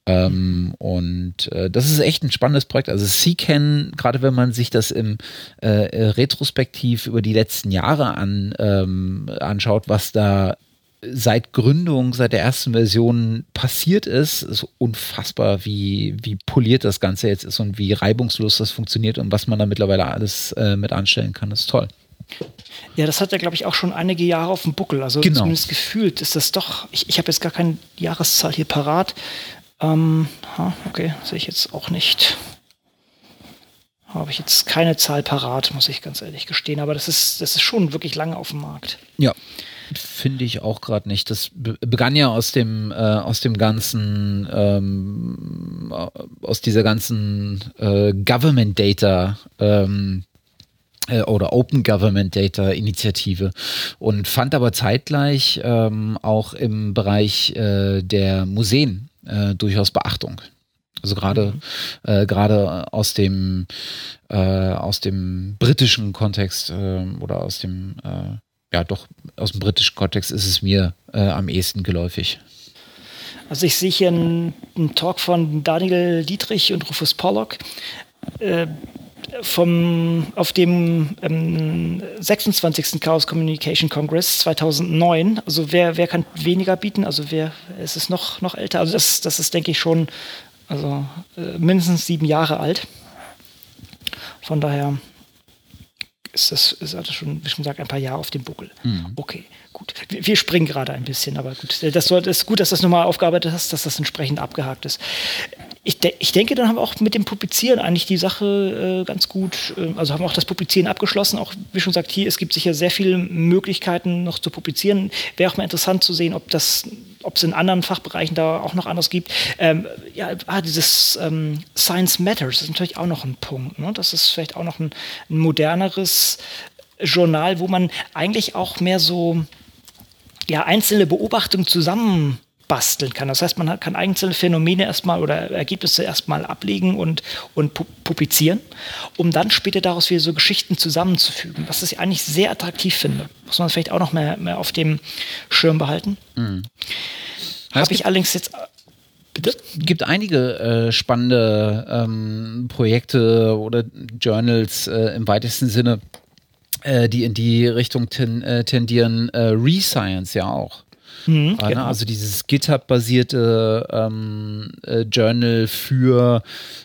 Ähm, und äh, das ist echt ein spannendes Projekt. Also CCAN, gerade wenn man sich das im äh, Retrospektiv über die letzten Jahre an, ähm, anschaut, was da seit Gründung, seit der ersten Version passiert ist, ist unfassbar, wie, wie poliert das Ganze jetzt ist und wie reibungslos das funktioniert und was man da mittlerweile alles äh, mit anstellen kann. Das ist toll. Ja, das hat ja, glaube ich, auch schon einige Jahre auf dem Buckel. Also genau. zumindest gefühlt ist das doch, ich, ich habe jetzt gar keine Jahreszahl hier parat. Ähm, okay, sehe ich jetzt auch nicht. Habe ich jetzt keine Zahl parat, muss ich ganz ehrlich gestehen. Aber das ist, das ist schon wirklich lange auf dem Markt. Ja, Finde ich auch gerade nicht. Das begann ja aus dem, äh, aus dem ganzen, ähm, aus dieser ganzen äh, Government Data ähm, äh, oder Open Government Data Initiative und fand aber zeitgleich ähm, auch im Bereich äh, der Museen äh, durchaus Beachtung. Also gerade mhm. äh, gerade aus dem äh, aus dem britischen Kontext äh, oder aus dem äh, ja doch aus dem britischen Kontext ist es mir äh, am ehesten geläufig. Also ich sehe hier einen, einen, Talk von Daniel Dietrich und Rufus Pollock. Äh, vom, auf dem ähm, 26. Chaos Communication Congress 2009. Also wer, wer kann weniger bieten? Also wer ist es noch, noch älter? Also das, das ist, denke ich, schon also, äh, mindestens sieben Jahre alt. Von daher ist das, ist das schon, wie schon gesagt, ein paar Jahre auf dem Buckel. Mhm. Okay, gut. Wir, wir, springen gerade ein bisschen, aber gut. Das, soll, das ist gut, dass das nochmal aufgearbeitet hast, dass das entsprechend abgehakt ist. Ich, de ich denke, dann haben wir auch mit dem Publizieren eigentlich die Sache äh, ganz gut, äh, also haben auch das Publizieren abgeschlossen. Auch wie schon gesagt, hier, es gibt sicher sehr viele Möglichkeiten noch zu publizieren. Wäre auch mal interessant zu sehen, ob das ob es in anderen Fachbereichen da auch noch anders gibt. Ähm, ja, ah, dieses ähm, Science Matters ist natürlich auch noch ein Punkt. Ne? Das ist vielleicht auch noch ein, ein moderneres Journal, wo man eigentlich auch mehr so ja, einzelne Beobachtungen zusammen basteln kann. Das heißt, man kann einzelne Phänomene erstmal oder Ergebnisse erstmal ablegen und, und pu publizieren, um dann später daraus wieder so Geschichten zusammenzufügen, was ich eigentlich sehr attraktiv finde. Muss man vielleicht auch noch mehr, mehr auf dem Schirm behalten. Mhm. Habe ich allerdings jetzt Bitte? Es gibt einige äh, spannende ähm, Projekte oder Journals äh, im weitesten Sinne, äh, die in die Richtung ten, äh, tendieren, äh, Rescience ja auch. Mhm, äh, genau. Also dieses GitHub-basierte ähm, äh, Journal für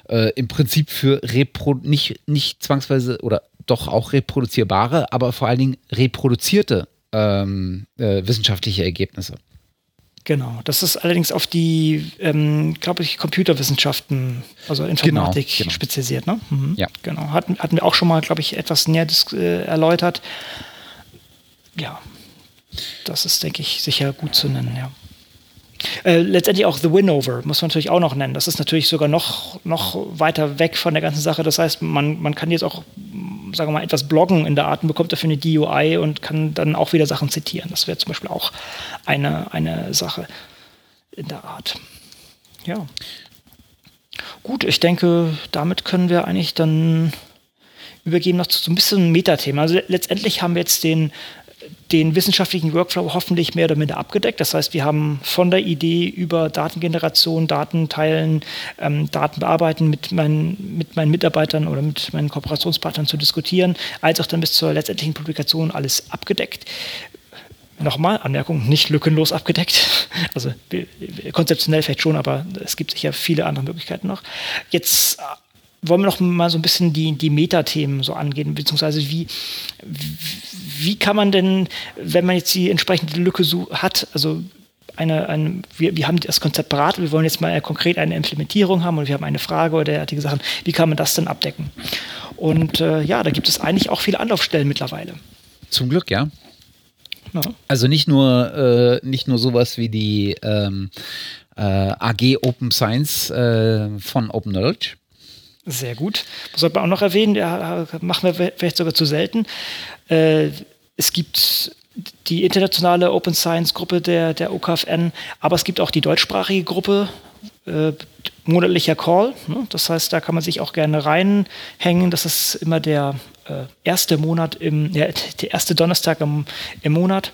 äh, im Prinzip für Repro nicht, nicht zwangsweise oder doch auch reproduzierbare, aber vor allen Dingen reproduzierte ähm, äh, wissenschaftliche Ergebnisse. Genau, das ist allerdings auf die, ähm, glaube ich, Computerwissenschaften, also Informatik genau, genau. spezialisiert. Ne? Mhm. Ja. Genau, hatten, hatten wir auch schon mal, glaube ich, etwas näher äh, erläutert. Ja, das ist, denke ich, sicher gut zu nennen, ja. Äh, letztendlich auch The Winover muss man natürlich auch noch nennen. Das ist natürlich sogar noch, noch weiter weg von der ganzen Sache. Das heißt, man, man kann jetzt auch, sagen wir mal, etwas bloggen in der Art und bekommt dafür eine DUI und kann dann auch wieder Sachen zitieren. Das wäre zum Beispiel auch eine, eine Sache in der Art. Ja. Gut, ich denke, damit können wir eigentlich dann übergehen noch zu so ein bisschen Metathema. Also letztendlich haben wir jetzt den den wissenschaftlichen Workflow hoffentlich mehr oder minder abgedeckt. Das heißt, wir haben von der Idee über Datengeneration, Datenteilen, ähm, Daten bearbeiten mit meinen, mit meinen Mitarbeitern oder mit meinen Kooperationspartnern zu diskutieren, als auch dann bis zur letztendlichen Publikation alles abgedeckt. Nochmal, Anmerkung, nicht lückenlos abgedeckt. Also konzeptionell vielleicht schon, aber es gibt sicher viele andere Möglichkeiten noch. Jetzt wollen wir noch mal so ein bisschen die, die Metathemen so angehen, beziehungsweise wie, wie kann man denn, wenn man jetzt die entsprechende Lücke so hat, also eine, eine, wir, wir haben das Konzept beraten, wir wollen jetzt mal konkret eine Implementierung haben und wir haben eine Frage oder derartige Sachen, wie kann man das denn abdecken? Und äh, ja, da gibt es eigentlich auch viele Anlaufstellen mittlerweile. Zum Glück, ja. ja. Also nicht nur, äh, nicht nur sowas wie die ähm, äh, AG Open Science äh, von Open Knowledge, sehr gut. Sollte man auch noch erwähnen, ja, machen wir vielleicht sogar zu selten. Äh, es gibt die internationale Open Science Gruppe der, der OKFN, aber es gibt auch die deutschsprachige Gruppe, äh, monatlicher Call. Ne? Das heißt, da kann man sich auch gerne reinhängen. Das ist immer der äh, erste Monat im, ja, der erste Donnerstag im, im Monat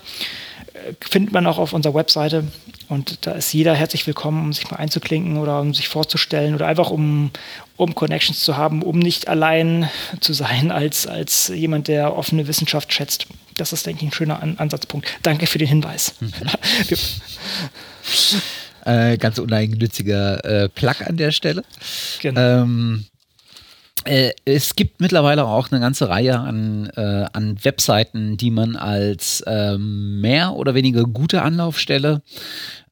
findet man auch auf unserer Webseite. Und da ist jeder herzlich willkommen, um sich mal einzuklinken oder um sich vorzustellen oder einfach um, um Connections zu haben, um nicht allein zu sein als, als jemand, der offene Wissenschaft schätzt. Das ist, denke ich, ein schöner An Ansatzpunkt. Danke für den Hinweis. Mhm. äh, ganz uneigennütziger äh, Plug an der Stelle. Genau. Ähm, äh, es gibt mittlerweile auch eine ganze Reihe an, äh, an Webseiten, die man als ähm, mehr oder weniger gute Anlaufstelle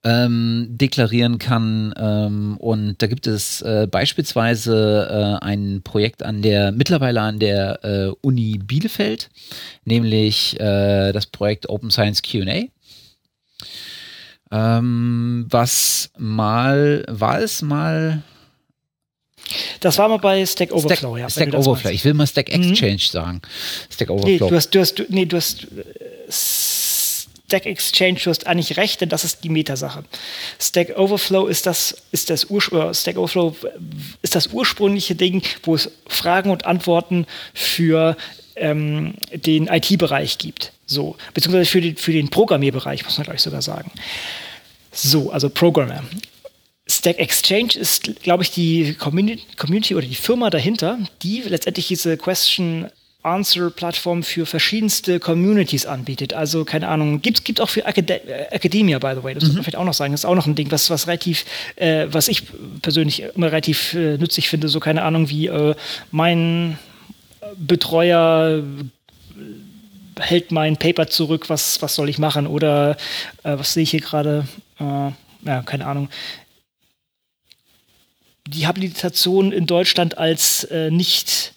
ähm, deklarieren kann. Ähm, und da gibt es äh, beispielsweise äh, ein Projekt an der, mittlerweile an der äh, Uni Bielefeld, nämlich äh, das Projekt Open Science QA. Ähm, was mal, war es mal das war mal bei Stack Overflow, Stack, ja. Stack Overflow. Ich will mal Stack mhm. Exchange mhm. sagen. Stack Overflow. Nee, du hast, du hast, nee, du hast Stack Exchange, du hast eigentlich recht, denn das ist die Metasache. Stack Overflow ist das, ist das Urspr Stack Overflow ist das ursprüngliche Ding, wo es Fragen und Antworten für ähm, den IT-Bereich gibt. So, beziehungsweise für den, für den Programmierbereich, muss man gleich sogar sagen. So, also Programmer. Stack Exchange ist, glaube ich, die Community oder die Firma dahinter, die letztendlich diese Question Answer Plattform für verschiedenste Communities anbietet. Also keine Ahnung, gibt gibt auch für Acad Academia, by the way. Das mhm. muss man vielleicht auch noch sagen. Das ist auch noch ein Ding, was was relativ, äh, was ich persönlich immer relativ äh, nützlich finde. So keine Ahnung wie äh, mein Betreuer hält mein Paper zurück. Was was soll ich machen? Oder äh, was sehe ich hier gerade? Äh, ja, keine Ahnung die Habilitation in Deutschland als äh, nicht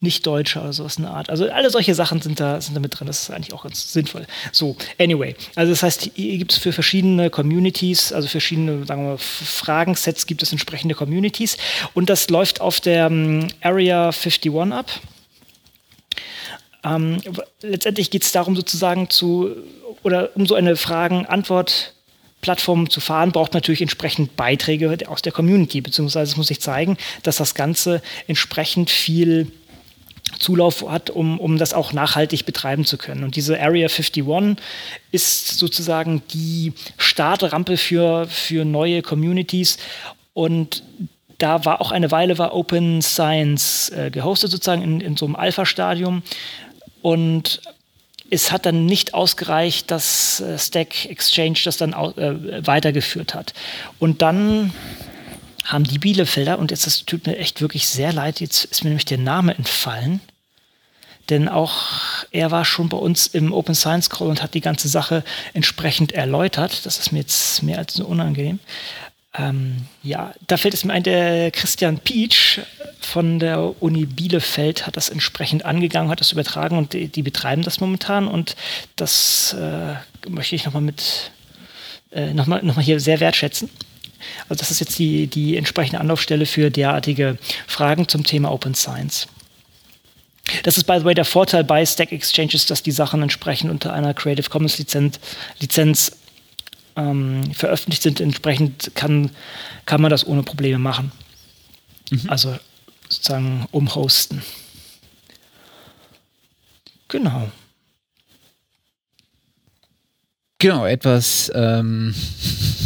nicht Deutscher oder sowas in Art. Also alle solche Sachen sind da, sind da mit drin. Das ist eigentlich auch ganz sinnvoll. So, anyway. Also das heißt, hier gibt es für verschiedene Communities, also verschiedene, sagen wir mal, Fragensets gibt es entsprechende Communities. Und das läuft auf der um, ähm, Area 51 ab. Ähm, letztendlich geht es darum, sozusagen zu, oder um so eine Fragen-Antwort- Plattformen zu fahren, braucht natürlich entsprechend Beiträge aus der Community, beziehungsweise es muss sich zeigen, dass das Ganze entsprechend viel Zulauf hat, um, um das auch nachhaltig betreiben zu können. Und diese Area 51 ist sozusagen die Startrampe für, für neue Communities. Und da war auch eine Weile war Open Science äh, gehostet sozusagen in, in so einem Alpha-Stadium. Und es hat dann nicht ausgereicht, dass äh, Stack Exchange das dann äh, weitergeführt hat. Und dann haben die Bielefelder, und jetzt das tut mir echt wirklich sehr leid, jetzt ist mir nämlich der Name entfallen, denn auch er war schon bei uns im Open Science Call und hat die ganze Sache entsprechend erläutert. Das ist mir jetzt mehr als unangenehm. Ähm, ja, da fällt es mir ein, der Christian Pietsch von der Uni Bielefeld hat das entsprechend angegangen, hat das übertragen und die, die betreiben das momentan und das äh, möchte ich nochmal mit äh, nochmal noch mal hier sehr wertschätzen. Also das ist jetzt die, die entsprechende Anlaufstelle für derartige Fragen zum Thema Open Science. Das ist, by the way, der Vorteil bei Stack Exchanges, dass die Sachen entsprechend unter einer Creative Commons Lizenz, Lizenz ähm, veröffentlicht sind. Entsprechend kann, kann man das ohne Probleme machen. Mhm. Also sozusagen umhosten. Genau. Genau, etwas, ähm,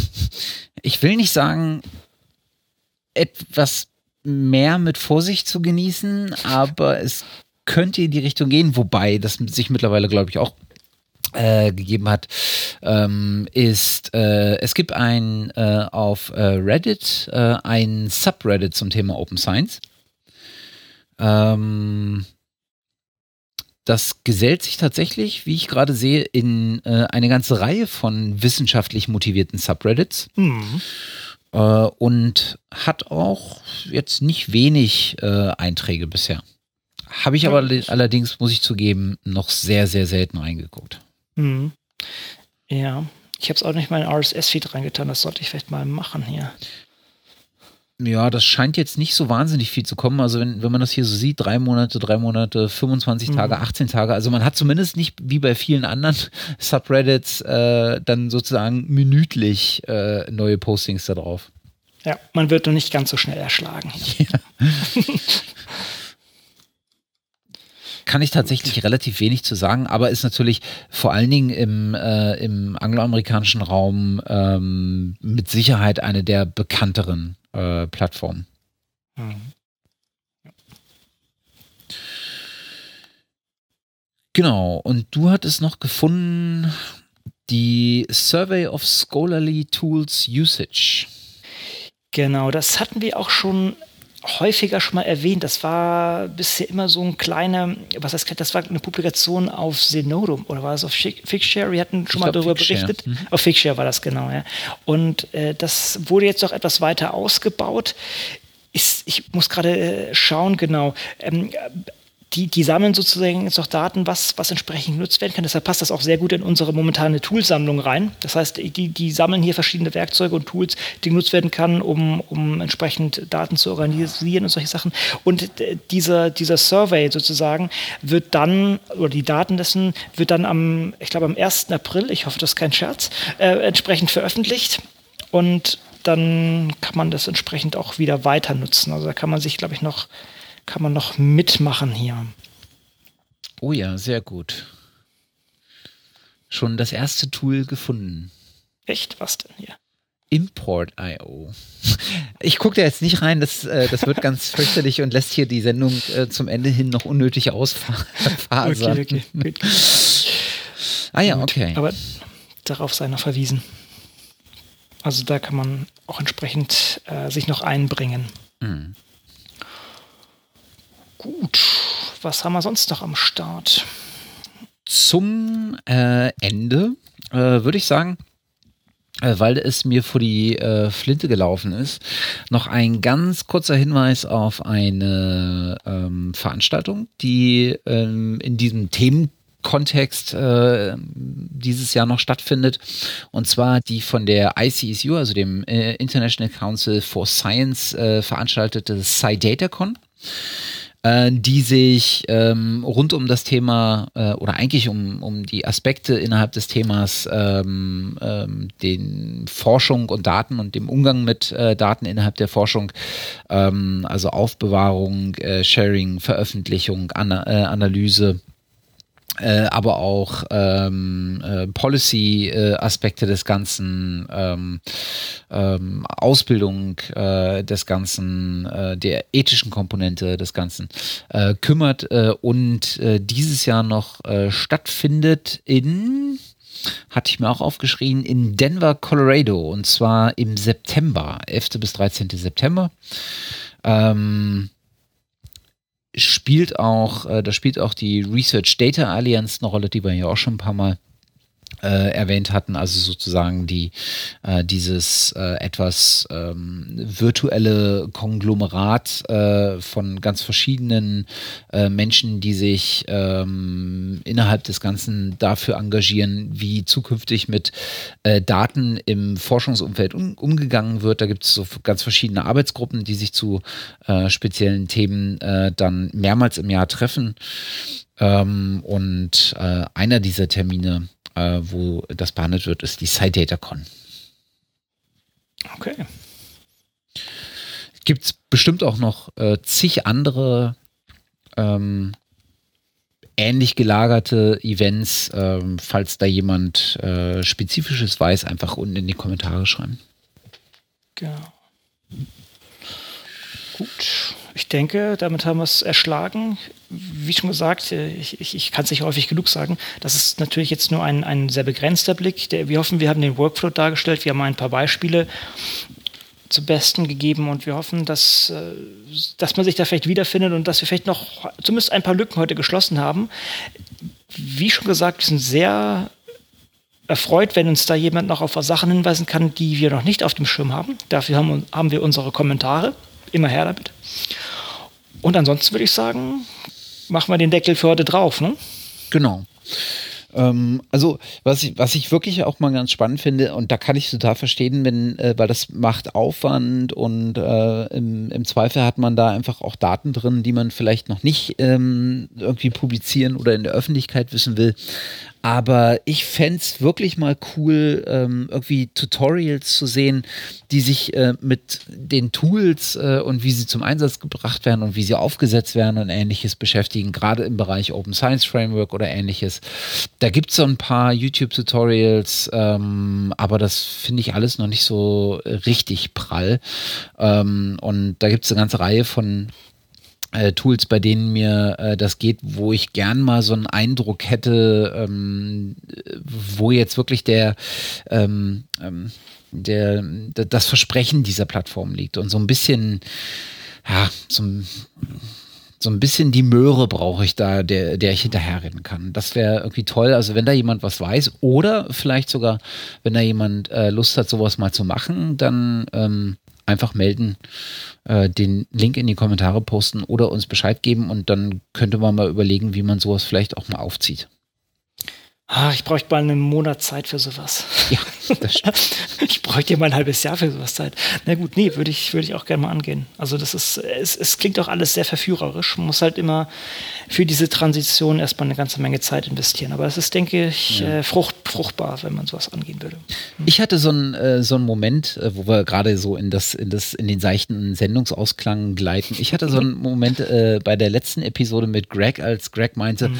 ich will nicht sagen, etwas mehr mit Vorsicht zu genießen, aber es könnte in die Richtung gehen, wobei das sich mittlerweile, glaube ich, auch äh, gegeben hat, ähm, ist, äh, es gibt ein äh, auf äh, Reddit äh, ein Subreddit zum Thema Open Science. Ähm, das gesellt sich tatsächlich, wie ich gerade sehe, in äh, eine ganze Reihe von wissenschaftlich motivierten Subreddits. Mhm. und hat auch jetzt nicht wenig Einträge bisher. Habe ich aber allerdings, muss ich zugeben, noch sehr, sehr selten reingeguckt. Mhm. Ja, ich habe es auch nicht mal in RSS-Feed reingetan. Das sollte ich vielleicht mal machen hier. Ja, das scheint jetzt nicht so wahnsinnig viel zu kommen. Also wenn, wenn man das hier so sieht, drei Monate, drei Monate, 25 mhm. Tage, 18 Tage. Also man hat zumindest nicht wie bei vielen anderen Subreddits äh, dann sozusagen minütlich äh, neue Postings da drauf. Ja, man wird noch nicht ganz so schnell erschlagen. Ja. kann ich tatsächlich relativ wenig zu sagen, aber ist natürlich vor allen Dingen im, äh, im angloamerikanischen Raum ähm, mit Sicherheit eine der bekannteren äh, Plattformen. Mhm. Genau, und du hattest noch gefunden die Survey of Scholarly Tools Usage. Genau, das hatten wir auch schon häufiger schon mal erwähnt. Das war bisher immer so ein kleiner, was heißt, das war eine Publikation auf Zenorum oder war es auf Figshare? Wir hatten schon ich mal darüber Figshare. berichtet. Mhm. Auf Figshare war das genau, ja. Und äh, das wurde jetzt noch etwas weiter ausgebaut. Ich, ich muss gerade äh, schauen, genau. Ähm, die, die sammeln sozusagen jetzt auch Daten, was, was entsprechend genutzt werden kann. Deshalb passt das auch sehr gut in unsere momentane Toolsammlung rein. Das heißt, die, die sammeln hier verschiedene Werkzeuge und Tools, die genutzt werden kann, um, um entsprechend Daten zu organisieren und solche Sachen. Und dieser, dieser Survey sozusagen wird dann, oder die Daten dessen, wird dann am, ich glaube am 1. April, ich hoffe, das ist kein Scherz, äh, entsprechend veröffentlicht. Und dann kann man das entsprechend auch wieder weiter nutzen. Also da kann man sich, glaube ich, noch kann man noch mitmachen hier. Oh ja, sehr gut. Schon das erste Tool gefunden. Echt? Was denn hier? Import.io. Ich gucke da jetzt nicht rein, das, äh, das wird ganz fürchterlich und lässt hier die Sendung äh, zum Ende hin noch unnötig ausfasern. Okay, okay, ah ja, okay. Aber darauf sei noch verwiesen. Also da kann man auch entsprechend äh, sich noch einbringen. Mhm. Gut, was haben wir sonst noch am Start? Zum äh, Ende äh, würde ich sagen, äh, weil es mir vor die äh, Flinte gelaufen ist, noch ein ganz kurzer Hinweis auf eine ähm, Veranstaltung, die ähm, in diesem Themen Kontext äh, dieses Jahr noch stattfindet. Und zwar die von der ICSU, also dem äh, International Council for Science, veranstaltete SciDataCon äh, die sich ähm, rund um das Thema äh, oder eigentlich um, um die Aspekte innerhalb des Themas ähm, ähm, den Forschung und Daten und dem Umgang mit äh, Daten innerhalb der Forschung, ähm, also Aufbewahrung, äh, Sharing, Veröffentlichung, Ana äh, Analyse, äh, aber auch ähm, äh, Policy-Aspekte des Ganzen, ähm, ähm, Ausbildung äh, des Ganzen, äh, der ethischen Komponente des Ganzen äh, kümmert äh, und dieses Jahr noch stattfindet in hatte ich mir auch aufgeschrieben, in Denver, Colorado, und zwar im September, 11. bis 13. September. Ähm, spielt auch, äh, da spielt auch die Research Data Alliance eine Rolle, die wir ja auch schon ein paar Mal äh, erwähnt hatten, also sozusagen die äh, dieses äh, etwas ähm, virtuelle Konglomerat äh, von ganz verschiedenen äh, Menschen, die sich ähm, innerhalb des Ganzen dafür engagieren, wie zukünftig mit äh, Daten im Forschungsumfeld um, umgegangen wird. Da gibt es so ganz verschiedene Arbeitsgruppen, die sich zu speziellen Themen dann mehrmals im Jahr treffen. Ähm, und einer dieser Termine äh, wo das behandelt wird, ist die SciDataCon. Okay. Gibt es bestimmt auch noch äh, zig andere ähm, ähnlich gelagerte Events. Ähm, falls da jemand äh, Spezifisches weiß, einfach unten in die Kommentare schreiben. Genau. Gut ich denke, damit haben wir es erschlagen. Wie schon gesagt, äh, ich, ich, ich kann es nicht häufig genug sagen. Das ist natürlich jetzt nur ein, ein sehr begrenzter Blick. Der, wir hoffen, wir haben den Workflow dargestellt. Wir haben ein paar Beispiele zum Besten gegeben und wir hoffen, dass, äh, dass man sich da vielleicht wiederfindet und dass wir vielleicht noch zumindest ein paar Lücken heute geschlossen haben. Wie schon gesagt, wir sind sehr erfreut, wenn uns da jemand noch auf Sachen hinweisen kann, die wir noch nicht auf dem Schirm haben. Dafür haben, haben wir unsere Kommentare. Immer her damit. Und ansonsten würde ich sagen, machen wir den Deckel für heute drauf, ne? Genau. Ähm, also, was ich, was ich wirklich auch mal ganz spannend finde, und da kann ich total verstehen, wenn, äh, weil das macht Aufwand und äh, im, im, Zweifel hat man da einfach auch Daten drin, die man vielleicht noch nicht ähm, irgendwie publizieren oder in der Öffentlichkeit wissen will. Aber ich fände es wirklich mal cool, ähm, irgendwie Tutorials zu sehen, die sich äh, mit den Tools äh, und wie sie zum Einsatz gebracht werden und wie sie aufgesetzt werden und ähnliches beschäftigen, gerade im Bereich Open Science Framework oder ähnliches. Da gibt es so ein paar YouTube-Tutorials, ähm, aber das finde ich alles noch nicht so richtig prall. Ähm, und da gibt es eine ganze Reihe von äh, Tools, bei denen mir äh, das geht, wo ich gern mal so einen Eindruck hätte, ähm, wo jetzt wirklich der, ähm, ähm, der, das Versprechen dieser Plattform liegt und so ein bisschen, ja, ein so ein bisschen die Möhre brauche ich da, der, der ich hinterherrennen kann. Das wäre irgendwie toll. Also wenn da jemand was weiß oder vielleicht sogar, wenn da jemand äh, Lust hat, sowas mal zu machen, dann ähm, einfach melden, äh, den Link in die Kommentare posten oder uns Bescheid geben und dann könnte man mal überlegen, wie man sowas vielleicht auch mal aufzieht. Ah, ich bräuchte mal einen Monat Zeit für sowas. Ja, das stimmt. ich bräuchte ja mal ein halbes Jahr für sowas Zeit. Na gut, nee, würde ich, würde ich auch gerne mal angehen. Also das ist, es, es klingt auch alles sehr verführerisch. Man muss halt immer für diese Transition erstmal eine ganze Menge Zeit investieren. Aber es ist, denke ich, ja. äh, frucht, fruchtbar, wenn man sowas angehen würde. Hm. Ich hatte so einen äh, so einen Moment, äh, wo wir gerade so in das, in das, in den seichten Sendungsausklang gleiten. Ich hatte so einen Moment äh, bei der letzten Episode mit Greg, als Greg meinte, mhm.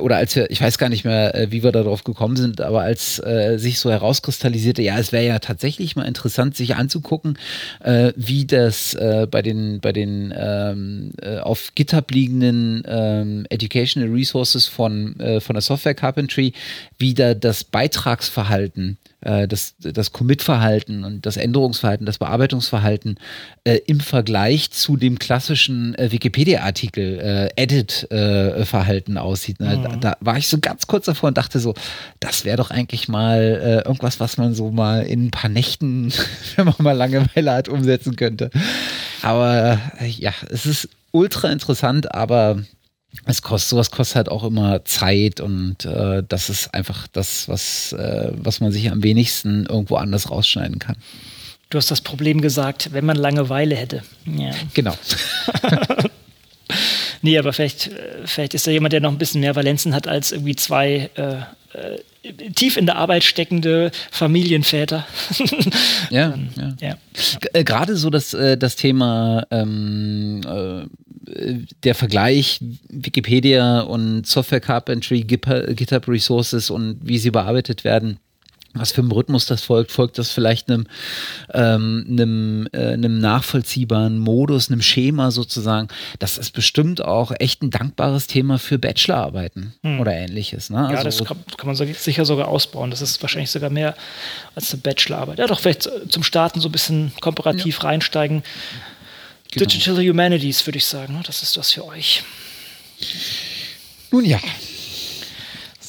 Oder als wir, ich weiß gar nicht mehr, wie wie wir darauf gekommen sind, aber als äh, sich so herauskristallisierte, ja, es wäre ja tatsächlich mal interessant, sich anzugucken, äh, wie das äh, bei den, bei den ähm, äh, auf GitHub liegenden ähm, Educational Resources von, äh, von der Software Carpentry, wie da das Beitragsverhalten äh, das, das Commit-Verhalten und das Änderungsverhalten, das Bearbeitungsverhalten äh, im Vergleich zu dem klassischen äh, Wikipedia-Artikel äh, Edit-Verhalten aussieht. Ne? Mhm. Da, da, war ich so ganz kurz davor und dachte so, das wäre doch eigentlich mal äh, irgendwas, was man so mal in ein paar Nächten, wenn man mal Langeweile hat, umsetzen könnte. Aber äh, ja, es ist ultra interessant, aber es kostet, sowas kostet halt auch immer Zeit und äh, das ist einfach das, was, äh, was man sich am wenigsten irgendwo anders rausschneiden kann. Du hast das Problem gesagt, wenn man Langeweile hätte. Ja. Genau. nee, aber vielleicht, äh, vielleicht ist da jemand, der noch ein bisschen mehr Valenzen hat als irgendwie zwei äh, äh, tief in der Arbeit steckende Familienväter. ja, ja. ja. Äh, gerade so das, das Thema ähm, der Vergleich Wikipedia und Software Carpentry, GitHub Resources und wie sie bearbeitet werden, was für ein Rhythmus das folgt, folgt das vielleicht einem, ähm, einem, äh, einem nachvollziehbaren Modus, einem Schema sozusagen. Das ist bestimmt auch echt ein dankbares Thema für Bachelorarbeiten hm. oder ähnliches. Ne? Ja, also, das kann, kann, man sicher sogar ausbauen. Das ist wahrscheinlich sogar mehr als eine Bachelorarbeit. Ja, doch vielleicht zum Starten so ein bisschen komparativ ja. reinsteigen. Genau. Digital Humanities, würde ich sagen. Ne? Das ist was für euch. Nun ja,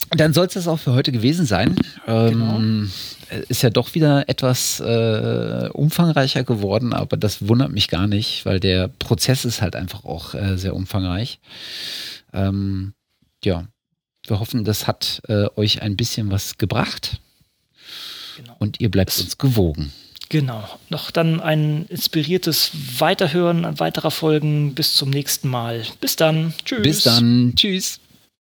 dann soll es das auch für heute gewesen sein. Ähm, genau. Ist ja doch wieder etwas äh, umfangreicher geworden, aber das wundert mich gar nicht, weil der Prozess ist halt einfach auch äh, sehr umfangreich. Ähm, ja, wir hoffen, das hat äh, euch ein bisschen was gebracht. Genau. Und ihr bleibt uns gewogen. Genau. Noch dann ein inspiriertes Weiterhören an weiterer Folgen. Bis zum nächsten Mal. Bis dann. Tschüss. Bis dann. Tschüss.